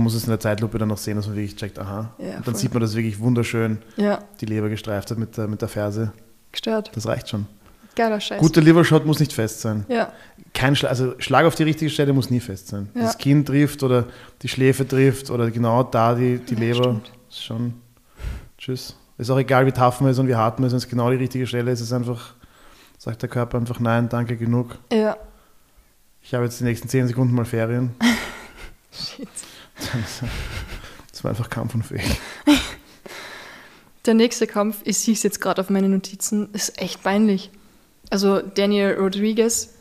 muss es in der Zeitlupe dann noch sehen, dass man wirklich checkt, aha. Ja, dann voll. sieht man, dass wirklich wunderschön ja, die Leber gestreift hat mit der, mit der Ferse. gestört. Das reicht schon. Geiler Scheiß. Guter Livershot muss nicht fest sein. Ja, Kein Schlag, also Schlag auf die richtige Stelle muss nie fest sein. Ja. Das Kinn trifft oder die Schläfe trifft oder genau da die, die Ja, Leber. stimmt. Ist schon. Tschüss. Ist auch egal, wie tough man ist und wie hart man ist, wenn es genau die richtige Stelle ist, ist einfach, sagt der Körper einfach nein, danke, genug. ja. Ich habe jetzt die nächsten 10 Sekunden mal Ferien. <laughs> Shit. <laughs> Das war einfach kampfunfähig. <laughs> Der nächste Kampf, ich sehe es jetzt gerade auf meinen Notizen, ist echt peinlich. Also Daniel Rodriguez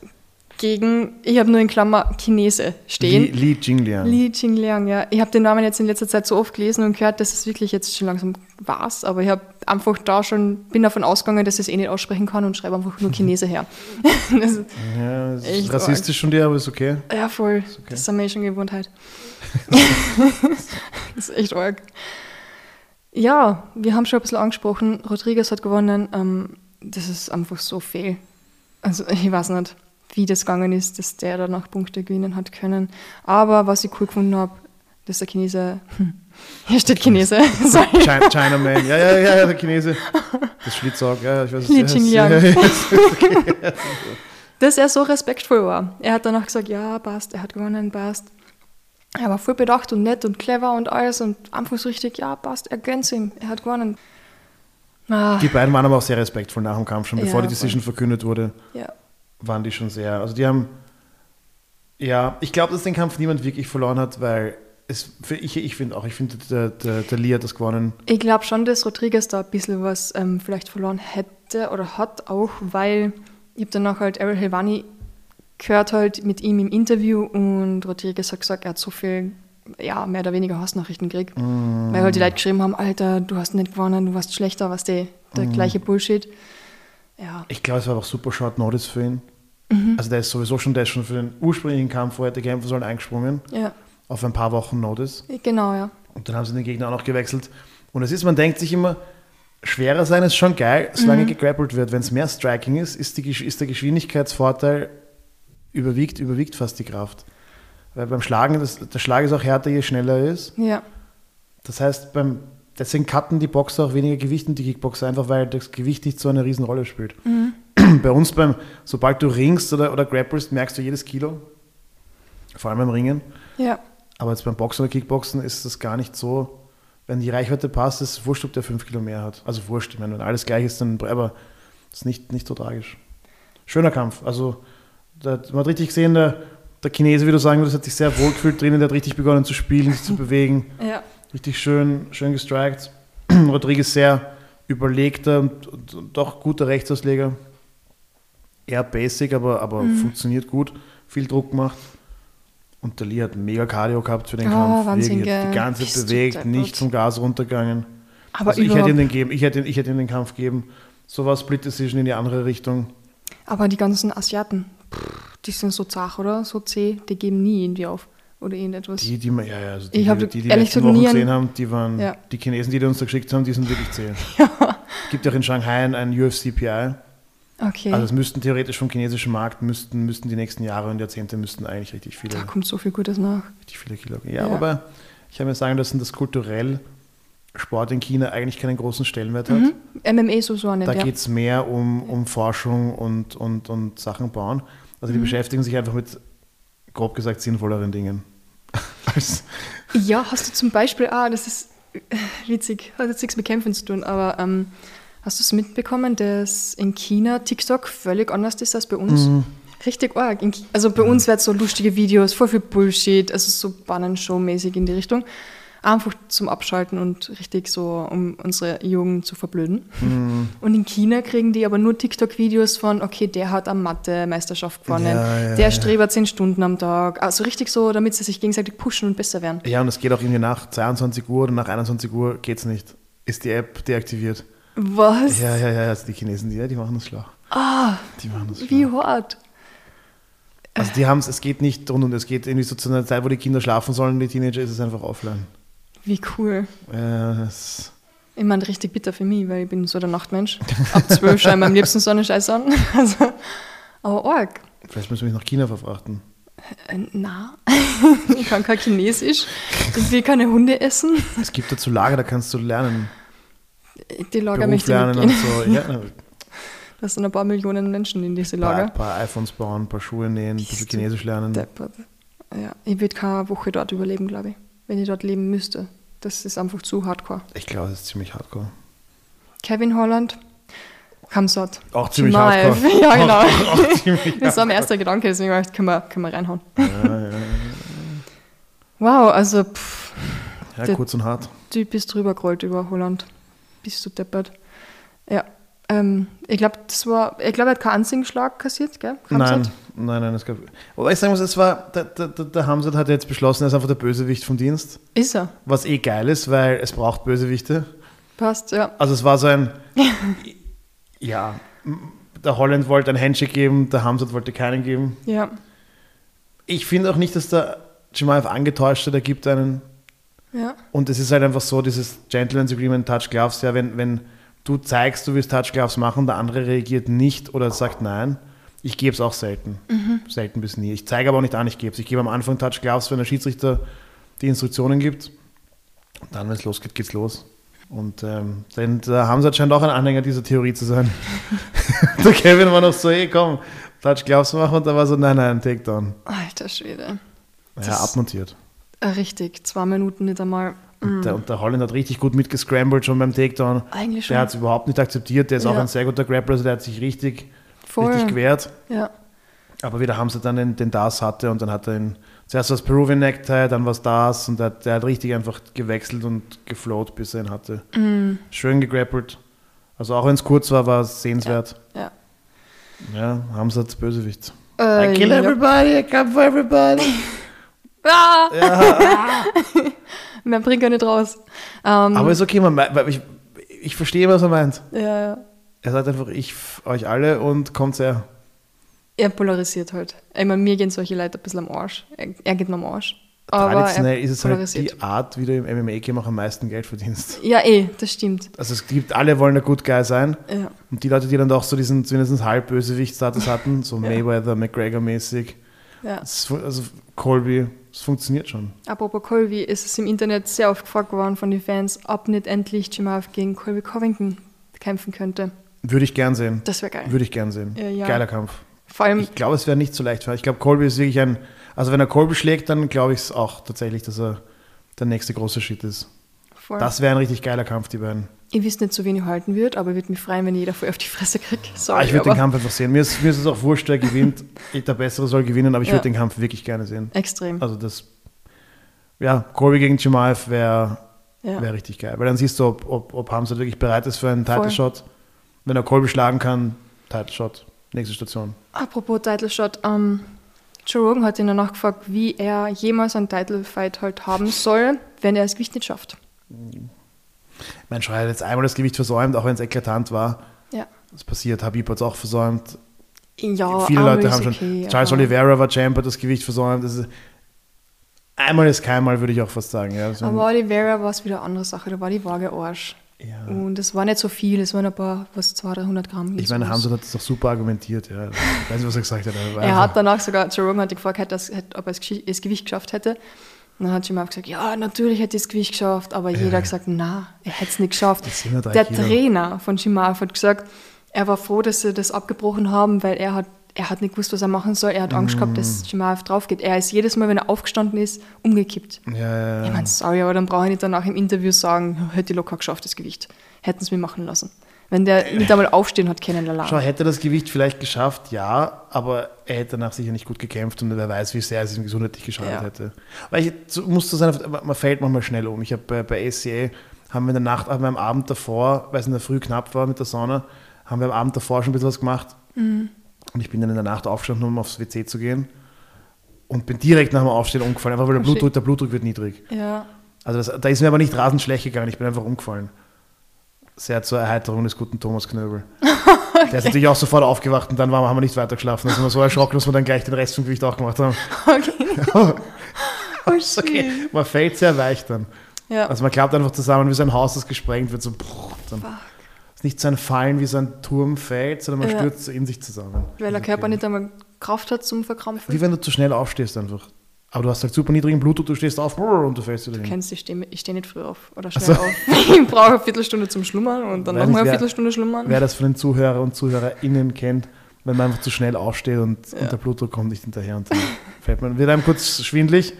gegen, ich habe nur in Klammer Chinese stehen. Li, Li Jingliang. Li Jingliang, ja. Ich habe den Namen jetzt in letzter Zeit so oft gelesen und gehört, dass es wirklich jetzt schon langsam war's. Aber ich habe einfach da schon, bin davon ausgegangen, dass ich es eh nicht aussprechen kann und schreibe einfach nur Chinese her. <laughs> das ist, Ja, das ist Echt rassistisch von dir, aber ist okay. ja, voll. okay. Das ist mir eh schon Gewohnheit. <laughs> das ist echt arg. Ja, wir haben schon ein bisschen angesprochen, Rodriguez hat gewonnen. Ähm, das ist einfach so fehl. Also ich weiß nicht, wie das gegangen ist, dass der danach Punkte gewinnen hat können. Aber was ich cool gefunden habe, dass der Chinese, hm, <laughs> hier steht Chinese, <laughs> sorry, China, Chinaman. Ja, ja, ja, der Chinese. Das Schlitzauge, ja, ich weiß es Li ja, ja, ja. <laughs> dass er so respektvoll war. Er hat danach gesagt, ja, passt, er hat gewonnen, passt. Er war voll bedacht und nett und clever und alles und einfach so richtig, ja, passt, er gönnt ihm, er hat gewonnen. Ah, Die beiden waren aber auch sehr respektvoll nach dem Kampf schon. Bevor Ja, die Decision verkündet wurde, ja. waren die schon sehr. Also die haben. Ja, ich glaube, dass den Kampf niemand wirklich verloren hat, weil es, ich, ich finde auch, ich finde, der, der, der Lee hat das gewonnen. Ich glaube schon, dass Rodriguez da ein bisschen was ähm, vielleicht verloren hätte oder hat auch, weil ich habe danach halt Errol Helvani gehört halt mit ihm im Interview und Rodriguez hat gesagt, er hat so viel, ja, mehr oder weniger Hassnachrichten gekriegt. Weil halt die Leute geschrieben haben, Alter, du hast nicht gewonnen, du warst schlechter, was der, der gleiche Bullshit. Ja, Ich glaube, es war auch super Short Notice für ihn. Mhm. Also der ist sowieso schon, der ist schon für den ursprünglichen Kampf, wo er hätte kämpfen sollen, eingesprungen. ja, Auf ein paar Wochen Notice. genau, ja. Und dann haben sie den Gegner auch noch gewechselt. Und es ist, man denkt sich immer, schwerer sein ist schon geil, solange Mhm. gegrappelt wird. Wenn es mehr Striking ist, ist, die, ist der Geschwindigkeitsvorteil überwiegt, überwiegt fast die Kraft. Weil beim Schlagen, das, der Schlag ist auch härter, je schneller er ist. Ja, Das heißt, beim, deswegen cutten die Boxer auch weniger Gewicht und die Kickboxer, einfach weil das Gewicht nicht so eine Riesenrolle spielt. Bei uns, beim, sobald du ringst oder, oder grapplest, merkst du jedes Kilo. Vor allem beim Ringen. ja, Aber jetzt beim Boxen oder Kickboxen ist das gar nicht so. Wenn die Reichweite passt, ist es wurscht, ob der 5 Kilo mehr hat. Also wurscht, ich meine, wenn alles gleich ist, dann aber das ist nicht, nicht so tragisch. Schöner Kampf. Also da, man hat richtig gesehen, der, der Chinese, wie du sagen würdest, hat sich sehr wohl gefühlt drinnen, der hat richtig begonnen zu spielen, sich zu <laughs> bewegen. ja. Richtig schön, schön gestrikt. <clears throat> Rodriguez sehr überlegter und, und, und doch guter Rechtsausleger. Eher basic, aber, aber Mhm. funktioniert gut. Viel Druck gemacht. Und der Lee hat mega Cardio gehabt für den Oh, Kampf. Wahnsinn, Wirklich, gell. die ganze du bewegt, nicht vom Gas runtergegangen. Aber also ich hätte ihm den geben, ich hätte, ich hätte ihm den Kampf geben. So war Split Decision in die andere Richtung. Aber die ganzen Asiaten, die sind so zart, oder? So zäh, die geben nie irgendwie auf. Oder irgendetwas. Die, die, man- ja, ja, also die, Ich die, hab die, die, letzten Wochen gesehen haben, die waren, Ja. die Chinesen, die, die uns da geschickt haben, die sind wirklich zäh. <laughs> Es gibt ja auch in Shanghai ein, UFC-PI. okay. Also es müssten theoretisch vom chinesischen Markt, müssten, müssten die nächsten Jahre und Jahrzehnte müssten eigentlich richtig viele, da kommt so viel Gutes nach. richtig viele Kilo. Ja, Ja. aber ich habe mir sagen lassen, dass kulturell Sport in China eigentlich keinen großen Stellenwert hat. Mhm. MMA so so nicht, Da ja. geht es mehr um, um Forschung und, und, und Sachen bauen. Also Mhm. die beschäftigen sich einfach mit, grob gesagt, sinnvolleren Dingen. <laughs> Ja, hast du zum Beispiel, ah, das ist äh, witzig, hat jetzt nichts mit Kämpfen zu tun, aber ähm, hast du es mitbekommen, dass in China TikTok völlig anders ist als bei uns? Mhm. Richtig arg. Also bei uns wird so lustige Videos, voll viel Bullshit, also so Bannenshow-mäßig in die Richtung. Einfach zum Abschalten und richtig so, um unsere Jugend zu verblöden. Mhm. <laughs> Und in China kriegen die aber nur TikTok-Videos von, okay, der hat am Mathe-Meisterschaft gewonnen, Ja, ja, der strebt 10 Stunden am Tag. Also richtig so, damit sie sich gegenseitig pushen und besser werden. ja, und es geht auch irgendwie nach 22 Uhr oder nach 21 Uhr geht es nicht. Ist die App deaktiviert. Was? Ja, ja, ja, also die Chinesen, die, die machen das schlau. Ah, Die machen das wie schlau. hart. Also die haben es, es geht nicht rund und es geht irgendwie so zu einer Zeit, wo die Kinder schlafen sollen, die Teenager, ist es einfach offline. Wie cool. Ja, das, Ich meine, richtig bitter für mich, weil ich bin so der Nachtmensch. Ab 12 schaue ich mir am liebsten so eine Scheiße an. <laughs> Also, aber arg. vielleicht müssen wir mich nach China verfrachten. Äh, na, <laughs> ich kann kein Chinesisch. Ich will keine Hunde essen. Es gibt dazu Lager, da kannst du lernen. Die Lager Beruf möchte ich lernen nicht und so. Ja, <laughs> Das sind ein paar Millionen Menschen in diese ein paar, Lager. paar iPhones bauen, ein paar Schuhe nähen, ein bisschen Chinesisch lernen. Deppert. Ja, ich würde keine Woche dort überleben, glaube ich. Wenn ich dort leben müsste. Das ist einfach zu hardcore. Ich glaube, das ist ziemlich hardcore. Kevin Holland, Kamsat. Auch ziemlich Chimaev. hardcore. <laughs> Ja, genau. Auch, <laughs> auch ziemlich <laughs> Das war mein erster Gedanke, deswegen war ich, können wir, können wir reinhauen. ja, ja, Wow, also pff, ja, kurz und hart. Typ ist drüber gerollt über Holland. Bist du deppert. Ja. Ähm, ich glaube, das war, ich glaube, er hat keinen einzigen Schlag kassiert, gell? Kamsat? Nein, nein, nein. Es gab, wobei ich sagen muss, es war, der, der, der, Hamzat hat jetzt beschlossen, er ist einfach der Bösewicht vom Dienst. Ist er. Was eh geil ist, weil es braucht Bösewichte. Passt, ja. Also es war so ein, <laughs> ja, der Holland wollte ein Handshake geben, der Hamzat wollte keinen geben. Ja. Ich finde auch nicht, dass der Chimaev angetäuscht hat, er gibt einen. Ja. Und es ist halt einfach so, dieses Gentleman's Agreement, Touch Gloves, ja, wenn, wenn du zeigst, du willst Touch Gloves machen, der andere reagiert nicht oder sagt nein. Ich gebe es auch selten. Selten bis nie. Ich zeige aber auch nicht an, ich gebe es. Ich gebe am Anfang Touch Gloves, wenn der Schiedsrichter die Instruktionen gibt. Und dann, wenn es losgeht, geht's los. Und ähm, denn der Hamzat scheint auch ein Anhänger dieser Theorie zu sein. <laughs> der Kevin war noch so, hey komm, Touch Gloves machen und da war so, nein, nein, Takedown. Alter Schwede. Ja, Das- abmontiert. Äh, Richtig, zwei Minuten nicht einmal. Und der, und der Holland hat richtig gut mitgescrambled schon beim Takedown. Eigentlich schon. Der hat es überhaupt nicht akzeptiert. Der ist auch Ja. ein sehr guter Grappler, also der hat sich richtig, Voll. richtig gewehrt. Ja. Aber wieder haben sie dann den, den Das hatte und dann hat er ihn, zuerst was Peruvian Necktie, dann was Das und der, der hat richtig einfach gewechselt und geflowt, bis er ihn hatte. Mm. Schön gegrappelt. Also auch wenn es kurz war, war es sehenswert. Ja. Ja, Hamzat Bösewicht. Äh, I kill ja. everybody, I come for everybody. <laughs> Ah! Ja. <laughs> Mehr bringt er nicht raus. Ähm, Aber ist okay, man, ich, ich verstehe, was er meint. ja, ja. Er sagt einfach, ich euch alle und kommt her. Er polarisiert halt. Ich meine, mir gehen solche Leute ein bisschen am Arsch. Er, er geht mir am Arsch. Aber Traditionell ist es halt die Art, wie du im MMA-Game auch am meisten Geld verdienst. Ja, eh, das stimmt. Also es gibt, alle wollen der Good Guy sein. Ja. Und die Leute, die dann doch so diesen zumindest halb Bösewicht-Status hatten, so Ja. Mayweather, McGregor-mäßig, ja. fu- also Colby, es funktioniert schon. Apropos Colby, ist es im Internet sehr oft gefragt worden von den Fans, ob nicht endlich Chimaev gegen Colby Covington kämpfen könnte. Würde ich gern sehen. Das wäre geil. Würde ich gern sehen. Ja, ja. Geiler Kampf. Vor allem, Ich glaube, es wäre nicht so leicht. Ich glaube, Colby ist wirklich ein, also wenn er Colby schlägt, dann glaube ich es auch tatsächlich, dass er der nächste große Shit ist. voll. Das wäre ein richtig geiler Kampf, die beiden. ich wüsste nicht, so wen ich halten würde, aber würde mich freuen, wenn jeder voll auf die Fresse kriegt. <laughs> Ah, Sorry, ich würde den Kampf einfach sehen. Mir ist, mir ist es auch wurscht, wer gewinnt. <laughs> Der Bessere soll gewinnen, aber ich Ja. würde den Kampf wirklich gerne sehen. extrem. Also das, ja, Colby gegen Chimaev wäre Ja. wär richtig geil. Weil dann siehst du, ob, ob, ob Hamza wirklich bereit ist für einen. Title-Shot. Wenn er Colby schlagen kann, Title-Shot. Nächste Station. Apropos Title Shot, ähm, Joe Rogan hat ihn danach gefragt, wie er jemals einen Title Fight halt haben soll, wenn er es Gewicht nicht schafft. Ich meine, Schreier hat jetzt einmal das Gewicht versäumt, auch wenn es eklatant war. Ja. Das passiert, Habib hat es auch versäumt. Ja, Viele Leute haben schon. okay, Charles aber- Oliveira war Champ, hat das Gewicht versäumt. Das ist, einmal ist keinmal, würde ich auch fast sagen. Ja, Also, Aber Oliveira war es wieder eine andere Sache, da war die Waage Arsch. Ja. Und es war nicht so viel, es waren ein paar, was, 200, 300 Gramm. Ich meine. Hamza hat das doch super argumentiert. Ja. Ich weiß nicht, was er gesagt hat. Er einfach- hat danach sogar, Joe Rogan hat gefragt, ob er das Gewi- das Gewicht geschafft hätte. Und dann hat Jim auch gesagt, ja, natürlich hätte ich das Gewicht geschafft, aber jeder hat gesagt, na, er hätte es nicht geschafft. Ja Der Kilo. Trainer von Jim hat gesagt, er war froh, dass sie das abgebrochen haben, weil er hat, er hat nicht gewusst, was er machen soll. Er hat Angst gehabt, Mm. dass Jim Alf drauf geht. Er ist jedes Mal, wenn er aufgestanden ist, umgekippt. ja, ja, Ich ja. meine, sorry, aber dann brauche ich nicht danach im Interview sagen, "Ja, hätte ich locker geschafft, das Gewicht. Hätten sie mir machen lassen. Wenn der <laughs> nicht einmal aufstehen hat können, der Schau, hätte er das Gewicht vielleicht geschafft, ja, aber er hätte danach sicher nicht gut gekämpft und wer weiß, wie sehr es ihm gesundheitlich geschadet Ja. hätte. Weil ich so- muss zu sein, man fällt manchmal schnell um. Ich habe bei, bei ACA, haben wir in der Nacht, haben wir am Abend davor, weil es in der Früh knapp war mit der Sonne, haben wir am Abend davor schon ein bisschen was gemacht. Mhm. Und ich bin dann in der Nacht aufgestanden, um aufs WC zu gehen. Und bin direkt nach dem Aufstehen umgefallen, einfach weil der. Blutdruck, der Blutdruck wird niedrig. Ja, Also das, da ist mir aber nicht rasend schlecht gegangen, ich bin einfach umgefallen. Sehr zur Erheiterung des guten Thomas Knöbel. <laughs> Der ist natürlich auch sofort aufgewacht und dann waren haben wir nicht weiter geschlafen. Da sind wir so erschrocken, dass wir dann gleich den Rest vom Gewicht auch gemacht haben. okay. <laughs> Oh. Okay, man fällt sehr weich dann. Ja. Also man klappt einfach zusammen wie so ein Haus, das gesprengt wird. So, brrr, dann Fuck. Ist nicht so ein Fallen wie so ein Turm fällt, sondern man Ja. stürzt so in sich zusammen. Weil der. Körper nicht einmal Kraft hat zum Verkrampfen. Wie wenn du zu schnell aufstehst einfach. Aber du hast halt super niedrigen Blutdruck, du stehst auf und du fällst wieder Du hin. kennst, ich stehe steh nicht früh auf oder schnell so. auf. <laughs> Ich brauche eine Viertelstunde zum Schlummern und dann nochmal eine Viertelstunde schlummern. Wer das von den Zuhörer und ZuhörerInnen kennt, wenn man einfach zu schnell aufsteht und, und der Blutdruck kommt nicht hinterher und dann <laughs> fällt man, wird einem kurz schwindlig.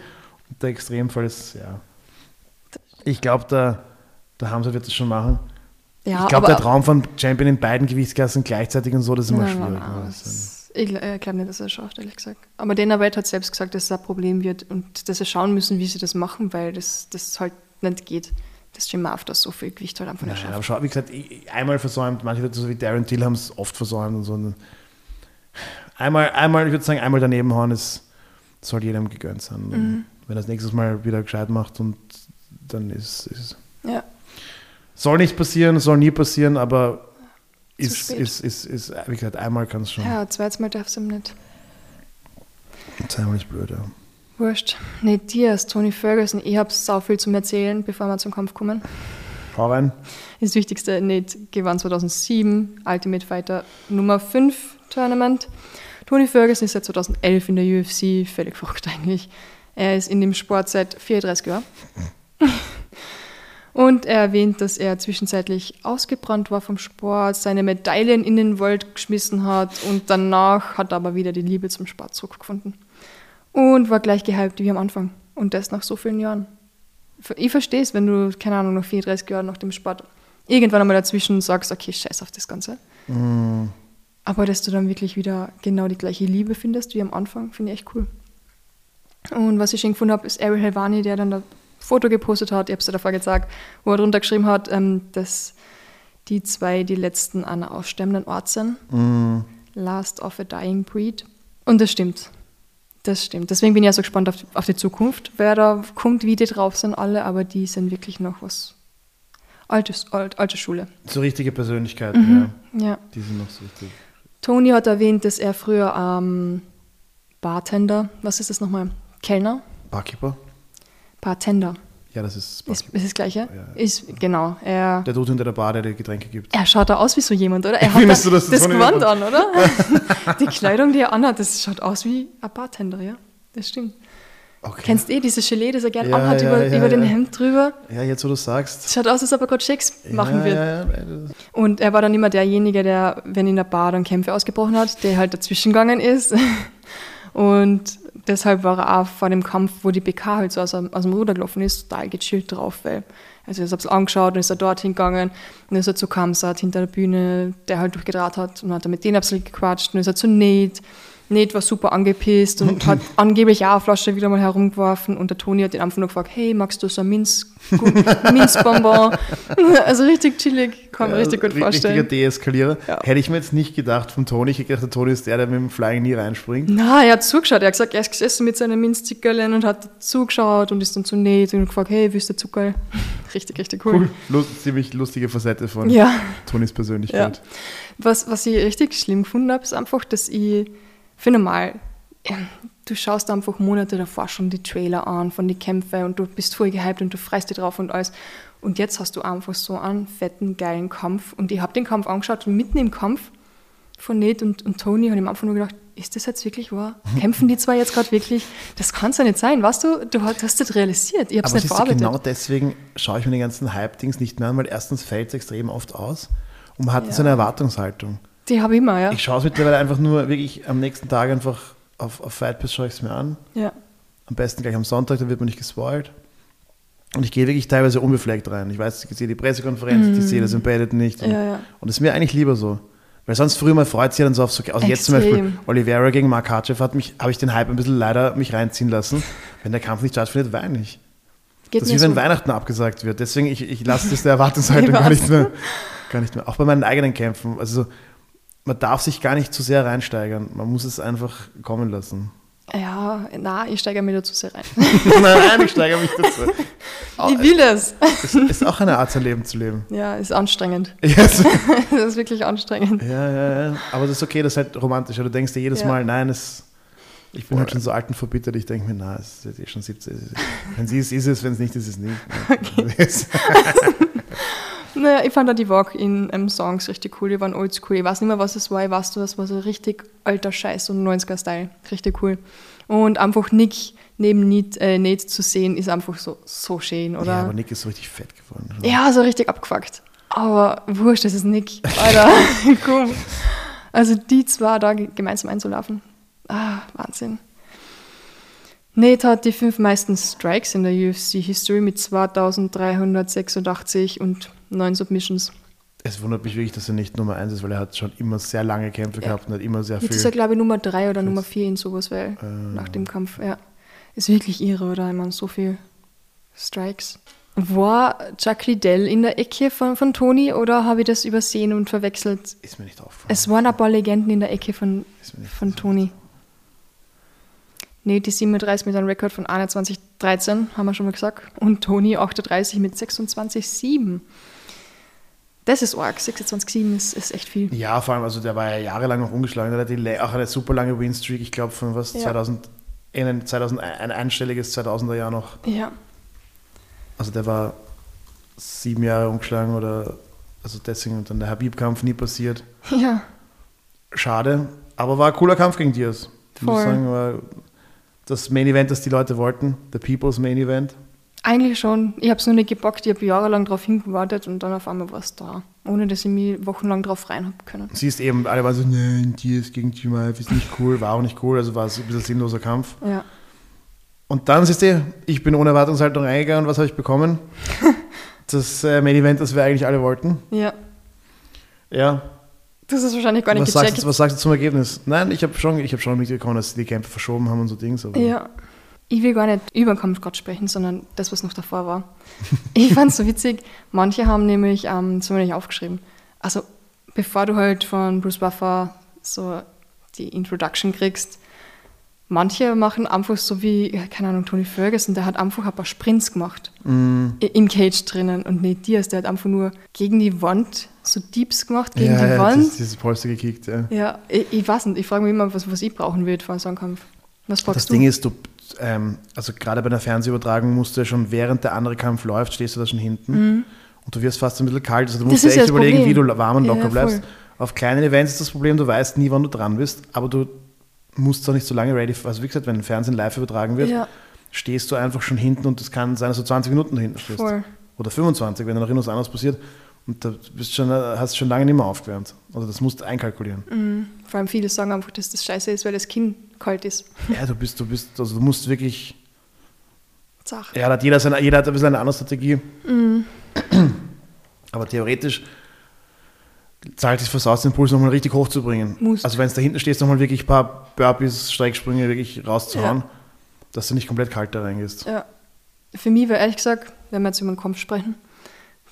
Und der Extremfall ist, ja. Ich glaube, der, der Hamza wird das schon machen. Ja, ich glaube, der Traum von Champion in beiden Gewichtsklassen gleichzeitig und so, das ist immer Nein, schwierig. nein, nein, Ich glaube nicht, dass er es schafft, ehrlich gesagt. Aber Dana White hat selbst gesagt, dass es ein Problem wird und dass sie schauen müssen, wie sie das machen, weil das, das halt nicht geht. Dass Jim Marv das so viel Gewicht halt einfach nicht schafft. aber schau, wie gesagt, einmal versäumt, manche Leute so wie Darren Till haben es oft versäumt und so. Und einmal, einmal, ich würde sagen, einmal daneben hauen, ist, soll jedem gegönnt sein. Mhm. Wenn er das nächstes Mal wieder gescheit macht und dann ist es. Ja, Soll nicht passieren, soll nie passieren, aber Zu ist, spät. ist, ist, ist, wie gesagt, einmal kann es schon. ja zweites Mal darf es ihm nicht. Zweimal ist blöd, ja. Wurscht. Nate Diaz, Tony Ferguson, ich habe so viel zum Erzählen, bevor wir zum Kampf kommen. Hau rein. Das Wichtigste, Nate gewann 2007 Ultimate Fighter Nummer 5 Tournament. Tony Ferguson ist seit 2011 in der UFC, völlig verrückt eigentlich. Er ist in dem Sport seit 34 Jahren. <laughs> Und er erwähnt, dass er zwischenzeitlich ausgebrannt war vom Sport, seine Medaillen in den Wald geschmissen hat und danach hat er aber wieder die Liebe zum Sport zurückgefunden. Und war gleich gehypt wie am Anfang. Und das nach so vielen Jahren. Ich verstehe es, wenn du, keine Ahnung, nach 34 Jahren nach dem Sport irgendwann einmal dazwischen sagst, okay, scheiß auf das Ganze. Mm, Aber dass du dann wirklich wieder genau die gleiche Liebe findest wie am Anfang, finde ich echt cool. Und was ich schon gefunden habe, ist Ariel Helvani, der dann ein Foto gepostet hat, ich habe es ja davor gesagt, wo er drunter geschrieben hat, ähm, dass die zwei die letzten einer aussterbenden Ort sind. mm, Last of a Dying Breed. Und das stimmt. Das stimmt. Deswegen bin ich ja so gespannt auf, auf die Zukunft, wer da kommt, wie die drauf sind alle, aber die sind wirklich noch was altes, alt, alte Schule. so richtige Persönlichkeiten, ja. Ja. Die sind noch so richtig. Tony hat erwähnt, dass er früher ähm, Bartender, was ist das nochmal? Kellner? Barkeeper? Bartender. Ja, das ist Ist, Barkeeper. ist das Gleiche? Ja. Ist, genau. Er, Der Dude hinter der Bar, der die Getränke gibt. er schaut da aus wie so jemand, oder? <laughs> Er hat da du, das das Gewand an, oder? <laughs> die Kleidung, die er anhat, das schaut aus wie ein Bartender, ja. Das stimmt. Okay. Kennst eh diese Gelee, das er gerne Ja, anhat über, über den. Hemd drüber? Ja, jetzt wo du sagst. Schaut aus, als ob er gerade Shakes machen wird. Und er war dann immer derjenige, der, wenn in der Bar dann Kämpfe ausgebrochen hat, der halt dazwischen gegangen ist. <laughs> Und deshalb war er auch vor dem Kampf, wo die PK halt so aus, dem- aus dem Ruder gelaufen ist, total gechillt drauf, weil also ich habe es angeschaut und ist er dorthin gegangen und ist er zu Kamsat hinter der Bühne, der halt durchgedraht hat und hat er mit denen ein bisschen gequatscht und ist er zu Nate Nate war super angepisst und hat <laughs> angeblich auch eine Flasche wieder mal herumgeworfen und der Toni hat ihn einfach nur gefragt, hey, magst du so ein Minz, <laughs> Minzbonbon? <laughs> also richtig chillig, kann man ja, richtig gut vorstellen. Richtiger Deeskalierer. Ja. Hätte ich mir jetzt nicht gedacht vom Toni. Ich hätte gedacht, der Toni ist der, der mit dem Flying nie reinspringt. Na, er hat zugeschaut. Er hat gesagt, er ist gesessen mit seinen Minzzuckerlen und hat zugeschaut und ist dann zu Nate und gefragt, hey, willst du Zucker? richtig, richtig cool. cool. Lust, ziemlich lustige Facette von ja. Tonis Persönlichkeit. Was, was ich richtig schlimm gefunden habe, ist einfach, dass ich finde mal, du schaust einfach Monate davor schon die Trailer an von den Kämpfen und du bist voll gehypt und du freust dich drauf und alles. Und jetzt hast du einfach so einen fetten, geilen Kampf. Und ich habe den Kampf angeschaut und mitten im Kampf von Nate und, und Tony habe ich am Anfang nur gedacht, ist das jetzt wirklich wahr? Kämpfen die zwei jetzt gerade wirklich? Das kann es ja nicht sein, weißt du? Du hast das realisiert. Ich habe es nicht verarbeitet. Genau deswegen schaue ich mir die ganzen Hype-Dings nicht mehr an, weil erstens fällt es extrem oft aus und man hat ja. so eine Erwartungshaltung. Die habe ich immer, ja. Ich schaue es mittlerweile einfach nur wirklich am nächsten Tag einfach auf, auf Fight Pass schaue ich es mir an. Ja. Am besten gleich am Sonntag, da wird man nicht gespoilt. Und ich gehe wirklich teilweise unbefleckt rein. Ich weiß, ich sehe die Pressekonferenz, mm. ich sehe das Embedded nicht. Und, ja, ja. und das ist mir eigentlich lieber so. Weil sonst früher mal freut sich dann so auf so. Also jetzt zum Beispiel Oliveira gegen Mark Hartchev hat mich, habe ich den Hype ein bisschen leider mich reinziehen lassen. <laughs> Wenn der Kampf nicht stattfindet, weine ich. Geht das ist wie wenn so. Weihnachten abgesagt wird. Deswegen, ich, ich lasse das der Erwartungshaltung <laughs> gar nicht mehr. Gar nicht mehr. Auch bei meinen eigenen Kämpfen. Also man darf sich gar nicht zu sehr reinsteigern. Man muss es einfach kommen lassen. Ja, na, ich steigere mich da zu sehr rein. <laughs> <laughs> nein, ich steigere mich dazu. Ich will es. Es ist auch eine Art, sein Leben zu leben. Ja, ist anstrengend. <laughs> Yes. das ist wirklich anstrengend. Ja, ja, ja. Aber das ist okay, das ist halt romantisch. Du denkst dir jedes ja. Mal, nein, es, ich bin halt schon so alt und verbittert. Ich denke mir, na, es ist eh schon 17. Wenn sie ist, ist es. Wenn es nicht ist, ist es nicht. Okay. <laughs> Naja, ich fand auch die Walk-In-Songs richtig cool, die waren oldschool. Ich weiß nicht mehr, was es war, ich weiß nur, das war so richtig alter Scheiß und 90er-Style. Richtig cool. Und einfach Nick neben Nate, äh, Nate zu sehen, ist einfach so, so schön, oder? Ja, aber Nick ist so richtig fett geworden. Oder? Ja, so richtig abgefuckt. Aber wurscht, das ist Nick. Alter, <laughs> komm. Also die zwei da gemeinsam einzulaufen. Ah, Wahnsinn. Nate hat die fünf meisten Strikes in der UFC-History mit 2386 und neun Submissions. Es wundert mich wirklich, dass er nicht Nummer 1 ist, weil er hat schon immer sehr lange Kämpfe ja. gehabt und hat immer sehr viel. Jetzt ist er, glaube ich, Nummer 3 oder Nummer 4 in sowas, weil äh. nach dem Kampf, ja. Ist wirklich irre, oder? Ich meine, so viel Strikes. War Chuck Liddell in der Ecke von, von Tony oder habe ich das übersehen und verwechselt? Ist mir nicht aufgefallen. Es waren ein paar Legenden in der Ecke von, von Tony. Nee, die 37 mit einem Rekord von 21,13, haben wir schon mal gesagt. Und Tony 38 mit 26,7. Das ist arg. 26,7 ist, ist echt viel. Ja, vor allem, also der war ja jahrelang noch ungeschlagen. Der hatte auch eine super lange Winstreak, ich glaube von was, ja. 2000, ein, 2000, ein einstelliges 2000er Jahr noch. Ja. Also der war sieben Jahre ungeschlagen oder, also deswegen und dann der Habib-Kampf nie passiert. Ja. Schade, aber war ein cooler Kampf gegen Diaz. Voll. Muss sagen, war das Main Event, das die Leute wollten, The People's Main Event. Eigentlich schon. Ich habe es nur nicht gepackt. Ich habe jahrelang darauf hingewartet und dann auf einmal war es da. Ohne dass ich mich wochenlang darauf rein habe können. Siehst eben, alle waren so, nein, Diaz gegen Chimaev ist nicht cool, war auch nicht cool, also war es ein bisschen sinnloser Kampf. Ja. Und dann siehst du, ich bin ohne Erwartungshaltung reingegangen und was habe ich bekommen? <laughs> das äh, Main Event, das wir eigentlich alle wollten. Ja. Ja. Das ist wahrscheinlich gar nicht was gecheckt. Sagst, was sagst du zum Ergebnis? Nein, ich habe schon, hab schon mitbekommen, dass sie die Kämpfe verschoben haben und so Dinge. ja ich will gar nicht über den Kampf gerade sprechen, sondern das, was noch davor war. <laughs> ich fand es so witzig, manche haben nämlich, ähm, das haben wir nicht aufgeschrieben, also bevor du halt von Bruce Buffer so die Introduction kriegst, manche machen einfach so wie, keine Ahnung, Tony Ferguson, der hat einfach ein paar Sprints gemacht mm. im Cage drinnen und nicht Diaz, der hat einfach nur gegen die Wand so Deeps gemacht, gegen ja, die ja, Wand. Das, dieses Polster gekickt, ja. Ja, ich, ich weiß nicht, ich frage mich immer, was, was ich brauchen würde vor so einem Kampf. Was fragst das du? Ding ist, du, ähm, also gerade bei der Fernsehübertragung musst du ja schon, während der andere Kampf läuft, stehst du da schon hinten mhm. und du wirst fast ein bisschen kalt. Also du musst ja echt überlegen, Problem. wie du warm und locker ja, bleibst. Auf kleinen Events ist das Problem, du weißt nie, wann du dran bist, aber du musst doch nicht so lange ready. Also wie gesagt, wenn ein Fernsehen live übertragen wird, ja. stehst du einfach schon hinten und es kann sein, dass du 20 Minuten hinten stehst. Voll. Oder 25, wenn da noch irgendwas anderes passiert. Und da bist schon, hast du schon lange nicht mehr aufgewärmt. Also das musst du einkalkulieren. Mhm. Vor allem viele sagen einfach, dass das scheiße ist, weil das Kinn kalt ist. <laughs> Ja, du bist, du bist, also du musst wirklich Zach. Ja, hat jeder, seine, jeder hat ein bisschen eine andere Strategie. Mhm. Aber theoretisch zahlt es versaut, den Puls nochmal richtig hochzubringen. Musst. Also wenn es da hinten stehst, nochmal wirklich ein paar Burpees, Strecksprünge wirklich rauszuhauen, Ja. dass du nicht komplett kalt da reingehst. Ja. Für mich war ehrlich gesagt, wenn wir jetzt über den Kampf sprechen,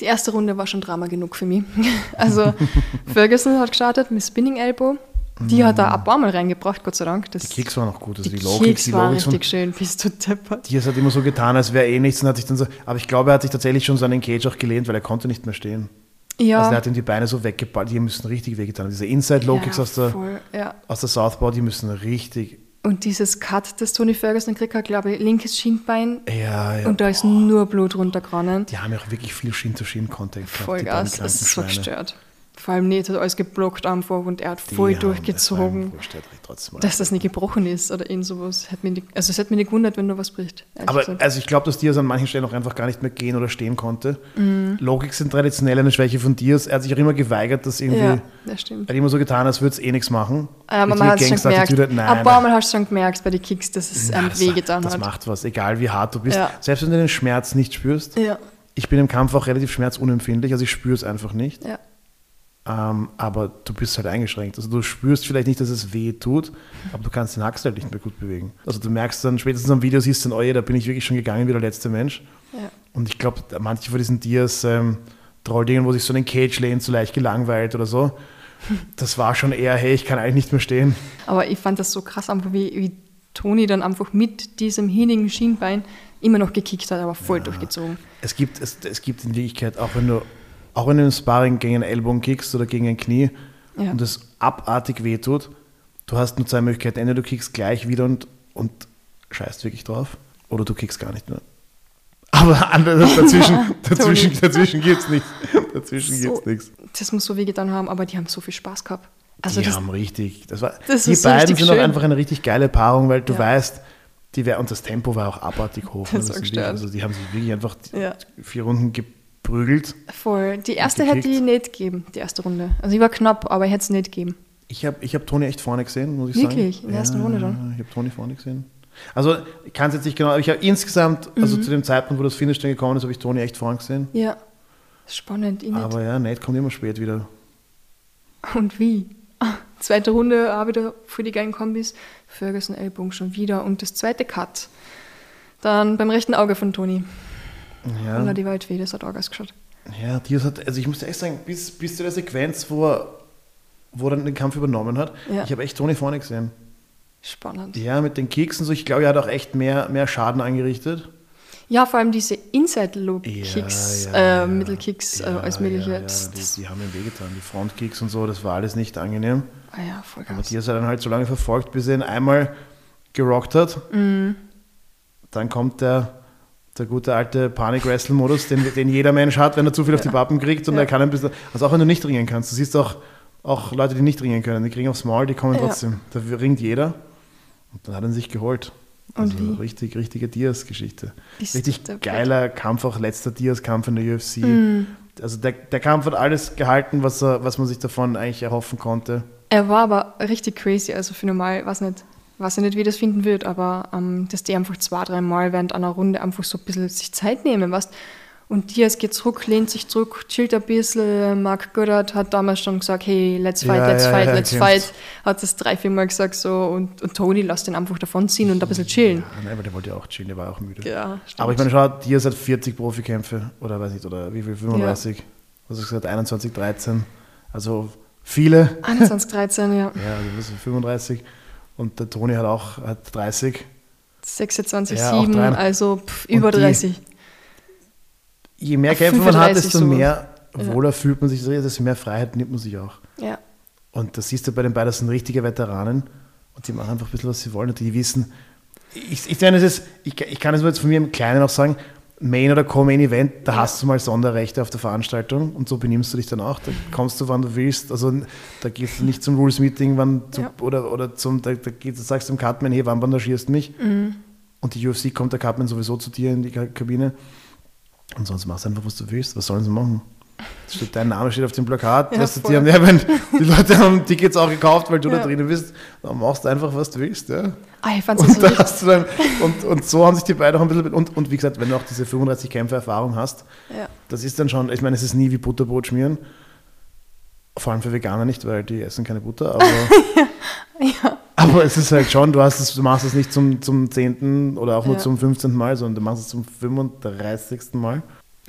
die erste Runde war schon Drama genug für mich. <laughs> Also <laughs> Ferguson hat gestartet mit Spinning Elbow. Die hat er ein paar Mal reingebracht, Gott sei Dank. Das, Die Kicks waren auch gut. Also die, die Low Kicks, die waren Low Kicks richtig schön, bist du deppert. Diaz hat immer so getan, als wäre eh nichts und hat sich dann so. Aber ich glaube, er hat sich tatsächlich schon so an den Cage auch gelehnt, weil er konnte nicht mehr stehen. Ja, Also er hat ihm die Beine so weggeballt, die müssen richtig wehgetan. Diese Inside Low Kicks ja, aus, der, voll, ja. aus der Southpaw, die müssen richtig. Und dieses Cut, das Tony Ferguson gekriegt hat, glaube ich, linkes Schienbein. Ja, ja. Und da ist nur Blut runtergerannt. die haben ja auch wirklich viel Shin-to-Shin-Contact gehabt. Vollgas, kranken ist so gestört. Vor allem Nate hat alles geblockt einfach und er hat Die voll haben- durchgezogen. Das hat Dass das nicht gebrochen ist oder irgend sowas. Mich nicht, also es hätte mich nicht gewundert, wenn nur was bricht. Aber gesagt. also ich glaube, dass Diaz an manchen Stellen auch einfach gar nicht mehr gehen oder stehen konnte. Mhm. Logik sind traditionell eine Schwäche von Diaz. Er hat sich auch immer geweigert, dass irgendwie. ja, das stimmt. Er hat immer so getan, als würde es eh nichts machen. Aber man hat es schon gemerkt. Nein, Ein paar. Mal hast du schon gemerkt bei den Kicks, dass es einem das, wehgetan das hat. macht was, egal wie hart du bist. Ja. Selbst wenn du den Schmerz nicht spürst. Ja, Ich bin im Kampf auch relativ schmerzunempfindlich, also ich spüre es einfach nicht. ja. Ähm, aber du bist halt eingeschränkt. Also du spürst vielleicht nicht, dass es weh tut, aber du kannst den Achsel halt nicht mehr gut bewegen. Also du merkst dann, spätestens am Video siehst du dann, oh je, da bin ich wirklich schon gegangen wie der letzte Mensch. ja. Und ich glaube, manche von diesen Dias ähm, Trolldingen, wo sich so einen Cage lehnt, so leicht gelangweilt oder so, das war schon eher, hey, ich kann eigentlich nicht mehr stehen. Aber ich fand das so krass, einfach wie, wie Toni dann einfach mit diesem hinigen Schienbein immer noch gekickt hat, aber voll durchgezogen. Es gibt, es, es gibt in Wirklichkeit, auch wenn du, auch wenn du im Sparring gegen einen Ellbogen kickst oder gegen ein Knie Ja. und es abartig wehtut, du hast nur zwei Möglichkeiten. Entweder du kickst gleich wieder und, und scheißt wirklich drauf, oder du kickst gar nicht mehr. Aber <laughs> <laughs> dazwischen, dazwischen, dazwischen gibt es nichts. <laughs> Dazwischen So, gibt's nichts. Das muss so wehgetan haben, aber die haben so viel Spaß gehabt. Also die das, haben richtig. Das war, das die so beiden richtig sind auch schön. einfach eine richtig geile Paarung, weil du Ja. weißt, die wär, und das Tempo war auch abartig hoch. Das gestört. also die haben sich wirklich einfach Ja. vier Runden geprügelt. voll. Die erste hätte ich nicht gegeben, die erste Runde. Also ich war knapp, aber ich hätte es nicht gegeben. Ich habe ich hab Toni echt vorne gesehen, muss ich Wirklich? sagen. In der ersten Runde schon? Ich habe Toni vorne gesehen. Also, ich kann es jetzt nicht genau, aber ich habe insgesamt, also Mhm. zu dem Zeitpunkt, wo das Finish dann gekommen ist, habe ich Toni echt vorne gesehen. Ja, spannend. Ich nicht. Aber ja, Nate kommt immer spät wieder. Und wie? <laughs> Zweite Runde auch wieder für die geilen Kombis. Ferguson Ellbogen schon wieder. Und das zweite Cut. Dann beim rechten Auge von Toni. Ja, Ja. die Waldfee, das hat auch ausgeschaut. ja Diaz hat, also ich muss dir echt sagen, bis, bis zu der Sequenz, wo er, wo er dann den Kampf übernommen hat, Ja. ich habe echt Toni vorne gesehen. Spannend. Ja, mit den Kicks und so, ich glaube, er hat auch echt mehr, mehr Schaden angerichtet. Ja, vor allem diese Inside-Loop-Kicks, Ja, äh, ja, ja. Mittelkicks Ja, äh, als mögliche. Ja, das, die, die haben ihm wehgetan, die Frontkicks und so, das war alles nicht angenehm. ah ja, voll krass. Diaz hat dann halt so lange verfolgt, bis er ihn einmal gerockt hat. Mhm. Dann kommt der, der gute alte Panik-Wrestle-Modus, den, den jeder Mensch hat, wenn er zu viel auf die Pappen kriegt und Ja. er kann ein bisschen. Also auch wenn du nicht ringen kannst. Du siehst auch, auch Leute, die nicht ringen können, die kriegen aufs Maul, die kommen Ja. trotzdem. Da ringt jeder. Und dann hat er sich geholt. Und also wie? richtig, richtige Diaz-Geschichte. Richtig geiler Kampf, auch letzter Diaz-Kampf in der UFC. Mhm. Also der, der Kampf hat alles gehalten, was, er, was man sich davon eigentlich erhoffen konnte. Er war aber richtig crazy, also für normal, weiß nicht, weiß ich nicht, wie das finden wird, aber ähm, dass die einfach zwei, drei Mal während einer Runde einfach so ein bisschen sich Zeit nehmen, weißt Und Diaz geht zurück, lehnt sich zurück, chillt ein bisschen. Mark Goddard hat damals schon gesagt, hey, let's fight, Ja, let's ja, fight, ja, let's fight. Hat das drei, vier Mal gesagt so und, und Tony lässt den einfach davon ziehen und ein bisschen chillen. Nein, aber der wollte ja auch chillen, der war auch müde. Ja, stimmt. Aber ich meine, schau, Diaz hat 40 Profikämpfe oder weiß nicht, oder wie viel, 35, was hast du gesagt, 21, 13. Also viele. 21, 13, ja. <laughs> Ja, also das ist 35. Und der Toni hat auch hat 30. 26, Ja, auch 7, drei. also pff, über die- 30. Je mehr Kämpfe man hat, 35 desto sowas. mehr Ja. wohler fühlt man sich, desto mehr Freiheit nimmt man sich auch. Ja. Und das siehst du bei den beiden, das sind richtige Veteranen und die machen einfach ein bisschen, was sie wollen und die wissen. Ich, ich, es ist, ich, ich kann es nur jetzt von mir im Kleinen auch sagen, Main oder Co-Main Event, da Ja. hast du mal Sonderrechte auf der Veranstaltung und so benimmst du dich dann auch. Da kommst du, wann du willst. Also da gehst du nicht zum Rules-Meeting wann zu, Ja. oder, oder zum, da, da gehst, du sagst dem Cutman, hey, wann bandagierst du mich? Mhm. Und die UFC kommt der Cutman sowieso zu dir in die Ka- Kabine. Und sonst machst du einfach, was du willst. Was sollen sie machen? Steht, dein Name steht auf dem Plakat. Ja, weißt du, die, haben, ja, wenn, die Leute haben Tickets auch gekauft, weil du da Ja. drinnen bist. Dann machst du einfach, was du willst. Ja. Ah, ich fand's Und, so da richtig. hast du dann, und, und so haben sich die beiden auch ein bisschen. Und, und wie gesagt, wenn du auch diese 35 Kämpfe Erfahrung hast, Ja. das ist dann schon, ich meine, es ist nie wie Butterbrot schmieren. Vor allem für Veganer nicht, weil die essen keine Butter, aber, <laughs> ja. aber es ist halt schon, du, hast es, du machst es nicht zum, zum 10. oder auch nur zum 15. Mal, sondern du machst es zum 35. Mal.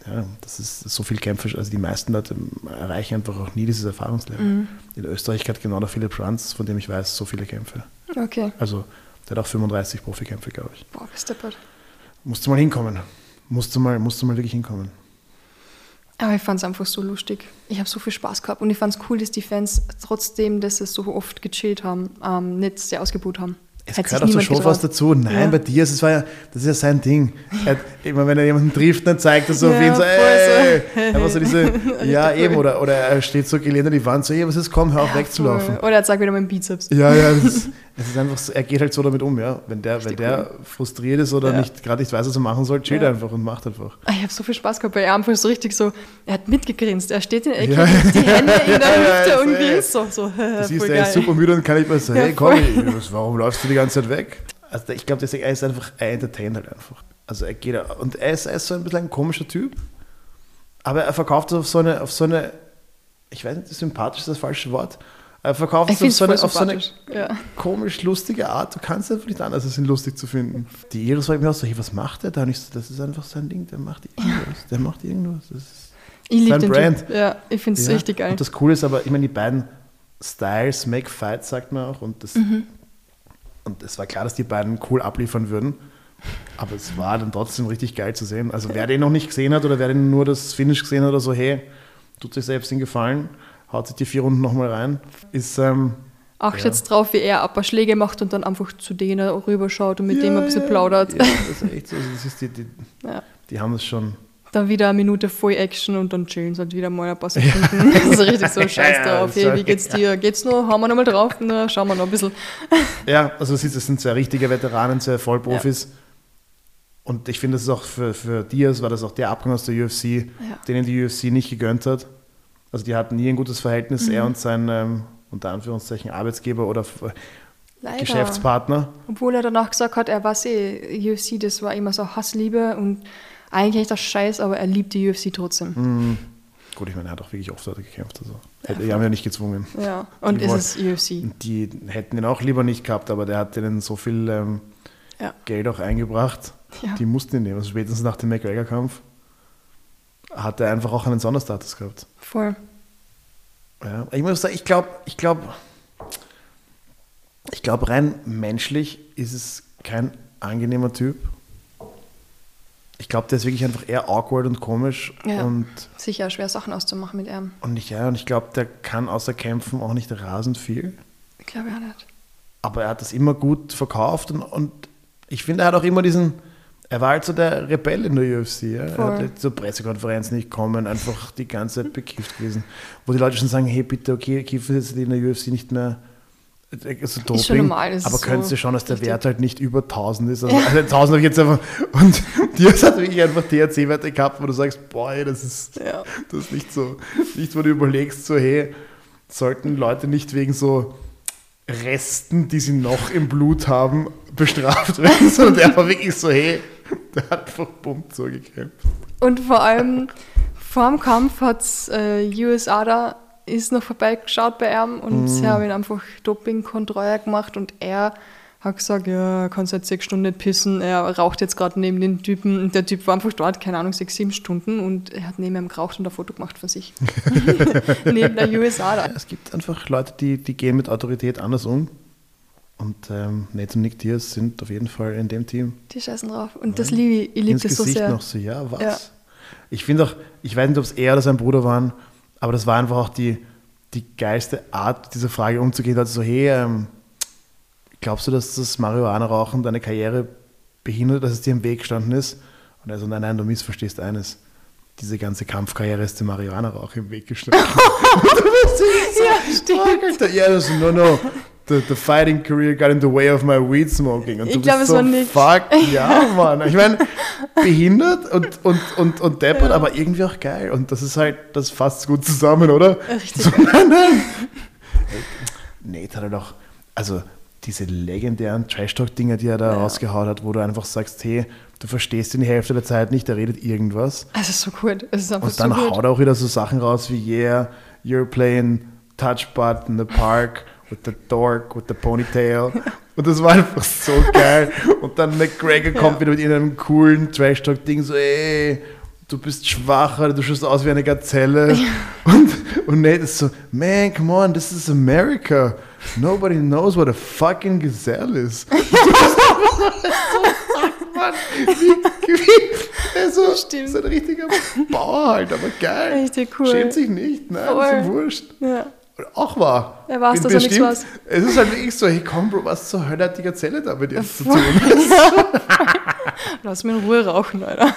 Ja, das ist so viel Kämpfe, also die meisten Leute erreichen einfach auch nie dieses Erfahrungslevel. Mhm. In Österreich hat genau der Philipp Schranz, von dem ich weiß, so viele Kämpfe. Okay. Also der hat auch 35 Profikämpfe, glaube ich. Boah, bist du Musst du mal hinkommen. Musst du mal, musst du mal wirklich hinkommen. Aber ich fand es einfach so lustig. Ich habe so viel Spaß gehabt und ich fand es cool, dass die Fans trotzdem, dass sie so oft gechillt haben, ähm, nicht sehr ausgebaut haben. Es gehört auch so schon was dazu. Nein, ja. bei dir, das, war ja, das ist ja sein Ding. Er, immer wenn er jemanden trifft, dann zeigt er so auf ihn so, ey, so. Einfach <laughs> so diese, ja eben, cool. oder, oder er steht so gelehnt an die Wand, so, ey, was ist, komm, hör auf ja, wegzulaufen. Oder er zeigt wieder meinen Bizeps. Ja, ja, das <laughs> es ist einfach so, er geht halt so damit um, ja. Wenn der, wenn der cool. frustriert ist oder ja. nicht gerade nicht weiß, was er machen soll, chillt ja. einfach und macht einfach. Ah, ich habe so viel Spaß gehabt, weil er einfach so richtig so, er hat mitgegrinst, er steht in der Ecke, ja. die Hände <laughs> in der Hüfte und grinst so. so <laughs> du siehst, er ist super müde und kann nicht mehr sagen, hey, komm, warum läufst du die ganze Zeit weg? Also ich glaube, er ist einfach, er entertaint halt einfach. Also er geht, und er ist, er ist so ein bisschen ein komischer Typ, aber er verkauft es auf so eine, auf so eine, ich weiß nicht, sympathisch ist das falsche Wort, verkauft es auf, so eine, auf so eine ja. komisch lustige Art. Du kannst einfach nicht anders, als ihn lustig zu finden. Die Iris fragt mich auch so, hey, was macht der da? Und ich so, das ist einfach sein Ding, der macht irgendwas. Der macht irgendwas. Das ist ich liebe den Brand. Typ. Ja, ich finde es ja. richtig geil. Und das Coole ist aber, ich meine, die beiden Styles make fights, sagt man auch. Und das, mhm. Und es war klar, dass die beiden cool abliefern würden. Aber es war dann trotzdem richtig geil zu sehen. Also wer den noch nicht gesehen hat oder wer den nur das Finish gesehen hat oder so, hey, tut sich selbst den Gefallen, haut sich die vier Runden nochmal rein. Ist, ähm, Acht ja. jetzt drauf, wie er ein paar Schläge macht und dann einfach zu denen rüberschaut und mit ja, dem ein bisschen ja, plaudert. Ja, das ist echt so. Das ist die, die, die haben es schon. Dann wieder eine Minute voll Action und dann chillen sie halt wieder mal ein paar Sekunden. das <laughs> ist richtig so scheiß drauf. Hey, wie geht's dir? Geht's noch? Haben wir noch mal drauf? Na, schauen wir noch ein bisschen. <laughs> ja, also es sind zwei richtige Veteranen, zwei Vollprofis. Und ich finde, das ist auch für, für Diaz war das auch der Abgang aus der UFC, denen die UFC nicht gegönnt hat. Also die hatten nie ein gutes Verhältnis, mhm. er und sein ähm, unter Anführungszeichen Arbeitsgeber oder Leider. Geschäftspartner. Obwohl er danach gesagt hat, er weiß eh, UFC, das war immer so Hassliebe und eigentlich echt das Scheiß, aber er liebt die UFC trotzdem. Mhm. Gut, ich meine, er hat auch wirklich oft dort gekämpft. Also. Ja, die haben ja nicht gezwungen. Ja, und die ist es UFC. Die hätten ihn auch lieber nicht gehabt, aber der hat denen so viel ähm, ja. Geld auch eingebracht. Ja. Die mussten ihn nehmen. Also spätestens nach dem McGregor-Kampf hat er einfach auch einen Sonderstatus gehabt. Voll. Ja, ich muss sagen, ich glaube, ich glaube, ich glaube, rein menschlich ist es kein angenehmer Typ. Ich glaube, der ist wirklich einfach eher awkward und komisch. Ja, und sicher schwer Sachen auszumachen mit ihm. Und ich, ja, und ich glaube, der kann außer Kämpfen auch nicht rasend viel. Ich glaube ja nicht. Aber er hat das immer gut verkauft und, und ich finde, er hat auch immer diesen, er war halt so der Rebell in der UFC. Ja? Er hat zur Pressekonferenz nicht kommen, einfach die ganze Zeit bekifft gewesen. Wo die Leute schon sagen, hey bitte, okay, kiffen jetzt in der UFC nicht mehr also Doping, ist schon normal, aber so könntest du schauen, dass der Wert halt nicht über 1000 ist. Also, also 1000 habe ich jetzt einfach, und dir hat wirklich einfach THC-Werte gehabt, wo du sagst, boah, das ist, ja. das ist nicht so, nicht, wo du überlegst, so, hey, sollten Leute nicht wegen so Resten, die sie noch im Blut haben, bestraft werden, sondern der war wirklich so, hey, der hat einfach so gekämpft. Und vor allem vor dem Kampf hat äh, USA da ist noch vorbeigeschaut bei ihm und mm. sie haben ihn einfach Dopingkontrolle gemacht und er hat gesagt, ja, er kann seit sechs Stunden nicht pissen, er raucht jetzt gerade neben den Typen und der Typ war einfach dort, keine Ahnung, sechs, sieben Stunden und er hat neben ihm geraucht und ein Foto gemacht von sich. <laughs> <laughs> neben der USA da. Es gibt einfach Leute, die, die gehen mit Autorität anders um und ähm, Nate und Nick Diaz sind auf jeden Fall in dem Team. Die scheißen drauf. Und ja. das liebe ich. Ich liebe das so sehr. noch so, ja, was? Ja. Ich finde auch, ich weiß nicht, ob es er oder sein Bruder waren, aber das war einfach auch die, die geilste Art, diese Frage umzugehen. Also so, hey, ähm, glaubst du, dass das Marihuana-Rauchen deine Karriere behindert, dass es dir im Weg gestanden ist? Und er so, nein, nein, du missverstehst eines. Diese ganze Kampfkarriere ist dem Marihuana-Rauch im Weg gestanden. <laughs> <laughs> ja, stimmt. Ja, das ist no, no the, the fighting career got in the way of my weed smoking. Und ich glaube, es so, war nicht. Fuck, <laughs> ja, Mann. Ich meine, behindert und, und, und, und deppert, ja. aber irgendwie auch geil. Und das ist halt, das fasst gut zusammen, oder? Richtig. So, <laughs> nein, nein. Nate hat er doch, also diese legendären Trash-Talk-Dinger, die er da ja. rausgehauen hat, wo du einfach sagst, hey, du verstehst ihn die Hälfte der Zeit nicht, der redet irgendwas. Ist so gut. Es ist und dann so haut er auch wieder so Sachen raus wie, yeah, you're playing touch butt in the park with the dork, with the ponytail. Und das war einfach so geil. Und dann McGregor kommt Ja. wieder mit irgendeinem coolen Trash-Talk-Ding, so, ey, du bist schwacher, du schaust aus wie eine Gazelle. Und, und Nate ist so, man, come on, this is America. Nobody knows what a fucking gazelle is. <laughs> Mann, wie, wie, also, Stimmt. so ein richtiger Bauer halt, aber geil. Richtig cool. Schämt sich nicht, nein, Voll. ist ihm wurscht. Ja. Auch wahr. Er weiß, Bin dass er nichts weiß. Es ist halt wirklich so, hey komm Bro, was zur Hölle hat die Gazelle damit jetzt zu Voll. tun? <laughs> Lass mich in Ruhe rauchen, Alter.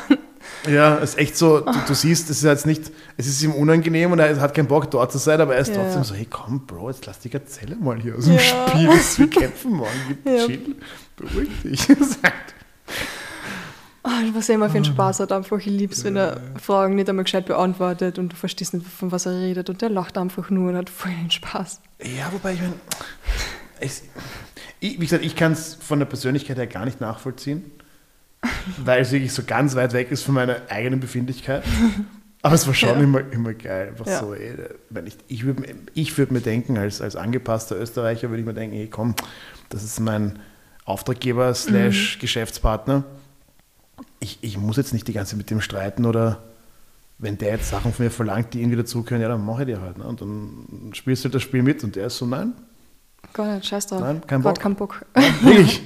Ja, es ist echt so, du, du siehst, es ist jetzt nicht, es ist ihm unangenehm und er hat keinen Bock dort zu sein, aber er ist Ja. trotzdem so, hey komm Bro, jetzt lass die Gazelle mal hier aus dem Ja. Spiel, wir kämpfen morgen, Ja. chill, beruhig dich. <laughs> Oh, was er immer für einen Spaß hat, einfach. Ich lieb's, wenn er Fragen nicht einmal gescheit beantwortet und du verstehst nicht, von was er redet und der lacht einfach nur und hat voll den Spaß. ja, wobei ich meine, wie gesagt, ich kann es von der Persönlichkeit her gar nicht nachvollziehen, weil es wirklich so ganz weit weg ist von meiner eigenen Befindlichkeit. Aber es war schon Ja. immer, immer geil. Einfach Ja. so, ey, wenn ich, ich würde ich würd mir denken, als, als angepasster Österreicher würde ich mir denken, ey, komm, das ist mein Auftraggeber slash Mhm. Ich, ich muss jetzt nicht die ganze Zeit mit dem streiten oder wenn der jetzt Sachen von mir verlangt, die irgendwie dazugehören, ja, dann mache ich die halt. Ne? Und dann spielst du halt das Spiel mit und der ist so, nein, Gar nicht, scheiß drauf. Nein, kein Grad Bock. keinen Bock. Wirklich.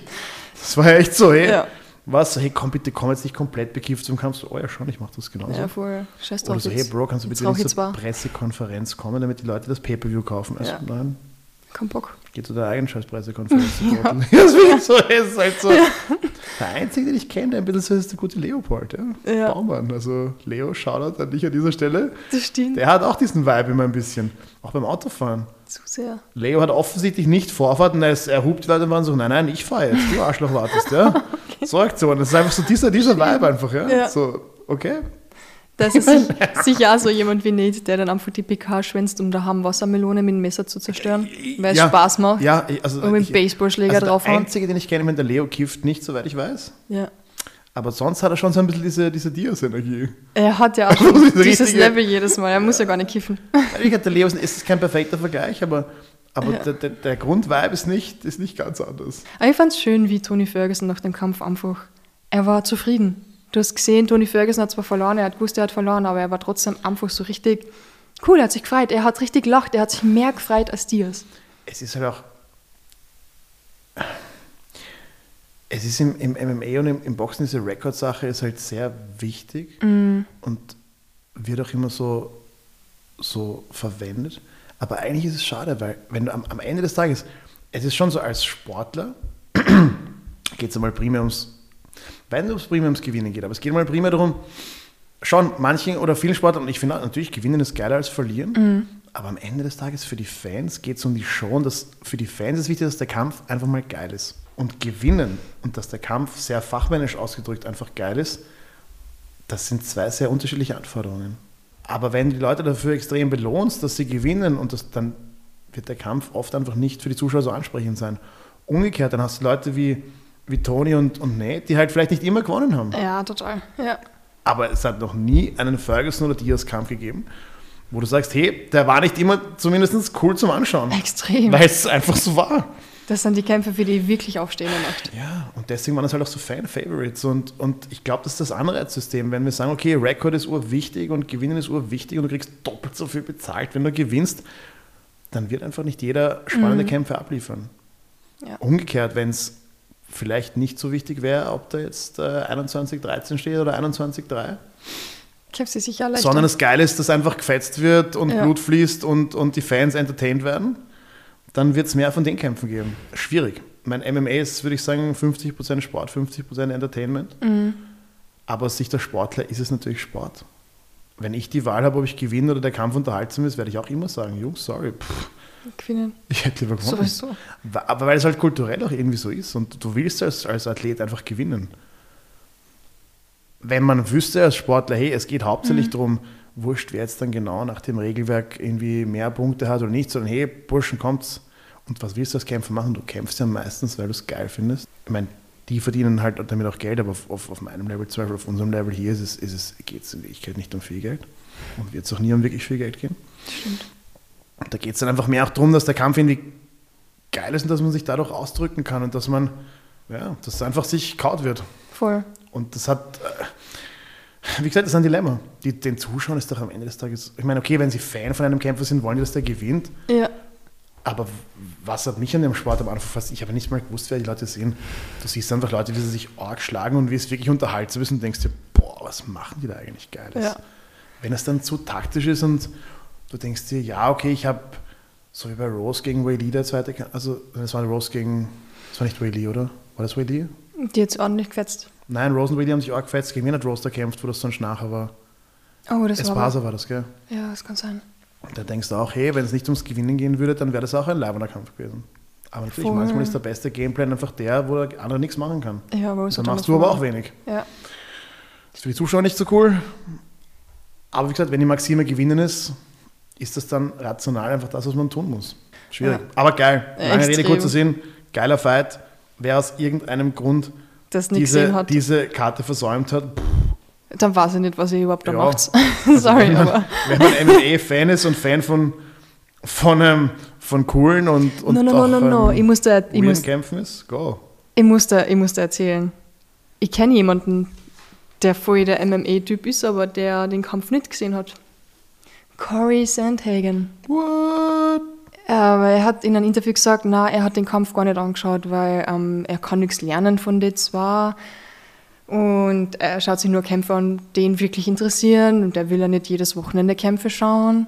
Das war ja echt so, hey. Ja. Was? Hey, komm bitte, komm jetzt nicht komplett bekifft zum Kampf. So, oh ja, schon, ich mach das genauso. Ja, voll. Scheiß Oder drauf. so, hey. Bro, kannst du bitte zur. Pressekonferenz kommen, damit die Leute das Pay-Per-View kaufen? Also, Ja. nein, Kein Bock. Geh zu der eigenen scheiß Pressekonferenz. <laughs> ja. Wirklich <laughs> so, ist halt so. Der Einzige, den ich kenne, der ein bisschen so ist, der gute Leopold, ja. Ja. Baumann. Also, Leo, Shoutout an dich an dieser Stelle. Das stimmt. Der hat auch diesen Vibe immer ein bisschen. Auch beim Autofahren. Zu sehr. Leo hat offensichtlich nicht Vorfahrt und er, ist, er hupt die Leute und waren so, nein, nein, ich fahre jetzt, du Arschloch wartest, ja. <laughs> So Aktion, das ist einfach so dieser, dieser Vibe einfach, ja. Ja. So, okay. Das ist sich- sicher auch so jemand wie Nate, der dann einfach die PK schwänzt, um daheim Wassermelone mit dem Messer zu zerstören, weil es Ja. Spaß macht. Ja, ich- also Und mit dem Baseballschläger also Der draufhauen. einzige, den ich kenne, wenn der Leo kifft, nicht, soweit ich weiß. Ja. Aber sonst hat er schon so ein bisschen diese, diese Dias-Energie. Er hat ja auch <laughs> schon dieses richtige- Level jedes Mal. Er muss ja gar nicht kiffen. Ich der Leo ist, ist kein perfekter Vergleich, aber, aber Ja. der, der, der Grundvibe ist nicht, ist nicht ganz anders. Aber ich fand es schön, wie Tony Ferguson nach dem Kampf einfach, er war zufrieden. Du hast gesehen, Tony Ferguson hat zwar verloren, er hat gewusst, er hat verloren, aber er war trotzdem einfach so richtig cool, er hat sich gefreut, er hat richtig gelacht, er hat sich mehr gefreut als Diaz. es ist halt auch. Es ist im, im MMA und im, im Boxen diese Rekordsache ist halt sehr wichtig und wird auch immer so, so verwendet. Aber eigentlich ist es schade, weil wenn du am, am Ende des Tages, es ist schon so als Sportler, <clears throat> geht es einmal primär ums, wenn es primär ums Gewinnen geht, aber es geht mal primär darum, schon manchen oder vielen Sportlern, und ich finde natürlich Gewinnen ist geiler als Verlieren, aber am Ende des Tages für die Fans geht es um die Show und das, für die Fans ist wichtig, dass der Kampf einfach mal geil ist. Und gewinnen und dass der Kampf sehr fachmännisch ausgedrückt einfach geil ist, das sind zwei sehr unterschiedliche Anforderungen. Aber wenn die Leute dafür extrem belohnst, dass sie gewinnen und das, dann wird der Kampf oft einfach nicht für die Zuschauer so ansprechend sein. Umgekehrt, dann hast du Leute wie, wie Tony und, und Nate, die halt vielleicht nicht immer gewonnen haben. Ja, total. Ja. Aber es hat noch nie einen Ferguson oder Diaz-Kampf gegeben, wo du sagst, hey, der war nicht immer zumindest cool zum Anschauen. Extrem. Weil es einfach so war. Das sind die Kämpfe, für die ich wirklich aufstehen möchte. Ja, und deswegen waren das halt auch so Fan-Favorites. Und, und ich glaube, das ist das Anreizsystem. Wenn wir sagen, okay, Rekord ist urwichtig und Gewinnen ist urwichtig und du kriegst doppelt so viel bezahlt, wenn du gewinnst, dann wird einfach nicht jeder spannende Kämpfe abliefern. Ja. Umgekehrt, wenn es vielleicht nicht so wichtig wäre, ob da jetzt äh, 21-13 steht oder 21-3, Kämpfe sich sicher leichter. sondern das Geile ist, dass einfach gefetzt wird und Ja. Blut fließt und, und die Fans entertained werden, dann wird es mehr von den Kämpfen geben. Schwierig. Mein MMA ist, würde ich sagen, 50% Sport, 50% Entertainment. Mhm. Aber aus Sicht der Sportler ist es natürlich Sport. Wenn ich die Wahl habe, ob ich gewinne oder der Kampf unterhaltsam ist, werde ich auch immer sagen, Jungs, sorry, pff, Gewinnen. ich hätte lieber gewonnen. Sowieso. Aber weil es halt kulturell auch irgendwie so ist und du willst als, als Athlet einfach gewinnen. Wenn man wüsste als Sportler, hey, es geht hauptsächlich darum, wurscht, wer jetzt dann genau nach dem Regelwerk irgendwie mehr Punkte hat oder nicht, sondern hey, Burschen, kommt's. Und was willst du als Kämpfer machen? Du kämpfst ja meistens, weil du es geil findest. Ich meine, die verdienen halt damit auch Geld, aber auf, auf, auf meinem Level, zum Beispiel auf unserem Level hier, ist es, ist es, geht es in Wirklichkeit nicht um viel Geld. Und wird es auch nie um wirklich viel Geld gehen. Stimmt. Da geht es dann einfach mehr auch darum, dass der Kampf irgendwie geil ist und dass man sich dadurch ausdrücken kann und dass man, ja, dass einfach sich kaut wird. Voll. Und das hat, äh, wie gesagt, das ist ein Dilemma. Die, den Zuschauern ist doch am Ende des Tages, ich meine, okay, wenn sie Fan von einem Kämpfer sind, wollen die, dass der gewinnt. Ja. Aber was hat mich an dem Sport am Anfang fast, ich habe nicht mal gewusst, wer die Leute sehen. Du siehst einfach Leute, wie sie sich arg schlagen und wie es wirklich unterhaltsam ist und denkst dir, boah, was machen die da eigentlich Geiles? Ja. Wenn es dann zu taktisch ist und du denkst dir, ja, okay, ich habe, so wie bei Rose gegen Way Lee der zweite, Kampf- also das war Rose gegen, das war nicht Way Lee, oder? War das Way Lee? Die jetzt ordentlich gefetzt. Nein, Rose und Way Lee haben sich arg gefetzt, gegen wen hat Rose da kämpft, wo das sonst nachher war? Oh, das war. Espasa war das, gell? Ja, das kann sein. Und da denkst du auch, hey, wenn es nicht ums Gewinnen gehen würde, dann wäre das auch ein leibender Kampf gewesen. Aber natürlich, Voll. manchmal ist der beste Gameplan einfach der, wo der andere nichts machen kann. Ja, was Dann hat machst du aber auch wenig. Ja. Das ist für die Zuschauer nicht so cool. Aber wie gesagt, wenn die Maxime gewinnen ist, ist das dann rational einfach das, was man tun muss. Schwierig. Ja. Aber geil. Lange Rede, Extrem. kurzer Sinn. Geiler Fight. Wer aus irgendeinem Grund diese, diese Karte versäumt hat, pff, dann weiß ich nicht, was ihr überhaupt da Ja. macht. <laughs> Also Sorry, wenn man, aber. Wenn man MMA-Fan ist und Fan von, von, ähm, von coolen und, und No, no, no, auch, no, no. ähm, Ich muss da, ich muss, Kämpfen ist, go. ich muss da, ich muss da erzählen. Ich kenne jemanden, der voll der MMA-Typ ist, aber der den Kampf nicht gesehen hat. Corey Sandhagen. What? Aber er hat in einem Interview gesagt, na, er hat den Kampf gar nicht angeschaut, weil ähm, er kann nichts lernen von den zwei. Und er schaut sich nur Kämpfe an, die ihn wirklich interessieren. Und er will ja nicht jedes Wochenende Kämpfe schauen.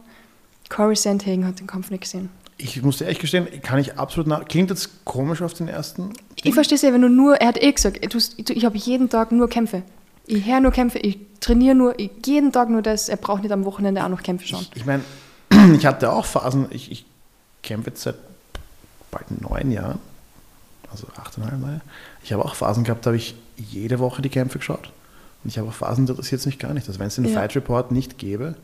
Corey Sandhagen hat den Kampf nicht gesehen. Ich muss dir ehrlich gestehen, kann ich absolut nach. Klingt jetzt komisch auf den ersten. Ich verstehe es ja, wenn du nur, er hat eh gesagt, ich habe jeden Tag nur Kämpfe. Ich höre nur Kämpfe, ich trainiere nur, ich, jeden Tag nur das, er braucht nicht am Wochenende auch noch Kämpfe schauen. Ich, ich meine, <clears throat> ich hatte auch Phasen, ich, ich kämpfe jetzt seit bald neun Jahren, also achteinhalb Jahre. Ich habe auch Phasen gehabt, da habe ich jede Woche die Kämpfe geschaut. Und ich habe auch Phasen, da interessiert es mich gar nicht. Also wenn es den Ja. Fight Report nicht gäbe,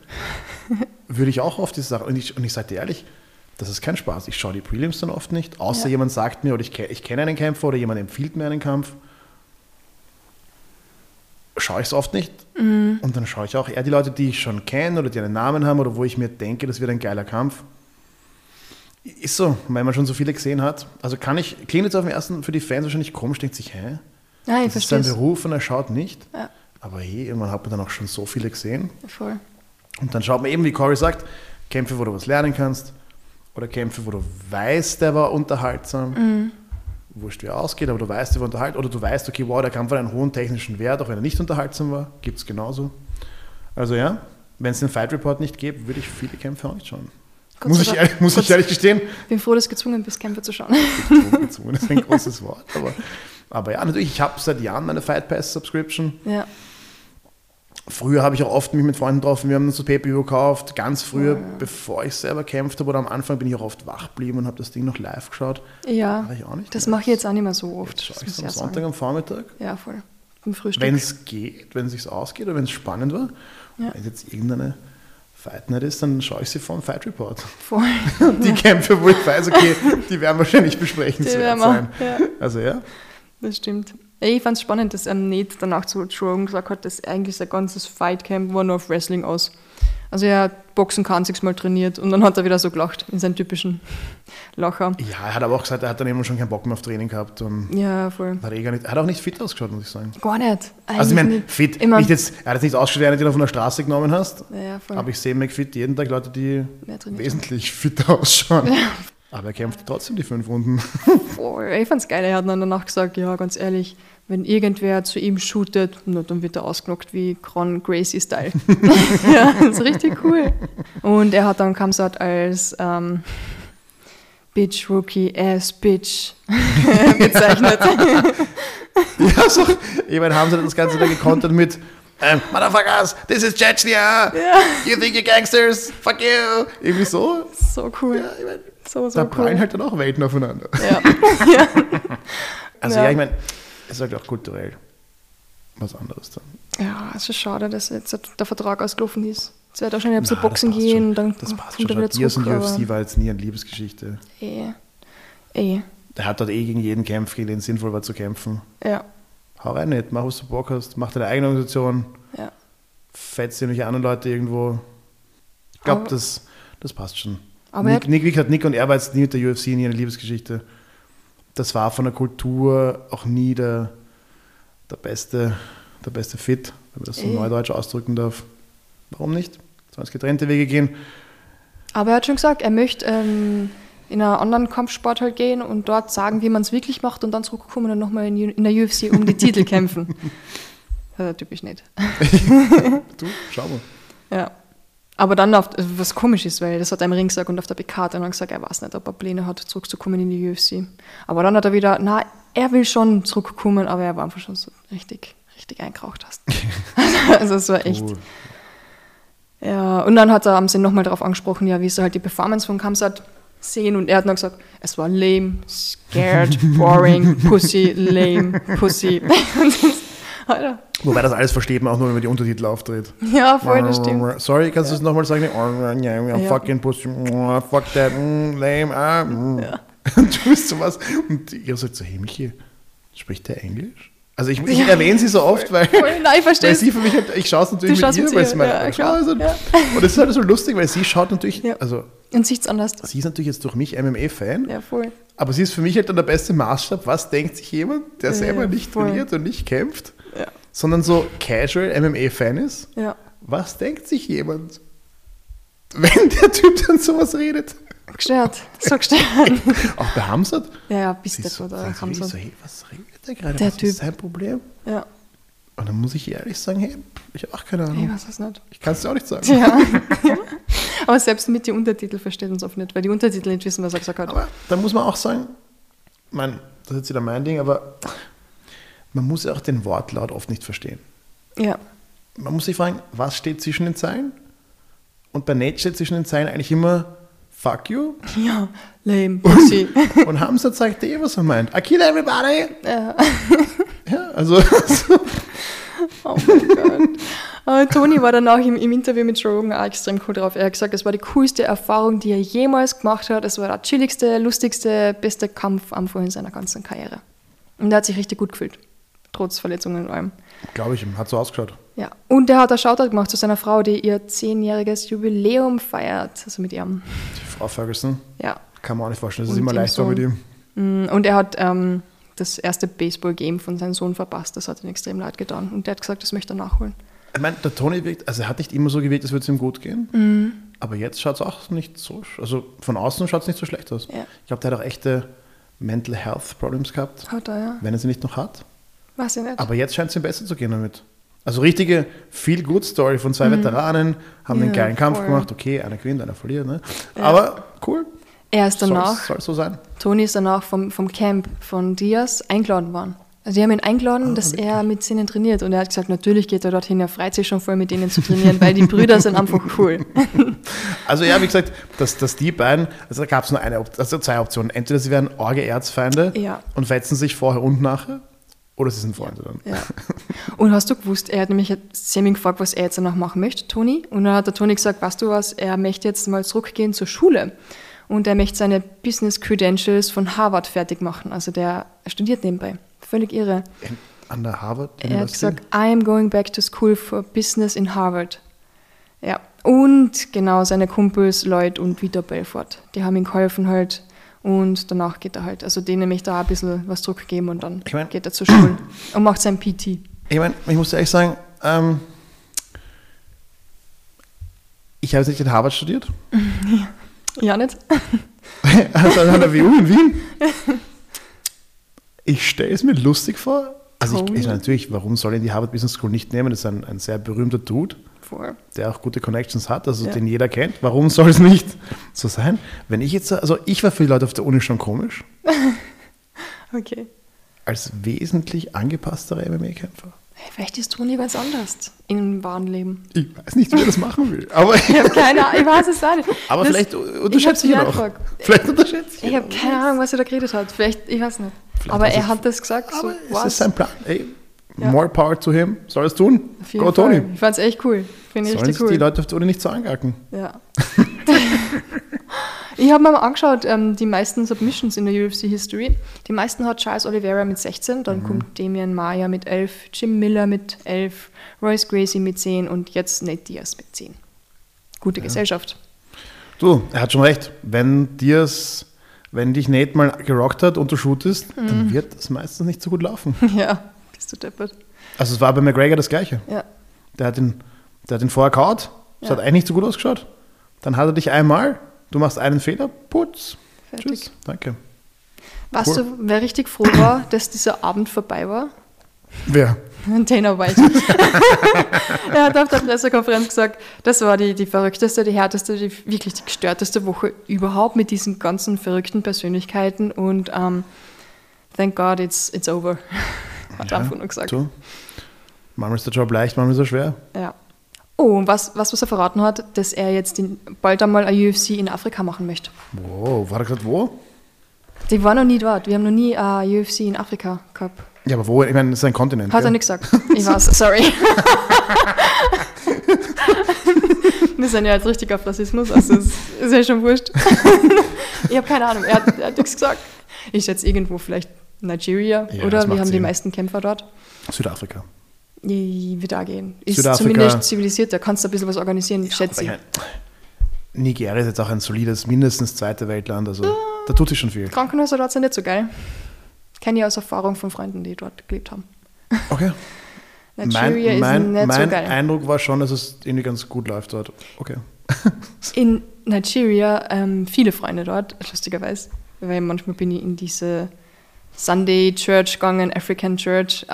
<laughs> würde ich auch oft diese Sache, und ich, und ich sage dir ehrlich, das ist kein Spaß. Ich schaue die Prelims dann oft nicht, außer Ja. jemand sagt mir, oder ich, ich kenne einen Kämpfer oder jemand empfiehlt mir einen Kampf. Schaue ich es oft nicht. Mhm. Und dann schaue ich auch eher die Leute, die ich schon kenne oder die einen Namen haben oder wo ich mir denke, das wird ein geiler Kampf. Ist so, weil man schon so viele gesehen hat. Also kann ich, klingt jetzt auf den ersten für die Fans wahrscheinlich komisch, denkt sich, hä? Ja, ich das ist sein. Beruf und er schaut nicht. Ja, Aber hey, irgendwann hat man dann auch schon so viele gesehen. voll. Und dann schaut man eben, wie Cory sagt, Kämpfe, wo du was lernen kannst. Oder Kämpfe, wo du weißt, der war unterhaltsam. Mhm. Wurscht, wie er ausgeht, aber du weißt, der war unterhaltsam. Oder du weißt, okay, wow, der Kampf hat einen hohen technischen Wert, auch wenn er nicht unterhaltsam war. Gibt es genauso. Also ja, wenn es den Fight Report nicht gäbe, würde ich viele Kämpfe auch nicht schauen. Gott Muss ich, ehrlich, muss Gott ich ehrlich gestehen. Ich bin froh, dass du gezwungen bist, Kämpfe zu schauen. Gezwungen, gezwungen ist ein großes Wort. Aber, aber ja, natürlich, ich habe seit Jahren meine Fight Pass Subscription. ja, Früher habe ich auch oft mich mit Freunden getroffen, wir haben uns so PPU gekauft, ganz früher, bevor ich selber kämpft habe oder am Anfang bin ich auch oft wach geblieben und habe das Ding noch live geschaut. ja. Mache ich auch nicht Das mache ich jetzt auch nicht mehr so oft. Jetzt schaue ich so am Sonntag sagen. am Vormittag, Ja, voll. Im Frühstück. wenn es geht, wenn es sich ausgeht oder wenn es spannend war. Ja. Wenn es jetzt irgendeine Fight Night ist, dann schaue ich sie vom Fight Report. voll. <laughs> Die Kämpfe, wo ich weiß, okay, die werden wahrscheinlich besprechenswert sein. ja. Also ja, Das stimmt. Ja, Ich fand es spannend, dass ähm, Nate danach zu Joe gesagt hat, dass eigentlich sein ganzes Fightcamp war nur auf Wrestling aus. Also er hat Boxen kann sechsmal trainiert und dann hat er wieder so gelacht in seinen typischen <laughs> Lacher. ja, er hat aber auch gesagt, er hat dann eben schon keinen Bock mehr auf Training gehabt und Ja, voll. hat, eh gar nicht, er hat auch nicht fit ausgeschaut, muss ich sagen. Gar nicht. Also ich meine, fit, Immer. nicht jetzt, er hat jetzt nicht ausgeschaut, den du von der Straße genommen hast, Ja, voll. aber ich sehe McFit jeden Tag Leute, die wesentlich fitter ausschauen. Aber er kämpft trotzdem die fünf Runden. <laughs> Voll. Ich fand's geil. Er hat dann danach gesagt, ja, ganz ehrlich, wenn irgendwer zu ihm shootet, na, dann wird er ausgenockt wie Cron Gracie-Style. <laughs> ja, das ist richtig cool. Und er hat dann Kamsat als ähm, Bitch, Rookie, Ass, Bitch <laughs> bezeichnet. ja, so, ich meine, haben sie das Ganze dann gekontert mit ähm, Motherfuckers, this is Chechnya, you think you're gangsters, fuck you. Irgendwie so. so cool. Ja, ich meine, So, da so prallen cool. halt dann auch Welten aufeinander. Ja. <laughs> Also Ja. ja, ich meine, ist halt auch kulturell was anderes dann. ja, es ist schade, dass jetzt der Vertrag ausgelaufen ist. Es wird wahrscheinlich ein bisschen Boxen passt gehen, schon. dann Das passt kommt schon. er wieder Diaz und zurück. UFC war jetzt nie eine Liebesgeschichte. eh, eh, Der hat dort eh gegen jeden kämpft, gegen den sinnvoll war zu kämpfen. ja, Hau rein nicht, mach was du Bock hast, mach deine eigene Organisation, ja. fetzt irgendwelche anderen Leute irgendwo. Ich glaube, das, das passt schon. Aber er Nick, hat- Nick, wie gesagt, Nick und er war jetzt nie mit der UFC, nie eine Liebesgeschichte. Das war von der Kultur auch nie der, der, beste, der beste Fit, wenn man das so Eh. neudeutsch ausdrücken darf. Warum nicht? Sollen es getrennte Wege gehen? Aber er hat schon gesagt, er möchte ähm, in einen anderen Kampfsport halt gehen und dort sagen, wie man es wirklich macht und dann zurückkommen und nochmal in, in der UFC um die Titel <laughs> kämpfen. Das ist typisch nicht. <laughs> Du, schau mal. Ja. Aber dann, auf, was komisch ist, weil das hat er im Ring gesagt und auf der PK hat er dann gesagt, er weiß nicht, ob er Pläne hat, zurückzukommen in die UFC. Aber dann hat er wieder, na, er will schon zurückkommen, aber er war einfach schon so richtig, richtig eingeraucht hast. <laughs> also es war echt. Ja, und dann hat er, haben sie nochmal darauf angesprochen, ja, wie sie halt die Performance von Kamsat sehen und er hat dann gesagt, es war lame, scared, boring, pussy, lame, pussy. <laughs> Alter. Wobei das alles versteht man auch nur, wenn man die Untertitel auftritt. Ja, voll, das stimmt. Sorry, kannst du es nochmal sagen? Ja. Ja. Fucking pussy, fuck that, mm, lame, ah, mm. Und <laughs> du bist sowas. Und ihr sagt so, hey Michi, spricht der Englisch? Also ich, ich Ja. erwähne sie so oft, weil, Voll, nein, weil sie für mich, halt, ich schaue es natürlich Du mit ihr, mit weil sie meine ja, meine klar, ist. Und, ja. und das ist halt so lustig, weil sie schaut natürlich, Ja. also Und sieht's anders. sie ist natürlich jetzt durch mich MMA-Fan, Ja, voll. aber sie ist für mich halt dann der beste Maßstab, was denkt sich jemand, der Ja, selber nicht voll. trainiert und nicht kämpft, Ja. sondern so casual MMA-Fan ist. Ja. Was denkt sich jemand, wenn der Typ dann sowas redet? Gestört. So gestört. <laughs> Auch bei Hamzat? ja, ja, bis Sie das so, oder sagen sie wirklich Hamza. so, hey, was redet der gerade? Der was Typ. ist sein Problem? Ja, Und dann muss ich ehrlich sagen, hey, ich habe auch keine ich Ahnung. weiß es nicht. Ich kann es dir auch nicht sagen. Ja. <laughs> Aber selbst mit den Untertiteln versteht uns oft nicht, weil die Untertitel nicht wissen, was er gesagt hat. Aber da muss man auch sagen, mein, das ist jetzt wieder mein Ding, aber man muss auch den Wortlaut oft nicht verstehen. Ja, Man muss sich fragen, was steht zwischen den Zeilen? Und bei Nate steht zwischen den Zeilen eigentlich immer Fuck you. ja, lame, pussy. Und Hamza zeigt dir, was er meint. I kill everybody. ja. Ja, <laughs> also Oh mein Gott. Aber Toni war dann auch im, im Interview mit Rogan auch extrem cool drauf. Er hat gesagt, es war die coolste Erfahrung, die er jemals gemacht hat. Es war der chilligste, lustigste, beste Kampf am Anfang in seiner ganzen Karriere. Und er hat sich richtig gut gefühlt. Trotz Verletzungen und allem. glaube ich, hat so ausgeschaut. Ja. Und er hat einen Shoutout gemacht zu seiner Frau, die ihr zehnjähriges Jubiläum feiert. Also mit ihrem. Die Frau Ferguson, Ja. kann man auch nicht vorstellen. Das ist Und immer dem leicht war mit Sohn. ihm. Mm, Und er hat ähm, das erste Baseball-Game von seinem Sohn verpasst. Das hat ihm extrem leid getan. Und der hat gesagt, das möchte er nachholen. Ich meine, der Tony wirkt, also er hat nicht immer so gewirkt, als würde es ihm gut gehen. Mhm. Aber jetzt schaut es auch nicht so, also von außen schaut es nicht so schlecht aus. Ja. Ich glaube, der hat auch echte Mental Health Problems gehabt, Hat er, ja. wenn er sie nicht noch hat. Weiß ich nicht. Aber jetzt scheint es ihm besser zu gehen damit. Also richtige Feel-Good-Story von zwei Veteranen, haben Mhm. Ja, den geilen Kampf voll. gemacht. Okay, einer gewinnt, einer verliert. Ne? Aber cool. er ist danach, Soll so sein. Toni ist danach vom, vom Camp von Diaz eingeladen worden. Also die haben ihn eingeladen, Ah, dass wirklich? er mit ihnen trainiert. Und er hat gesagt, natürlich geht er dorthin, er freut sich schon voll mit ihnen zu trainieren, weil die Brüder sind einfach cool. <laughs> Also ja, wie gesagt, dass, dass die beiden, also da gab es nur eine, also zwei Optionen. Entweder sie werden arge Erzfeinde Ja. und fetzen sich vorher und nachher, oder sie sind Freunde dann. Ja. <laughs> Und hast du gewusst, er hat nämlich Sammy gefragt, was er jetzt danach machen möchte, Toni. Und dann hat der Toni gesagt, weißt du was, er möchte jetzt mal zurückgehen zur Schule. Und er möchte seine Business Credentials von Harvard fertig machen. Also der er studiert nebenbei. Völlig irre. An der Harvard Er hat gesagt, I am going back to school for business in Harvard. Ja, und genau seine Kumpels Lloyd und Vito Belfort, die haben ihm geholfen halt. Und danach geht er halt, also denen möchte er auch ein bisschen was zurückgeben und dann Ich mein- geht er zur Schule <clears throat> und macht sein PT. Ich meine, ich muss ehrlich sagen, ähm, ich habe jetzt nicht in Harvard studiert, <laughs> Ja, nicht? <laughs> also an der <laughs> WU in Wien. Ich stelle es mir lustig vor. Also ich, ich natürlich, warum soll ihn die Harvard Business School nicht nehmen? Das ist ein, ein sehr berühmter Dude, Voll. der auch gute Connections hat, also Ja. den jeder kennt. Warum soll es nicht <laughs> so sein? Wenn ich jetzt, also ich war für die Leute auf der Uni schon komisch, <laughs> Okay. als wesentlich angepassterer MMA-Kämpfer. Vielleicht ist Toni ganz anders im wahren Leben. Ich weiß nicht, wie er das machen will, aber, Ich habe keine Ahnung, ich weiß es auch nicht. <laughs> aber Das- vielleicht ich unterschätze ich ihn auch. Vielleicht unterschätze ich Ich habe keine Ahnung, was er da geredet hat. Vielleicht, ich weiß nicht. Vielleicht Aber er hat das gesagt. So, Aber es was? ist sein Plan. Ey, Ja. more power to him. Soll es tun? Go, Fall. Tony. Ich fand es echt cool. Finde ich Sollen richtig cool. die Leute auf der Uni nicht so angacken? Ja. ich habe mir mal angeschaut, ähm, die meisten Submissions in der UFC History. Die meisten hat Charles Oliveira mit 16, Mhm. dann kommt Damian Maya mit 11, Jim Miller mit 11, Royce Gracie mit 10 und jetzt Nate Diaz mit 10. Gute Gesellschaft. Du, er hat schon recht. Wenn dir's, wenn dich Nate mal gerockt hat und du shootest, Mhm. dann wird das meistens nicht so gut laufen. <laughs> Ja, bist du deppert. Also es war bei McGregor das Gleiche. Ja. Der hat ihn, der hat ihn vorher kaut, es Ja. hat eigentlich nicht so gut ausgeschaut. Dann hat er dich einmal, du machst einen Fehler, putz, Fertig. tschüss, danke. Weißt Cool. du, wer richtig froh war, dass dieser Abend vorbei war? Wer? <laughs> Dana White. <laughs> er hat auf der Pressekonferenz gesagt, das war die, die verrückteste, die härteste, die wirklich die gestörteste Woche überhaupt mit diesen ganzen verrückten Persönlichkeiten und ähm, thank God it's, it's over. <laughs> Hat er einfach nur gesagt. So. Manchmal ist der Job leicht, manchmal ist er schwer. Ja. Oh, und was, was, was er verraten hat, dass er jetzt in, bald einmal eine UFC in Afrika machen möchte. Wow, war er gesagt wo? Die war noch nie dort. Wir haben noch nie eine UFC in Afrika gehabt. Ja, aber wo? Ich meine, das ist ein Kontinent. Hat er gell? nicht gesagt. Ich weiß, sorry. <laughs> <laughs> Wir sind ja jetzt richtig auf Rassismus, also es ist ja schon wurscht. ich habe keine Ahnung, er hat, er hat nichts gesagt. Ich schätze irgendwo vielleicht Nigeria Ja, oder wir haben die Sinn. meisten Kämpfer dort. Südafrika. Die wird da gehen. Ist Südafrika. zumindest zivilisiert, da kannst du ein bisschen was organisieren, schätze ich. Nigeria ist jetzt auch ein solides, mindestens zweite Weltland, also da tut sich schon viel. Krankenhäuser dort sind nicht so geil. Kenne ich aus Erfahrung von Freunden, die dort gelebt haben. Okay. <laughs> Nigeria Mein, mein, ist nicht mein so geil. Eindruck war schon, dass es irgendwie ganz gut läuft dort. Okay. <laughs> In Nigeria ähm, viele Freunde dort, lustigerweise, weil manchmal bin ich in diese Sunday Church gegangen, African Church.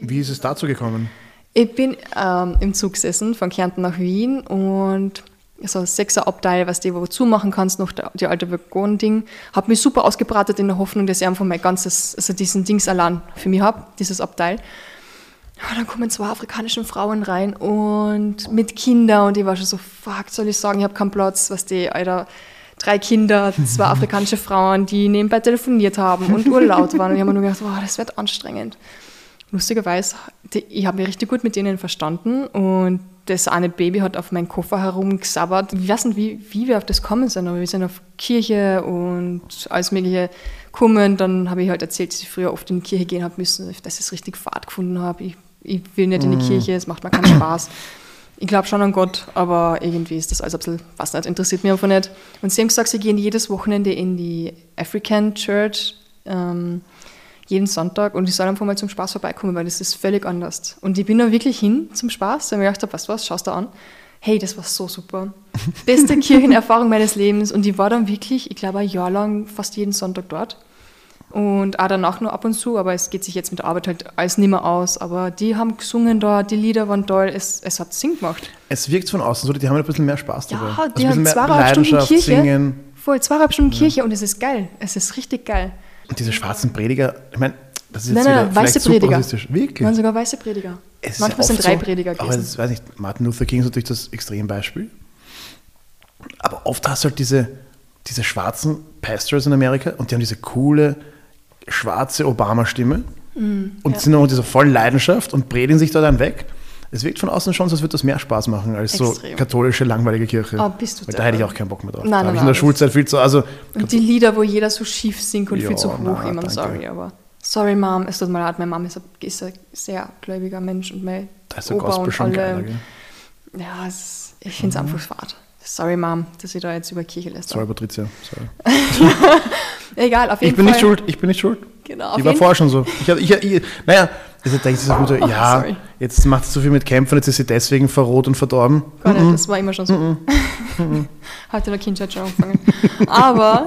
Wie ist es dazu gekommen? Ich bin ähm, im Zug gesessen von Kärnten nach Wien und so ein sechser Abteil, was du wo zumachen kannst, noch der, die alte Waggon-Ding. Habe mich super ausgebreitet in der Hoffnung, dass ich einfach mein ganzes, also diesen Dings allein für mich habe, dieses Abteil. Ja, dann kommen zwei afrikanische Frauen rein und mit Kindern und ich war schon so, fuck, soll ich sagen, ich habe keinen Platz, was die, Alter, drei Kinder, zwei <laughs> afrikanische Frauen, die nebenbei telefoniert haben und urlaut waren und ich habe mir nur gedacht, wow, das wird anstrengend. Lustigerweise, die, ich habe mich richtig gut mit denen verstanden und das eine Baby hat auf meinen Koffer herumgesabbert. Ich weiß nicht, wie, wie wir auf das kommen sind, aber wir sind auf Kirche und alles Mögliche gekommen. Dann habe ich halt erzählt, dass ich früher oft in die Kirche gehen habe müssen, dass ich es richtig Fahrt gefunden habe. Ich, ich will nicht in die Kirche, es macht mir keinen Spaß. Ich glaube schon an Gott, aber irgendwie ist das alles ein bisschen, was nicht, interessiert mich einfach nicht. Und sie haben gesagt, sie gehen jedes Wochenende in die African Church, ähm, jeden Sonntag und ich soll einfach mal zum Spaß vorbeikommen, weil das ist völlig anders. Und ich bin da wirklich hin zum Spaß, weil ich mir gedacht habe, weißt du was, schaust du an. Hey, das war so super. <laughs> Beste Kirchenerfahrung meines Lebens und ich war dann wirklich, ich glaube, ein Jahr lang fast jeden Sonntag dort. Und auch danach nur ab und zu, aber es geht sich jetzt mit der Arbeit halt alles nicht mehr aus. Aber die haben gesungen da, die Lieder waren toll, es, es hat Sinn gemacht. Es wirkt von außen so, die haben ein bisschen mehr Spaß dabei. Ja, Also die ein haben zweieinhalb Stunden Leidenschaft, Kirche. Singen. Voll, zweieinhalb Stunden Kirche und es ist geil. Es ist richtig geil. Und diese schwarzen Prediger, ich meine, das ist jetzt Nein, nein, weiße Prediger. Wirklich? Waren sogar weiße Prediger. Es Manchmal ja sind drei so, Prediger Aber gewesen. das weiß ich, Martin Luther King ist natürlich das Extrembeispiel. Aber oft hast du halt diese, diese schwarzen Pastors in Amerika und die haben diese coole, schwarze Obama-Stimme und Mm, ja. sind noch mit dieser vollen Leidenschaft und predigen sich da dann weg. Es wirkt von außen schon so, als würde das mehr Spaß machen als so Extrem. katholische, langweilige Kirche. Ah, bist du Weil da hätte ich auch keinen Bock mehr drauf. Nein, da nein, habe ich in der Schulzeit viel zu. Also, Und die Lieder, wo jeder so schief singt und Ja, viel zu hoch, na, meine, danke. sorry, aber sorry Mom, es tut mir leid, meine Mom ist ein, ist ein sehr gläubiger Mensch und mein da ist der Opa Gospel und schon geiler. alle. Gell? Ja, es, ich finde es einfach fad. Sorry Mom, dass ich da jetzt über Kirche lässt. Sorry, Patricia. Sorry. <laughs> Egal, auf jeden Ich bin Fall. nicht schuld. Ich bin nicht schuld. Genau, auf Ich war vorher schon so. Ich, hab- ich, ich, naja, also denkt sich so gut, ja, sorry. jetzt macht sie so viel mit Kämpfen, jetzt ist sie deswegen verroht und verdorben. Gar nicht, das war immer schon so. <laughs> Hat in der Kindheit schon angefangen. Aber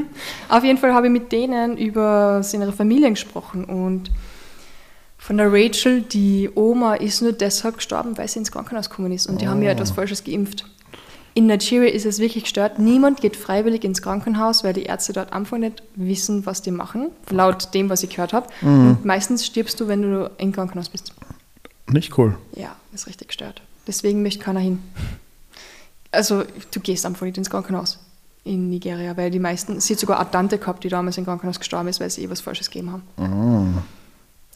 <laughs> auf jeden Fall habe ich mit denen über ihre Familien gesprochen und von der Rachel, die Oma, ist nur deshalb gestorben, weil sie ins Krankenhaus gekommen ist und die haben ihr etwas Falsches geimpft. In Nigeria ist es wirklich gestört. Niemand geht freiwillig ins Krankenhaus, weil die Ärzte dort am Anfang nicht wissen, was die machen, laut dem, was ich gehört habe. Und meistens stirbst du, wenn du im Krankenhaus bist. Nicht cool. Ja, ist richtig gestört. Deswegen möchte keiner hin. Also, du gehst einfach nicht ins Krankenhaus in Nigeria, weil die meisten, sie hat sogar eine Tante gehabt, die damals im Krankenhaus gestorben ist, weil sie eh was Falsches gegeben haben.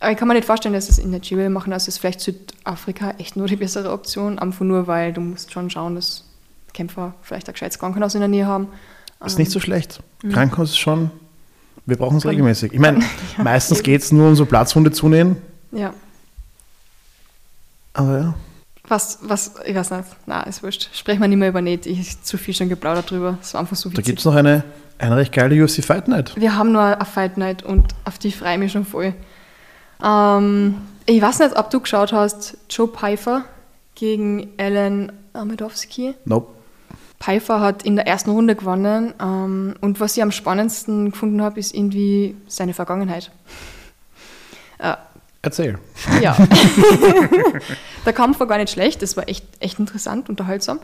Aber ich kann mir nicht vorstellen, dass sie es in Nigeria machen, also ist vielleicht Südafrika echt nur die bessere Option, einfach nur, weil du musst schon schauen, dass Kämpfer vielleicht ein gescheites Krankenhaus in der Nähe haben. Ist nicht so schlecht. Krankenhaus ist schon. Wir brauchen es regelmäßig. Ich meine, <laughs> Ja, meistens geht es nur um so Platzwunde zunähen, Ja, aber ja. Was, was, ich weiß nicht, na, ist wurscht. Sprechen wir nicht mehr über Nate, ich habe zu viel schon geplaudert drüber. Es war einfach so Da witzig. gibt es noch eine, eine recht geile UFC Fight Night. Wir haben nur eine Fight Night und auf die freue ich mich schon voll. Ähm, ich weiß nicht, ob du geschaut hast, Joe Pfeiffer gegen Alan Amedowski. Nope. Pfeiffer hat in der ersten Runde gewonnen ähm, und was ich am spannendsten gefunden habe, ist irgendwie seine Vergangenheit. Äh, Erzähl. ja. <laughs> der Kampf war gar nicht schlecht, das war echt, echt interessant, unterhaltsam.